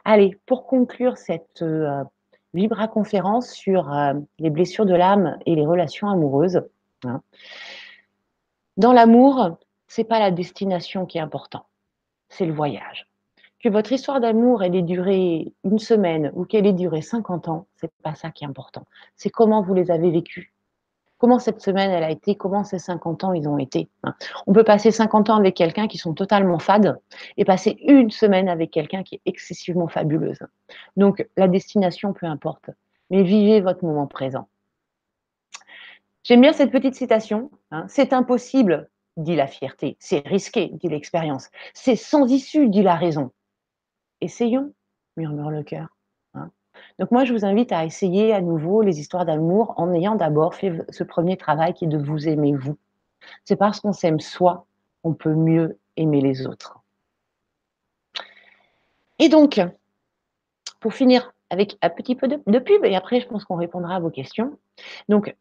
Allez, pour conclure cette euh, Vibra conférence sur euh, les blessures de l'âme et les relations amoureuses, hein, dans l'amour, c'est pas la destination qui est important, c'est le voyage. Que votre histoire d'amour ait duré une semaine ou qu'elle ait duré 50 ans, c'est pas ça qui est important. C'est comment vous les avez vécues, comment cette semaine elle a été, comment ces 50 ans ils ont été. Hein. On peut passer 50 ans avec quelqu'un qui sont totalement fades et passer une semaine avec quelqu'un qui est excessivement fabuleuse. Donc la destination, peu importe, mais vivez votre moment présent. J'aime bien cette petite citation. Hein. C'est impossible, dit la fierté. C'est risqué, dit l'expérience. C'est sans issue, dit la raison. Essayons, murmure le cœur. Donc moi, je vous invite à essayer à nouveau les histoires d'amour en ayant d'abord fait ce premier travail qui est de vous aimer vous. C'est parce qu'on s'aime soi qu'on peut mieux aimer les autres. Et donc, pour finir avec un petit peu de, pub, et après je pense qu'on répondra à vos questions. Donc,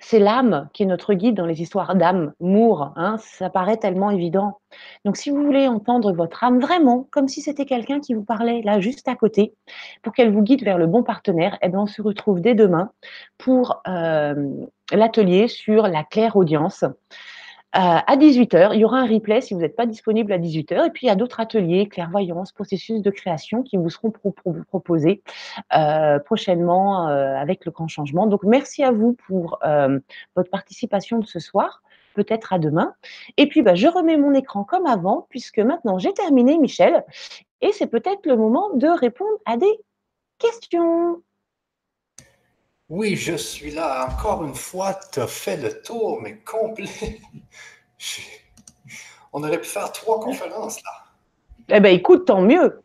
c'est l'âme qui est notre guide dans les histoires d'âme, Moore. Hein, ça paraît tellement évident. Donc, si vous voulez entendre votre âme vraiment, comme si c'était quelqu'un qui vous parlait là juste à côté, pour qu'elle vous guide vers le bon partenaire, eh bien, on se retrouve dès demain pour euh, l'atelier sur la claire audience à 18h. Il y aura un replay si vous n'êtes pas disponible à 18h. Et puis, il y a d'autres ateliers, clairvoyance, processus de création qui vous seront proposés euh, prochainement euh, avec le grand changement. Donc, merci à vous pour euh, votre participation de ce soir. Peut-être à demain. Et puis, bah, je remets mon écran comme avant, puisque maintenant j'ai terminé, Michel. Et c'est peut-être le moment de répondre à des questions. Oui, je suis là. Encore une fois, tu as fait le tour, mais complet. On aurait pu faire trois conférences là. Eh bien, écoute, tant mieux.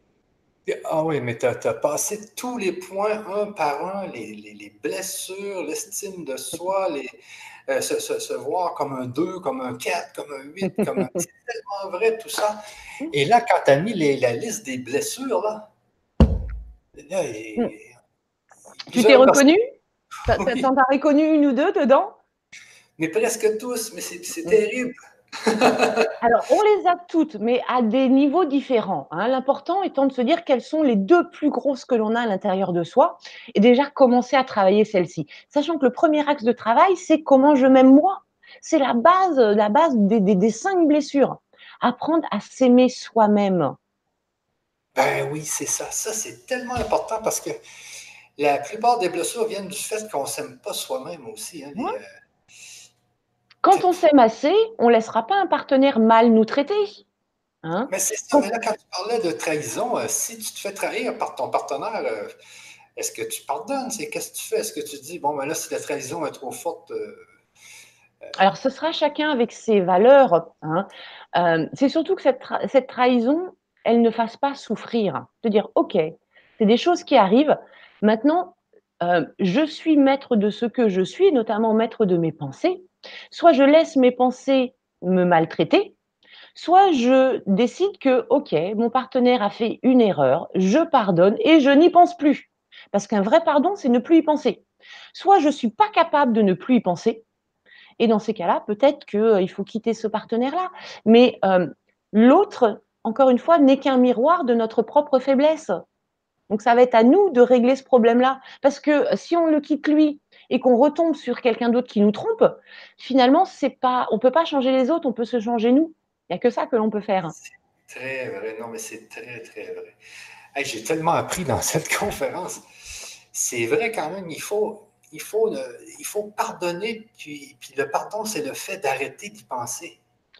Ah oui, mais tu as, passé tous les points un par un, les, blessures, l'estime de soi, les, euh, se, voir comme un 2, comme un 4, comme un 8, comme un... C'est tellement vrai tout ça. Et là, quand tu as mis la liste des blessures, là, hmm. tu t'es reconnu? T'en as reconnu une ou deux dedans? Mais presque tous, mais c'est terrible. Alors, on les a toutes, mais à des niveaux différents. Hein. L'important étant de se dire quelles sont les deux plus grosses que l'on a à l'intérieur de soi et déjà commencer à travailler celles-ci. Sachant que le premier axe de travail, c'est comment je m'aime moi. C'est la base, la base des, des cinq blessures. Apprendre à s'aimer soi-même. Ben oui, c'est ça. Ça, c'est tellement important parce que la plupart des blessures viennent du fait qu'on ne s'aime pas soi-même aussi. Hein, euh, quand on s'aime assez, on ne laissera pas un partenaire mal nous traiter. Hein? Mais c'est ça, mais là, quand tu parlais de trahison, euh, si tu te fais trahir par ton partenaire, euh, est-ce que tu pardonnes? qu'est-ce que tu fais? Est-ce que tu dis, bon, ben là, si la trahison est trop forte. Alors, ce sera chacun avec ses valeurs. Hein. c'est surtout que cette, cette, trahison, elle ne fasse pas souffrir. De dire, OK, c'est des choses qui arrivent, Maintenant, euh, je suis maître de ce que je suis, notamment maître de mes pensées, soit je laisse mes pensées me maltraiter, soit je décide que, OK, mon partenaire a fait une erreur, je pardonne et je n'y pense plus. Parce qu'un vrai pardon, c'est ne plus y penser. Soit je ne suis pas capable de ne plus y penser, et dans ces cas-là, peut-être qu'il euh, faut quitter ce partenaire-là. Mais euh, l'autre, encore une fois, n'est qu'un miroir de notre propre faiblesse. Donc ça va être à nous de régler ce problème-là. Parce que si on le quitte lui et qu'on retombe sur quelqu'un d'autre qui nous trompe, finalement, c'est pas, on ne peut pas changer les autres, on peut se changer nous. Il n'y a que ça que l'on peut faire. C'est très vrai, non, mais c'est très, très vrai. J'ai tellement appris dans cette conférence. C'est vrai quand même, il faut, il faut, il faut pardonner, puis, puis le pardon, c'est le fait d'arrêter d'y penser.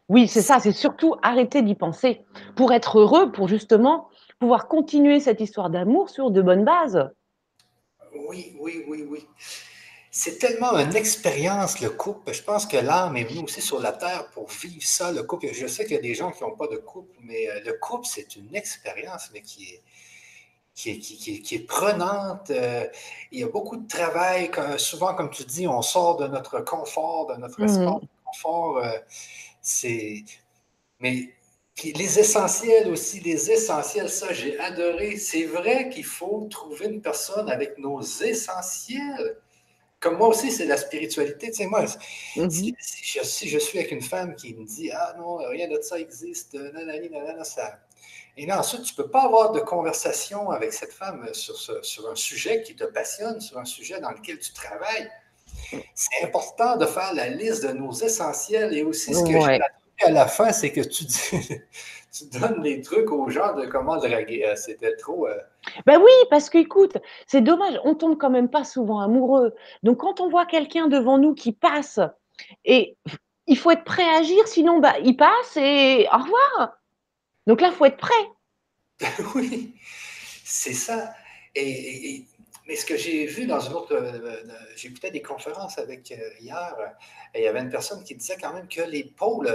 Oui, c'est ça, c'est surtout arrêter d'y penser pour être heureux, pour justement pouvoir continuer cette histoire d'amour sur de bonnes bases. Oui, oui, oui, oui. C'est tellement une expérience, le couple. Je pense que l'âme est venue aussi sur la terre pour vivre ça, le couple. Je sais qu'il y a des gens qui n'ont pas de couple, mais euh, le couple, c'est une expérience, mais qui est, qui est, qui est, prenante. Euh, il y a beaucoup de travail. souvent, comme tu dis, on sort de notre confort, de notre espace mmh. de confort. Euh, c'est... Mais les essentiels aussi, les essentiels, ça, j'ai adoré. C'est vrai qu'il faut trouver une personne avec nos essentiels. Comme moi aussi, c'est la spiritualité. Tu sais, moi, si, je, suis avec une femme qui me dit Ah non, rien de ça existe, nanani, nanana, ça et là, ensuite, tu ne peux pas avoir de conversation avec cette femme sur, sur un sujet qui te passionne, sur un sujet dans lequel tu travailles. C'est important de faire la liste de nos essentiels et aussi ce que j'ai à la fin, c'est que tu, tu donnes les trucs aux gens de comment draguer. Euh, c'était trop. Euh, ben oui, parce qu'écoute, c'est dommage, on tombe quand même pas souvent amoureux. Donc quand on voit quelqu'un devant nous qui passe, et il faut être prêt à agir, sinon bah, il passe et au revoir. Donc là, il faut être prêt. oui, c'est ça. Et, mais ce que j'ai vu dans une autre. Euh, euh, j'ai écouté des conférences avec euh, hier, et il y avait une personne qui disait quand même que les pôles,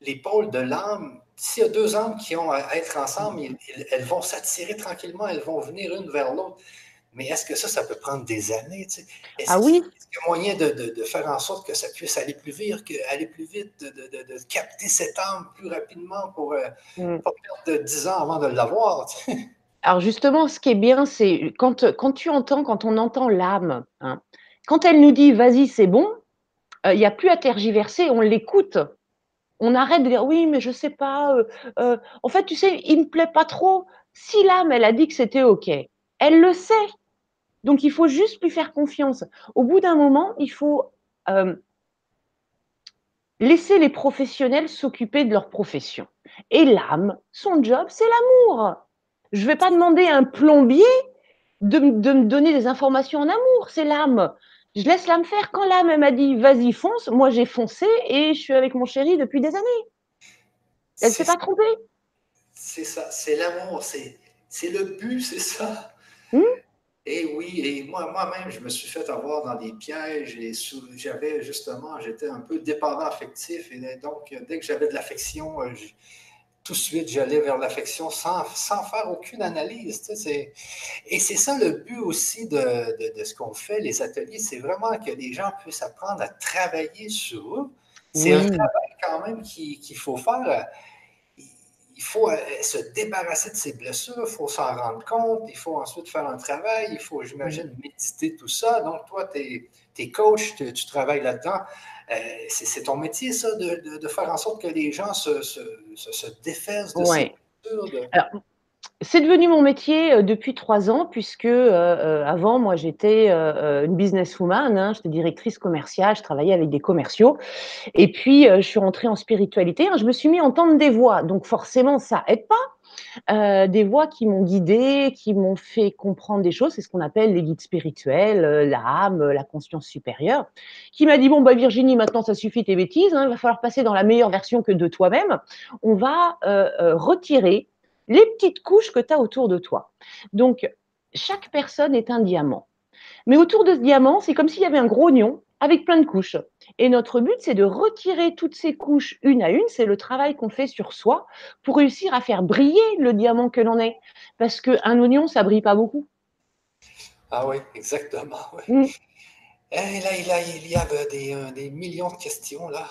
les pôles de l'âme, s'il y a deux âmes qui ont à être ensemble, elles vont s'attirer tranquillement, elles vont venir une vers l'autre. Mais est-ce que ça, ça peut prendre des années? Tu ah oui? Est-ce qu'il y a moyen de, faire en sorte que ça puisse aller plus vite, aller plus vite, de, capter cette âme plus rapidement pour ne euh, mm. pas perdre 10 ans avant de l'avoir? Alors justement, ce qui est bien, c'est quand, quand tu entends, quand on entend l'âme, hein, quand elle nous dit vas-y, c'est bon, euh, il n'y a plus à tergiverser, on l'écoute. On arrête de dire oui, mais je sais pas. Euh, en fait, tu sais, il me plaît pas trop. Si l'âme, elle a dit que c'était OK, elle le sait. Donc, il faut juste lui faire confiance. Au bout d'un moment, il faut euh, laisser les professionnels s'occuper de leur profession. Et l'âme, son job, c'est l'amour. Je ne vais pas demander à un plombier de, me donner des informations en amour, c'est l'âme. Je laisse l'âme faire. Quand l'âme m'a dit vas-y fonce, moi j'ai foncé et je suis avec mon chéri depuis des années. Elle ne s'est pas trompée. C'est ça, c'est l'amour, c'est le but, c'est ça. Hmm? Et oui, et moi, moi-même, je me suis fait avoir dans des pièges et j'avais justement, j'étais un peu dépendant affectif. Et donc, dès que j'avais de l'affection, euh, tout de suite, j'allais vers l'affection sans, sans, faire aucune analyse. et c'est ça le but aussi de, de, ce qu'on fait, les ateliers, c'est vraiment que les gens puissent apprendre à travailler sur eux. C'est un travail quand même qu'il faut faire il faut euh, se débarrasser de ses blessures, il faut s'en rendre compte, il faut ensuite faire un travail, il faut, j'imagine, méditer tout ça. Donc, toi, tu es, coach, tu travailles là-dedans. Euh, c'est ton métier, ça, de, faire en sorte que les gens se, se, se, défaisent de ces blessures. C'est devenu mon métier euh, depuis trois ans, puisque euh, euh, avant, moi, j'étais une businesswoman, hein, j'étais directrice commerciale, je travaillais avec des commerciaux. Et puis, je suis rentrée en spiritualité, hein, je me suis mis à entendre des voix. Donc, forcément, ça aide pas. des voix qui m'ont guidée, qui m'ont fait comprendre des choses, c'est ce qu'on appelle les guides spirituels, l'âme, la conscience supérieure, qui m'a dit bon bah Virginie, maintenant ça suffit tes bêtises, hein, il va falloir passer dans la meilleure version que de toi-même. On va retirer les petites couches que tu as autour de toi. Donc, chaque personne est un diamant. Mais autour de ce diamant, c'est comme s'il y avait un gros oignon avec plein de couches. Et notre but, c'est de retirer toutes ces couches une à une. C'est le travail qu'on fait sur soi pour réussir à faire briller le diamant que l'on est. Parce qu'un oignon, ça brille pas beaucoup. Ah oui, exactement. Mm. Et là, il, y a des, euh, des millions de questions là.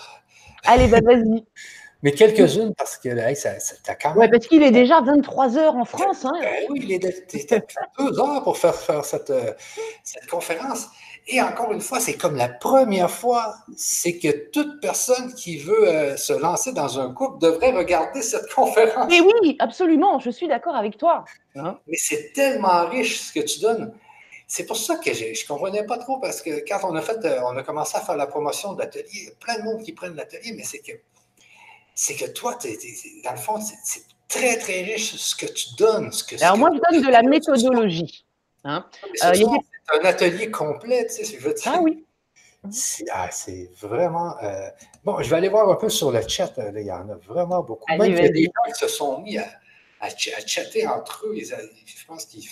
Allez, ben vas-y. Mais quelques-unes, parce que là, ça, ça quand même. Oui, parce qu'il est déjà 23 heures en France. Hein. Ben oui, il est deux heures pour faire, faire cette, euh, cette, conférence. Et encore une fois, c'est comme la première fois, c'est que toute personne qui veut euh, se lancer dans un couple devrait regarder cette conférence. Mais oui, absolument, je suis d'accord avec toi. Hein? Mais c'est tellement riche ce que tu donnes. C'est pour ça que je ne comprenais pas trop, parce que quand on a fait, euh, on a commencé à faire la promotion de l'atelier, il y a plein de monde qui prennent l'atelier, mais c'est que c'est que toi, dans le fond, c'est très, très riche ce que tu donnes. Ce que, Alors, moi, je donne de la méthodologie. Hein. Euh, c'est un atelier complet, tu sais, je veux dire. Ah oui. Ah, c'est vraiment. Euh, bon, je vais aller voir un peu sur le chat. il y en a vraiment beaucoup. Même il y a des gens qui se sont mis à, à, chatter entre eux. je pense qu'ils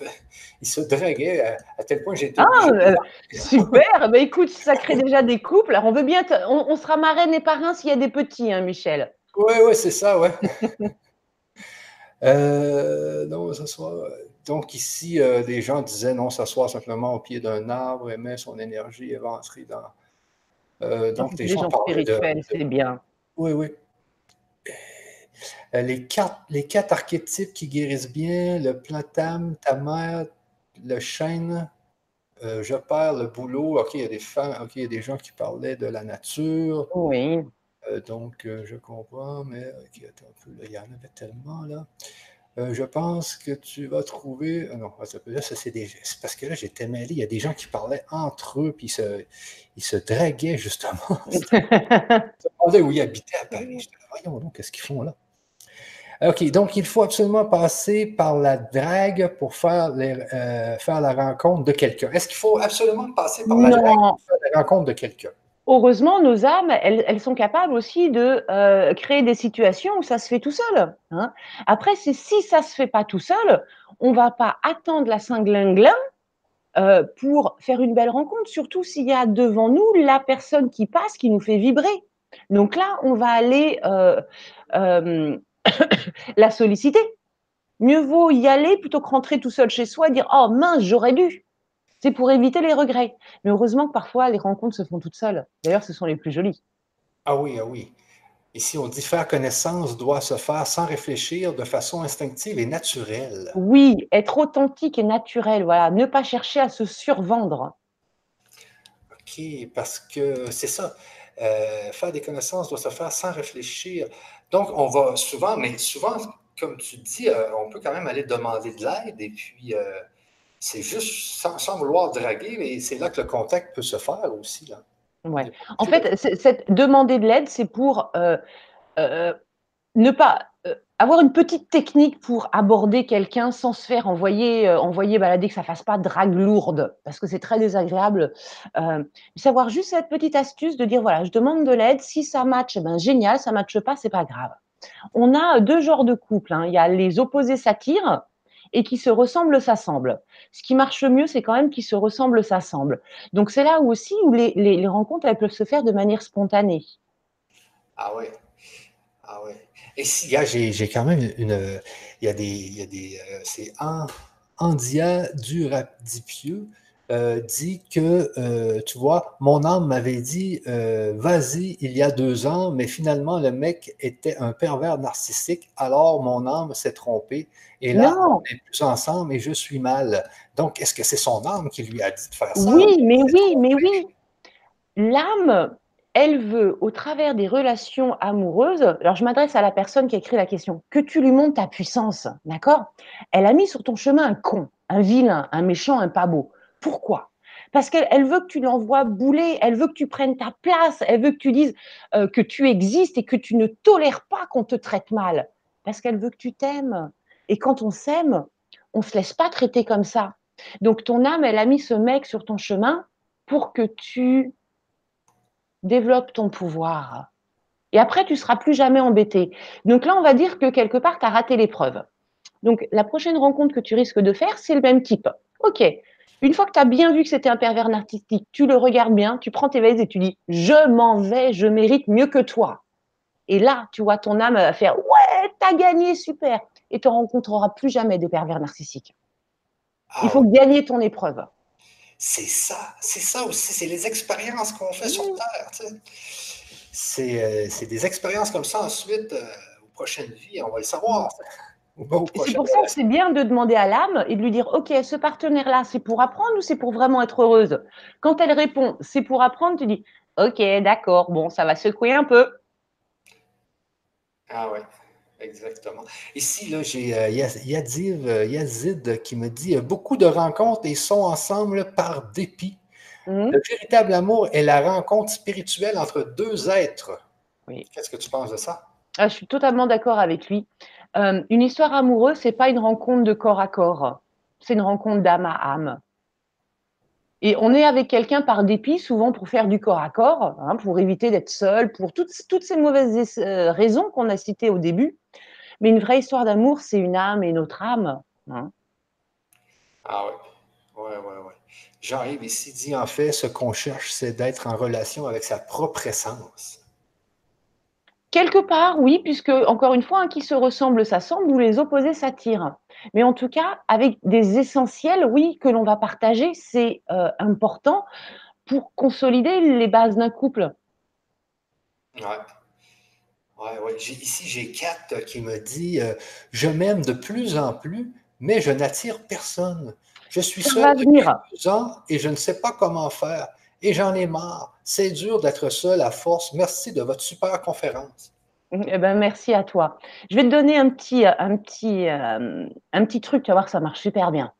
se draguaient à, tel point que j'étais. Ah, euh, super! ben, écoute, ça crée déjà des couples. Alors, on veut bien. On, sera marraine et parrain s'il y a des petits, hein, Michel. Oui, oui, c'est ça, ouais. euh, non, s'asseoir. Donc, ici, euh, des gens disaient non, s'asseoir simplement au pied d'un arbre, aimer son énergie et rentrer dans. Euh, donc, des, gens, spirituels, c'est bien. Oui, oui. Euh, les quatre, les quatre archétypes qui guérissent bien, le platam, ta mère, le chêne, je perds le boulot. OK, il y a des femmes, OK, il y a des gens qui parlaient de la nature. Oui. Euh, donc, euh, je comprends, mais attends un peu, il y en avait tellement là. Euh, je pense que tu vas trouver. non, là, ça, c'est des. parce que là, j'étais mêlé. Il y a des gens qui parlaient entre eux, puis ils se, ils se draguaient, justement. je me demandais où ils habitaient à Paris. Je voyons donc, qu'est-ce qu'ils font là? OK, donc il faut absolument passer par la drague pour faire, les, faire la rencontre de quelqu'un. Est-ce qu'il faut absolument passer par la drague pour faire la rencontre de quelqu'un? Heureusement, nos âmes, elles, sont capables aussi de euh, créer des situations où ça se fait tout seul. Hein. Après, si ça se fait pas tout seul, on va pas attendre la Saint-Glinglin euh, pour faire une belle rencontre, surtout s'il y a devant nous la personne qui passe, qui nous fait vibrer. Donc là, on va aller euh, la solliciter. Mieux vaut y aller plutôt que rentrer tout seul chez soi et dire Oh mince, j'aurais dû. C'est pour éviter les regrets. Mais heureusement que parfois, les rencontres se font toutes seules. D'ailleurs, ce sont les plus jolies. Ah oui, ah oui. Ici, on dit faire connaissance doit se faire sans réfléchir, de façon instinctive et naturelle. Oui, être authentique et naturel, voilà. Ne pas chercher à se survendre. OK, parce que c'est ça. Euh, faire des connaissances doit se faire sans réfléchir. Donc, on va souvent, mais souvent, comme tu dis, euh, on peut quand même aller demander de l'aide et puis euh, c'est juste sans, vouloir draguer, mais c'est là que le contact peut se faire aussi. Là. Ouais. En fait, cette demander de l'aide, c'est pour euh, euh, ne pas euh, avoir une petite technique pour aborder quelqu'un sans se faire envoyer, envoyer balader, que ça fasse pas drague lourde, parce que c'est très désagréable. savoir juste cette petite astuce de dire voilà, je demande de l'aide, si ça matche, eh ben génial, ça matche pas, c'est pas grave. On a deux genres de couples. Hein. Il y a les opposés s'attirent et qui se ressemblent s'assemblent. Ce qui marche mieux, c'est quand même qu'ils se ressemblent s'assemblent. Donc c'est là aussi où les, rencontres elles peuvent se faire de manière spontanée. Ah ouais. Ah ouais. Et si, j'ai quand même une. Il y a des. Y a des euh, c'est Andia Durapieux euh, dit que, euh, tu vois, mon âme m'avait dit, euh, vas-y, il y a deux ans, mais finalement, le mec était un pervers narcissique, alors mon âme s'est trompée. Et là, on n'est plus ensemble et je suis mal. Donc, est-ce que c'est son âme qui lui a dit de faire ça? Oui, mais oui, mais oui. L'âme, elle veut, au travers des relations amoureuses, alors je m'adresse à la personne qui a écrit la question, que tu lui montres ta puissance, d'accord? Elle a mis sur ton chemin un con, un vilain, un méchant, un pas beau. Pourquoi? Parce qu'elle veut que tu l'envoies bouler, elle veut que tu prennes ta place, elle veut que tu dises euh, que tu existes et que tu ne tolères pas qu'on te traite mal, parce qu'elle veut que tu t'aimes. Et quand on s'aime, on ne se laisse pas traiter comme ça. Donc ton âme, elle a mis ce mec sur ton chemin pour que tu développes ton pouvoir. Et après, tu seras plus jamais embêté. Donc là, on va dire que quelque part, tu as raté l'épreuve. Donc la prochaine rencontre que tu risques de faire, c'est le même type. Ok, une fois que tu as bien vu que c'était un pervers narcissique, tu le regardes bien, tu prends tes valises et tu dis Je m'en vais, je mérite mieux que toi. Et là, tu vois ton âme va faire Ouais, t'as gagné, super. Et tu ne rencontreras plus jamais de pervers narcissiques. Il faut gagner ton épreuve. c'est ça, c'est ça aussi, c'est les expériences qu'on fait sur Terre. Tu sais. Euh, c'est des expériences comme ça ensuite, euh, aux prochaines vies, on va le savoir. C'est pour ça que c'est bien de demander à l'âme et de lui dire, OK, ce partenaire-là, c'est pour apprendre ou c'est pour vraiment être heureuse? Quand elle répond, c'est pour apprendre, tu dis, OK, d'accord, bon, ça va secouer un peu. Ah ouais. Exactement. Ici, là, j'ai euh, euh, Yazid qui me dit beaucoup de rencontres et sont ensemble par dépit. Mmh. Le véritable amour est la rencontre spirituelle entre deux êtres. Oui. Qu'est-ce que tu penses de ça? Ah, je suis totalement d'accord avec lui. Euh, une histoire amoureuse, c'est pas une rencontre de corps à corps, c'est une rencontre d'âme à âme. Et on est avec quelqu'un par dépit, souvent pour faire du corps à corps, hein, pour éviter d'être seul, pour toutes, toutes ces mauvaises euh, raisons qu'on a citées au début. Mais une vraie histoire d'amour, c'est une âme et notre âme. Hein. Ah oui, ouais, ouais, ouais. Jean-Yves ici dit en fait, ce qu'on cherche, c'est d'être en relation avec sa propre essence. Quelque part, oui, puisque, encore une fois, hein, qui se ressemble s'assemble ou les opposés s'attirent. Mais en tout cas, avec des essentiels, oui, que l'on va partager, c'est euh, important pour consolider les bases d'un couple. Ouais. Ouais, ouais. Ici, j'ai Kat qui me dit euh, Je m'aime de plus en plus, mais je n'attire personne. Je suis seul depuis deux ans et je ne sais pas comment faire et j'en ai marre. C'est dur d'être seul à force. Merci de votre super conférence. Eh ben, merci à toi. Je vais te donner un petit, un petit, euh, un petit truc, tu vas voir ça marche super bien.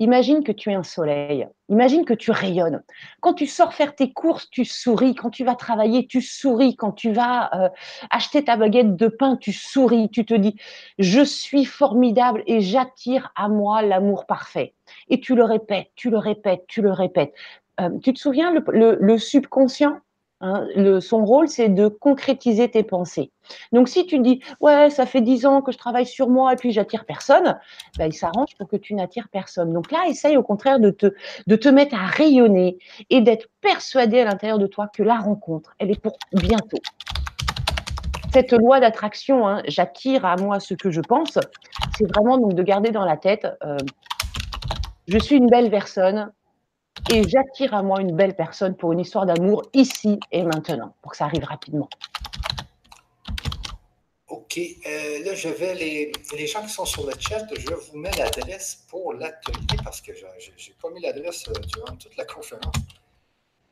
Imagine que tu es un soleil. Imagine que tu rayonnes. Quand tu sors faire tes courses, tu souris. Quand tu vas travailler, tu souris. Quand tu vas euh, acheter ta baguette de pain, tu souris. Tu te dis, je suis formidable et j'attire à moi l'amour parfait. Et tu le répètes, tu le répètes, tu le répètes. Euh, tu te souviens, le, subconscient, hein, son rôle, c'est de concrétiser tes pensées. Donc, si tu dis, ouais, ça fait dix ans que je travaille sur moi et puis j'attire personne, ben, il s'arrange pour que tu n'attires personne. Donc là, essaye au contraire de te, de te mettre à rayonner et d'être persuadé à l'intérieur de toi que la rencontre, elle est pour bientôt. Cette loi d'attraction, hein, j'attire à moi ce que je pense, c'est vraiment donc de garder dans la tête, euh, je suis une belle personne, et j'attire à moi une belle personne pour une histoire d'amour ici et maintenant, pour que ça arrive rapidement. OK. Euh, là, je vais, les, les, gens qui sont sur le chat, je vous mets l'adresse pour l'atelier parce que je n'ai pas mis l'adresse euh, durant toute la conférence.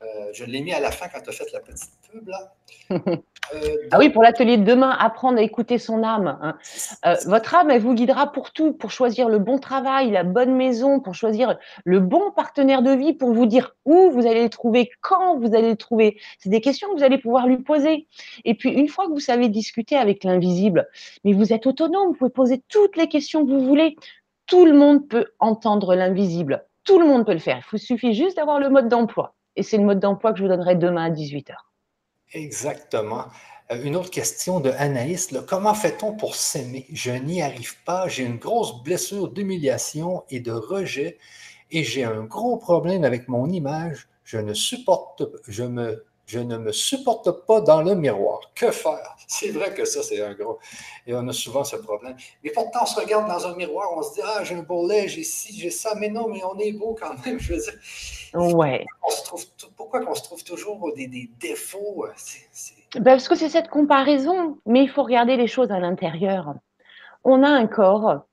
Euh, je l'ai mis à la fin quand tu as fait la petite pub. Là. Euh, ah oui, pour l'atelier de demain, apprendre à écouter son âme. Hein. Euh, votre âme, elle vous guidera pour tout, pour choisir le bon travail, la bonne maison, pour choisir le bon partenaire de vie, pour vous dire où vous allez le trouver, quand vous allez le trouver. C'est des questions que vous allez pouvoir lui poser. Et puis, une fois que vous savez discuter avec l'invisible, mais vous êtes autonome, vous pouvez poser toutes les questions que vous voulez. Tout le monde peut entendre l'invisible. Tout le monde peut le faire. Il vous suffit juste d'avoir le mode d'emploi. Et c'est le mode d'emploi que je vous donnerai demain à 18h. Exactement. Euh, une autre question de Anaïs. comment fait-on pour s'aimer? Je n'y arrive pas. J'ai une grosse blessure d'humiliation et de rejet et j'ai un gros problème avec mon image. Je ne supporte, je me je ne me supporte pas dans le miroir. Que faire? C'est vrai que ça, c'est un gros. Et on a souvent ce problème. Mais pourtant, on se regarde dans un miroir, on se dit Ah, j'ai un beau lait, j'ai ci, j'ai ça. Mais non, mais on est beau quand même. Je veux dire. Ouais. pourquoi qu'on se trouve toujours des, défauts? Ben, parce que c'est cette comparaison. Mais il faut regarder les choses à l'intérieur. On a un corps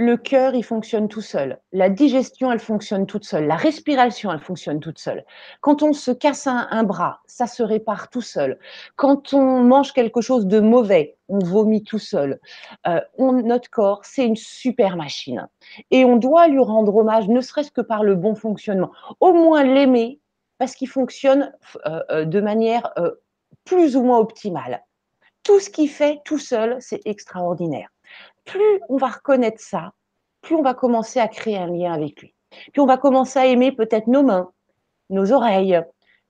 le cœur, il fonctionne tout seul. La digestion, elle fonctionne toute seule. La respiration, elle fonctionne toute seule. Quand on se casse un, bras, ça se répare tout seul. Quand on mange quelque chose de mauvais, on vomit tout seul. Euh, notre corps, c'est une super machine. Et on doit lui rendre hommage, ne serait-ce que par le bon fonctionnement. Au moins l'aimer, parce qu'il fonctionne euh, euh, de manière plus ou moins optimale. Tout ce qu'il fait tout seul, c'est extraordinaire plus on va reconnaître ça, plus on va commencer à créer un lien avec lui. Puis on va commencer à aimer peut-être nos mains, nos oreilles.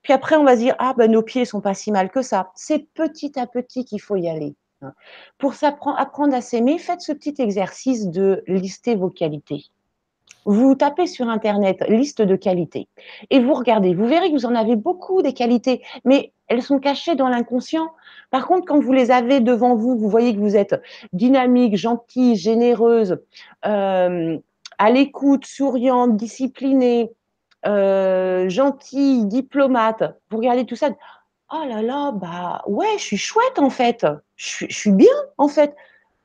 Puis après, on va se dire, ah ben nos pieds sont pas si mal que ça. C'est petit à petit qu'il faut y aller. Hein. Pour apprendre à s'aimer, faites ce petit exercice de lister vos qualités. Vous tapez sur Internet liste de qualités et vous regardez. Vous verrez que vous en avez beaucoup des qualités, mais elles sont cachées dans l'inconscient. Par contre, quand vous les avez devant vous, vous voyez que vous êtes dynamique, gentille, généreuse, euh, à l'écoute, souriante, disciplinée, euh, gentil, diplomate, vous regardez tout ça, oh là là, bah ouais, je suis chouette en fait, je, je suis bien en fait.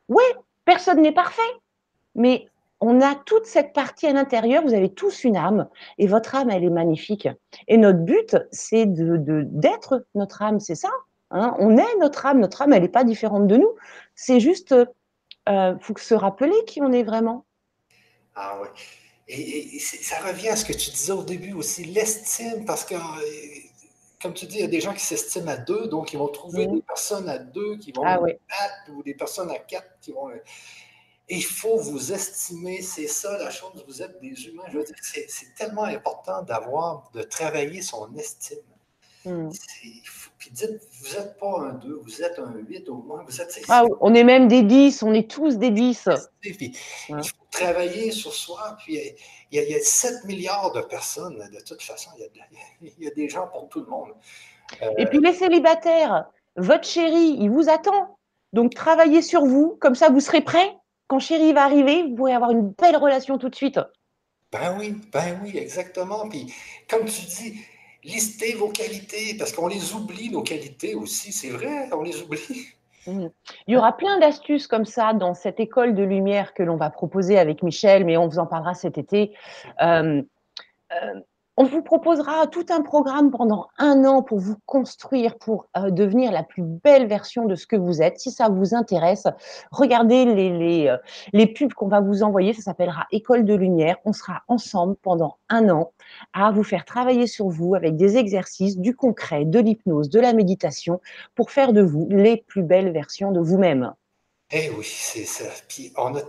Ouais, personne n'est parfait, mais on a toute cette partie à l'intérieur, vous avez tous une âme, et votre âme, elle est magnifique. Et notre but, c'est de d'être notre âme, c'est ça. Hein. on est notre âme, notre âme, elle n'est pas différente de nous. C'est juste, euh, faut se rappeler qui on est vraiment. Ah oui. Et, ça revient à ce que tu disais au début aussi, l'estime, parce que, euh, comme tu dis, il y a des gens qui s'estiment à deux, donc ils vont trouver des personnes à deux qui vont ah, battre, ou des personnes à quatre qui vont il faut vous estimer, c'est ça la chose, vous êtes des humains. Je veux dire, c'est, tellement important d'avoir, de travailler son estime. Hmm. puis dites, vous n'êtes pas un 2, vous êtes un 8 au moins. Vous êtes, ah, on est même des 10, on est tous des 10. Il faut travailler sur soi. Puis il y, a, 7 milliards de personnes, de toute façon, il y a, des gens pour tout le monde. Et puis les célibataires, votre chéri, il vous attend. Donc travaillez sur vous, comme ça vous serez prêts quand chérie va arriver, vous pourrez avoir une belle relation tout de suite. Ben oui, ben oui, exactement. Puis, comme tu dis, listez vos qualités, parce qu'on les oublie, nos qualités aussi, c'est vrai, on les oublie. Mmh. Il y aura plein d'astuces comme ça dans cette école de lumière que l'on va proposer avec Michel, mais on vous en parlera cet été. Euh, euh, on vous proposera tout un programme pendant un an pour vous construire, pour euh, devenir la plus belle version de ce que vous êtes. Si ça vous intéresse, regardez les, les, euh, les pubs qu'on va vous envoyer. Ça s'appellera École de Lumière. On sera ensemble pendant un an à vous faire travailler sur vous avec des exercices, du concret, de l'hypnose, de la méditation pour faire de vous les plus belles versions de vous-même. Eh oui, c'est ça. Puis on a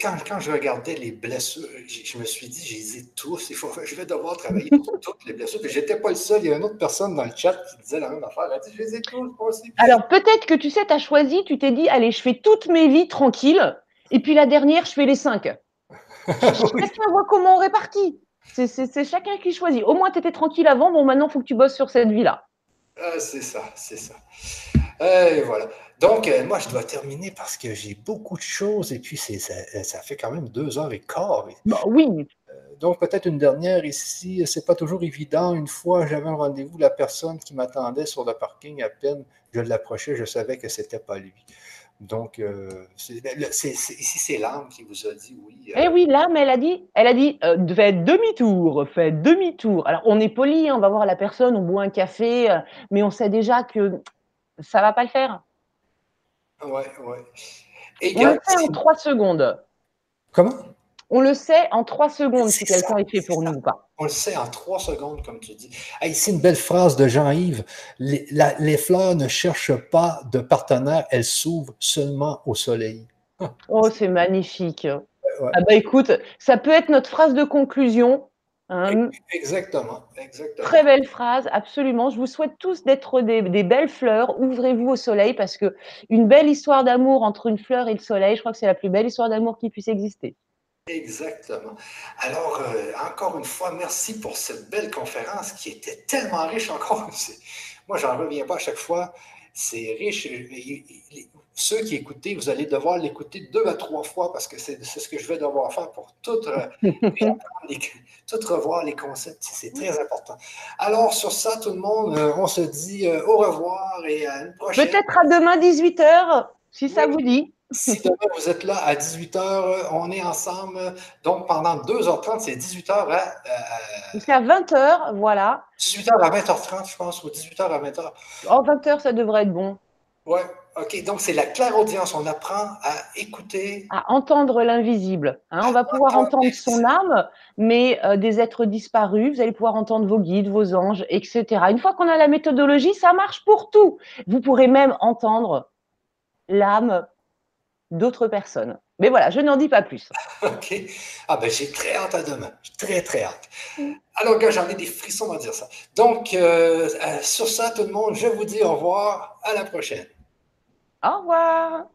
quand, quand, je regardais les blessures, je, me suis dit, j'ai tous, il faut, je vais devoir travailler pour toutes les blessures. Je n'étais pas le seul, il y a une autre personne dans le chat qui disait la même affaire. Elle a dit, je les ai tous, aussi. Alors peut-être que tu sais, tu as choisi, tu t'es dit, allez, je fais toutes mes vies tranquilles, et puis la dernière, je fais les cinq. Chacun voit comment on répartit. C'est chacun qui choisit. Au moins, tu étais tranquille avant, bon, maintenant, il faut que tu bosses sur cette vie-là. Ah, c'est ça, c'est ça. Et voilà. Donc, euh, moi, je dois terminer parce que j'ai beaucoup de choses et puis ça, ça, fait quand même deux heures et quart. Bah, oui. Euh, donc, peut-être une dernière ici. C'est pas toujours évident. Une fois, j'avais un rendez-vous, la personne qui m'attendait sur le parking, à peine je l'approchais, je savais que c'était pas lui. Donc, euh, ici, c'est l'âme qui vous a dit oui. Eh oui, l'âme, elle a dit, elle a dit, faites demi-tour, faites demi-tour. Alors, on est poli, hein, on va voir la personne, on boit un café, mais on sait déjà que ça va pas le faire. Ouais, ouais. on le sait en trois secondes. Comment? On le sait en trois secondes si quelqu'un est fait pour nous ou pas. On le sait en trois secondes, comme tu dis. ici, une belle phrase de Jean-Yves. Les, fleurs ne cherchent pas de partenaire, elles s'ouvrent seulement au soleil. oh, c'est magnifique. Ah bah écoute, ça peut être notre phrase de conclusion. Hein. Exactement, exactement. Très belle phrase, absolument. Je vous souhaite tous d'être des, belles fleurs. Ouvrez-vous au soleil parce que une belle histoire d'amour entre une fleur et le soleil, je crois que c'est la plus belle histoire d'amour qui puisse exister. Exactement. Alors, euh, encore une fois, merci pour cette belle conférence qui était tellement riche encore. Moi, j'en reviens pas à chaque fois. C'est riche ceux qui écoutez, vous allez devoir l'écouter deux à trois fois parce que c'est ce que je vais devoir faire pour tout, revoir les concepts. C'est très important. Alors, sur ça, tout le monde, euh, on se dit euh, au revoir et à une prochaine. Peut-être à demain 18h, si ça vous dit. Si demain vous êtes là à 18h, on est ensemble. Donc pendant 2h30, c'est 18h à. Jusqu'à 20h, voilà. 18h à 20h30, je pense, ou 18h à 20h. En 20h, ça devrait être bon. Ouais, ok. Donc, c'est la claire audience. On apprend à écouter. À entendre l'invisible. Hein. on va pouvoir entendre son âme, mais euh, des êtres disparus, vous allez pouvoir entendre vos guides, vos anges, etc. Une fois qu'on a la méthodologie, ça marche pour tout. Vous pourrez même entendre l'âme d'autres personnes. Mais voilà, je n'en dis pas plus. OK. Ah ben j'ai très hâte à demain. Très, très hâte. Alors, gars, j'en ai des frissons à dire ça. Donc, euh, euh, sur ça, tout le monde, je vous dis au revoir. À la prochaine. Au revoir